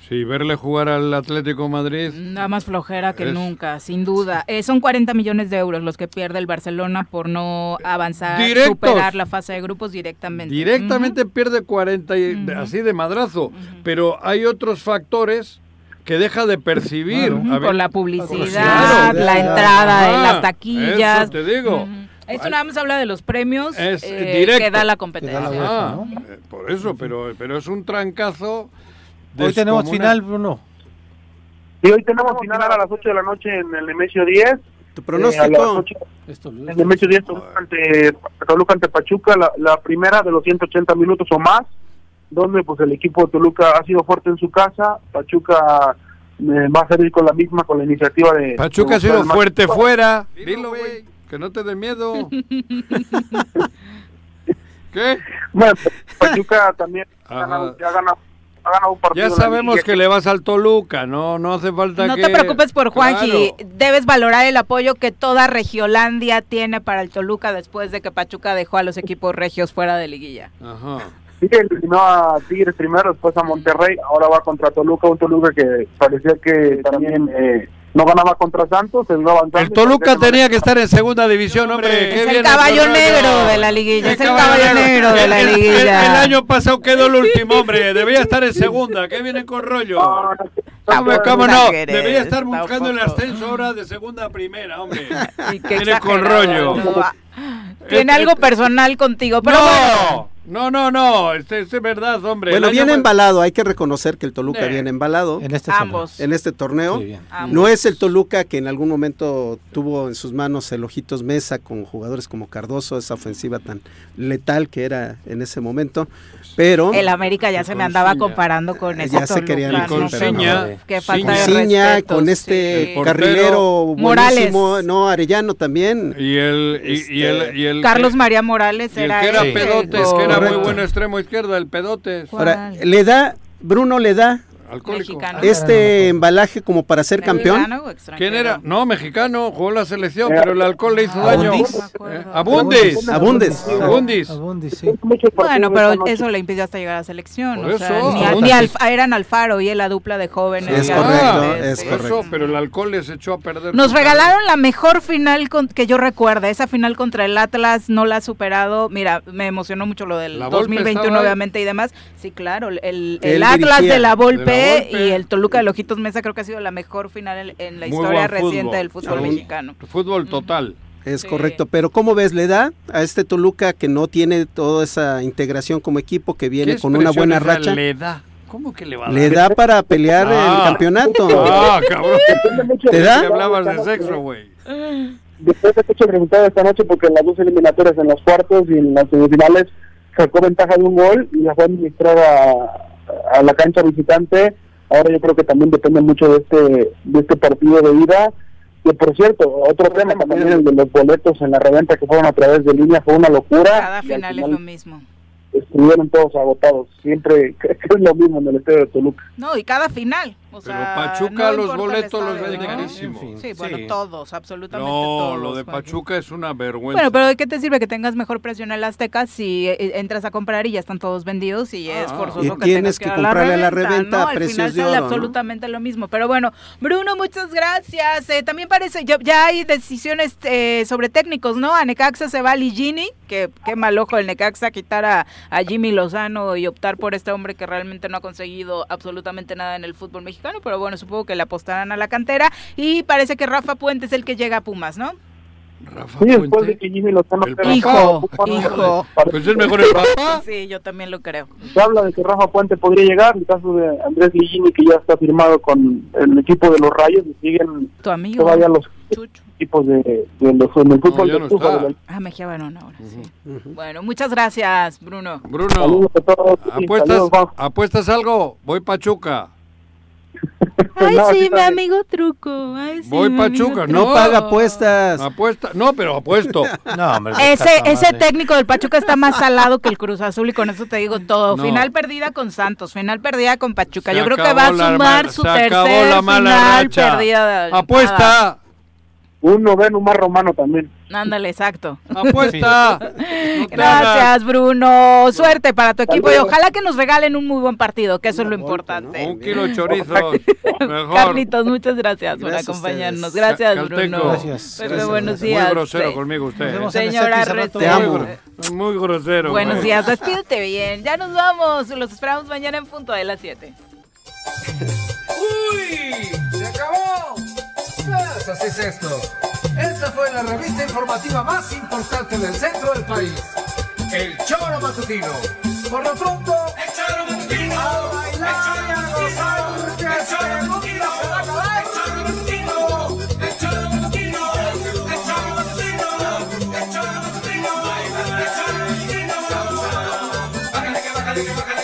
Sí, verle jugar al Atlético Madrid. Nada más flojera que Es- nunca, sin duda. Eh, son 40 millones de euros los que pierde el Barcelona por no avanzar, Directos. superar la fase de grupos directamente. Directamente pierde 40 y de- así de madrazo. Pero hay otros factores que deja de percibir. Ver- por la publicidad, Claro. la entrada en Ajá, las taquillas. Eso te digo. Esto nada más habla de los premios Es eh, que da la competencia. Ah, eh, por eso, pero, pero es un trancazo. Hoy tenemos final, Bruno. Y hoy tenemos final a las 8 de la noche en el Nemesio 10. ¿Tu pronóstico? las 8 el Nemesio 10 Toluca ante, Toluca ante Pachuca, la, la primera de los 180 minutos o más, donde pues el equipo de Toluca ha sido fuerte en su casa. Pachuca eh, va a salir con la misma, con la iniciativa de... Pachuca ha sido fuerte más- fuera. Dilo, güey, que no te dé miedo. [laughs] ¿Qué? Bueno, Pachuca también ha ganado, ya ha ganado, ha ganado un partido. Ya sabemos que le vas al Toluca, no, no hace falta No que... te preocupes por Juanji, Claro. debes valorar el apoyo que toda Regiolandia tiene para el Toluca después de que Pachuca dejó a los equipos regios fuera de liguilla. Ajá. Sí, eliminó a Tigres primero, después a Monterrey, ahora va contra Toluca, un Toluca que parecía que también eh, no ganaba contra Santos, se iba avanzando. El Toluca tenía que estar en segunda división, hombre. Es el caballo negro de la liguilla, es el caballo negro de la El- el- liguilla. El, año pasado quedó el último, hombre. Debía estar en segunda. ¿Qué viene con rollo? Hombre, ¿Cómo no? Debería estar buscando el ascenso ahora de segunda a primera, hombre. [laughs] Y qué Viene con rollo. Tiene Este- algo personal contigo, pero bueno. No, no, no. Este, este es verdad, hombre. Bueno, viene pa- embalado, hay que reconocer que el Toluca Sí. viene embalado. En este Ambos. En este torneo. Sí, bien. No es el Toluca que en algún momento tuvo en sus manos el Ojitos Mesa con jugadores como Cardoso, esa ofensiva tan letal que era en ese momento. Pero El América ya se me andaba comparando con ese ya se querían ¿no? con Ciña, Qué falta de Ciña, respeto, con sí. este portero. carrilero Morales. no, Arellano también. Y el, y, y el, y el Carlos que- María Morales y el era que era el pedotes, que era muy bueno extremo izquierda, el pedotes. Ahora, le da, Bruno le da Alcohólico. este embalaje como para ser campeón. ¿Quién era? No, mexicano, jugó la selección, pero el alcohol le hizo daño. Abundis. Eh, Abundis. Abundes. Abundis. Abundis, sí. Bueno, pero eso le impidió hasta llegar a selección. Por o sea, eso. ni, ni eran Alfaro y la dupla de jóvenes. Es ya correcto, grandes, es correcto. eso, pero el alcohol les echó a perder. Nos regalaron la mejor final con- que yo recuerda. Esa final contra el Atlas no la ha superado. Mira, me emocionó mucho lo del La Volpe 2021 estaba ahí. obviamente y demás. Sí, claro, el, Atlas dirigía. de la, Volpe De la Volpe. y el Toluca de Lojitos Mesa creo que ha sido la mejor final en, en la Muy historia reciente fútbol. del fútbol mexicano. Fútbol total. Es Sí. correcto, pero ¿cómo ves? ¿Le da a este Toluca que no tiene toda esa integración como equipo, que viene ¿Qué con una buena racha? Le da. ¿Cómo que le va a dar? Le da para pelear Ah. el campeonato. [laughs] Ah, cabrón. ¿Te da? Que hablabas de sexo, güey. Después de que hecho resultado esta noche, porque en las dos eliminatorias, en los cuartos y en las semifinales, sacó ventaja de un gol y la fue a administrar a, la cancha visitante. Ahora yo creo que también depende mucho de este de este partido de ida. Que por cierto, otro tema también el de los boletos en la reventa que fueron a través de línea fue una locura. Cada y al final es final lo mismo. Estuvieron todos agotados. Siempre [laughs] es lo mismo en el estadio de Toluca. No, y cada final. O Pero sea, Pachuca no los boletos los vende ¿no? carísimo. Sí, bueno, Sí. todos, absolutamente No, todos. lo de. Pachuca es una vergüenza. Bueno, pero ¿de qué te sirve que tengas mejor precio en el Azteca si eh, entras a comprar y ya están todos vendidos y es Ah. forzoso Y que tienes tengas que a comprarle a la reventa, reventa ¿no? a Al precios final de sale oro, ¿no? absolutamente lo mismo. Pero bueno, Bruno, muchas gracias. Eh, también parece, ya, ya hay decisiones eh, sobre técnicos, ¿no? A Necaxa se va a Ligini, que qué mal ojo el Necaxa quitar a, a Jimmy Lozano y optar por este hombre que realmente no ha conseguido absolutamente nada en el fútbol mexicano, pero bueno, supongo que le apostarán a la cantera y parece que Rafa Puente es el que llega a Pumas, ¿no? Sí, después de que Jimmy Lozano El Hijo, hijo. Pues es mejor el papá. [laughs] Sí, yo también lo creo. Se habla de que Rafa Puente podría llegar, en el caso de Andrés Ligini, que ya está firmado con el equipo de los Rayos, y siguen Tu amigo. todavía los equipos de, de los, en el fútbol no está. de Ah, Mejía Barón ahora, sí. Bueno, muchas gracias, Bruno. Bruno, Saludos a todos. ¿apuestas, Saludos. ¿apuestas algo? Voy Pachuca. Ay, No, sí, mi amigo truco. Ay, sí, Voy Pachuca. No, paga apuestas. Apuesta. No, pero apuesto. [laughs] No, hombre. Ese, ese madre. técnico del Pachuca está más salado que el Cruz Azul y con eso te digo todo. No. Final perdida con Santos, final perdida con Pachuca. Se Yo creo que va a sumar su se tercer acabó la mala final racha. perdida. de- Apuesta. Un noveno más romano también. Ándale, exacto. Apuesta. [laughs] Gracias, Bruno. Suerte para tu equipo y ojalá que nos regalen un muy buen partido, que eso es lo importante. Un kilo de chorizos. [laughs] Mejor. Carlitos, muchas gracias, por Gracias acompañarnos. Gracias, Calteco. Bruno. Gracias. Pepe, Gracias. buenos Muy días. grosero Sí. conmigo usted. Señora rato. Te amo. Muy grosero. Buenos güey. días, despídete bien. Ya nos vamos. Los esperamos mañana en punto de las 7. ¡Uy! ¡Se acabó! Yes, así es esto. Esta fue la revista informativa más importante del centro del país. El Choro Matutino. Por lo pronto, el Choro Matutino. A bailar el Choro Matutino, gozar, porque el Choro Matutino va a acabar. El Choro Matutino. El Choro Matutino. El Choro Matutino. El Choro Matutino. El Choro Matutino. Bájale que bájale que bájale.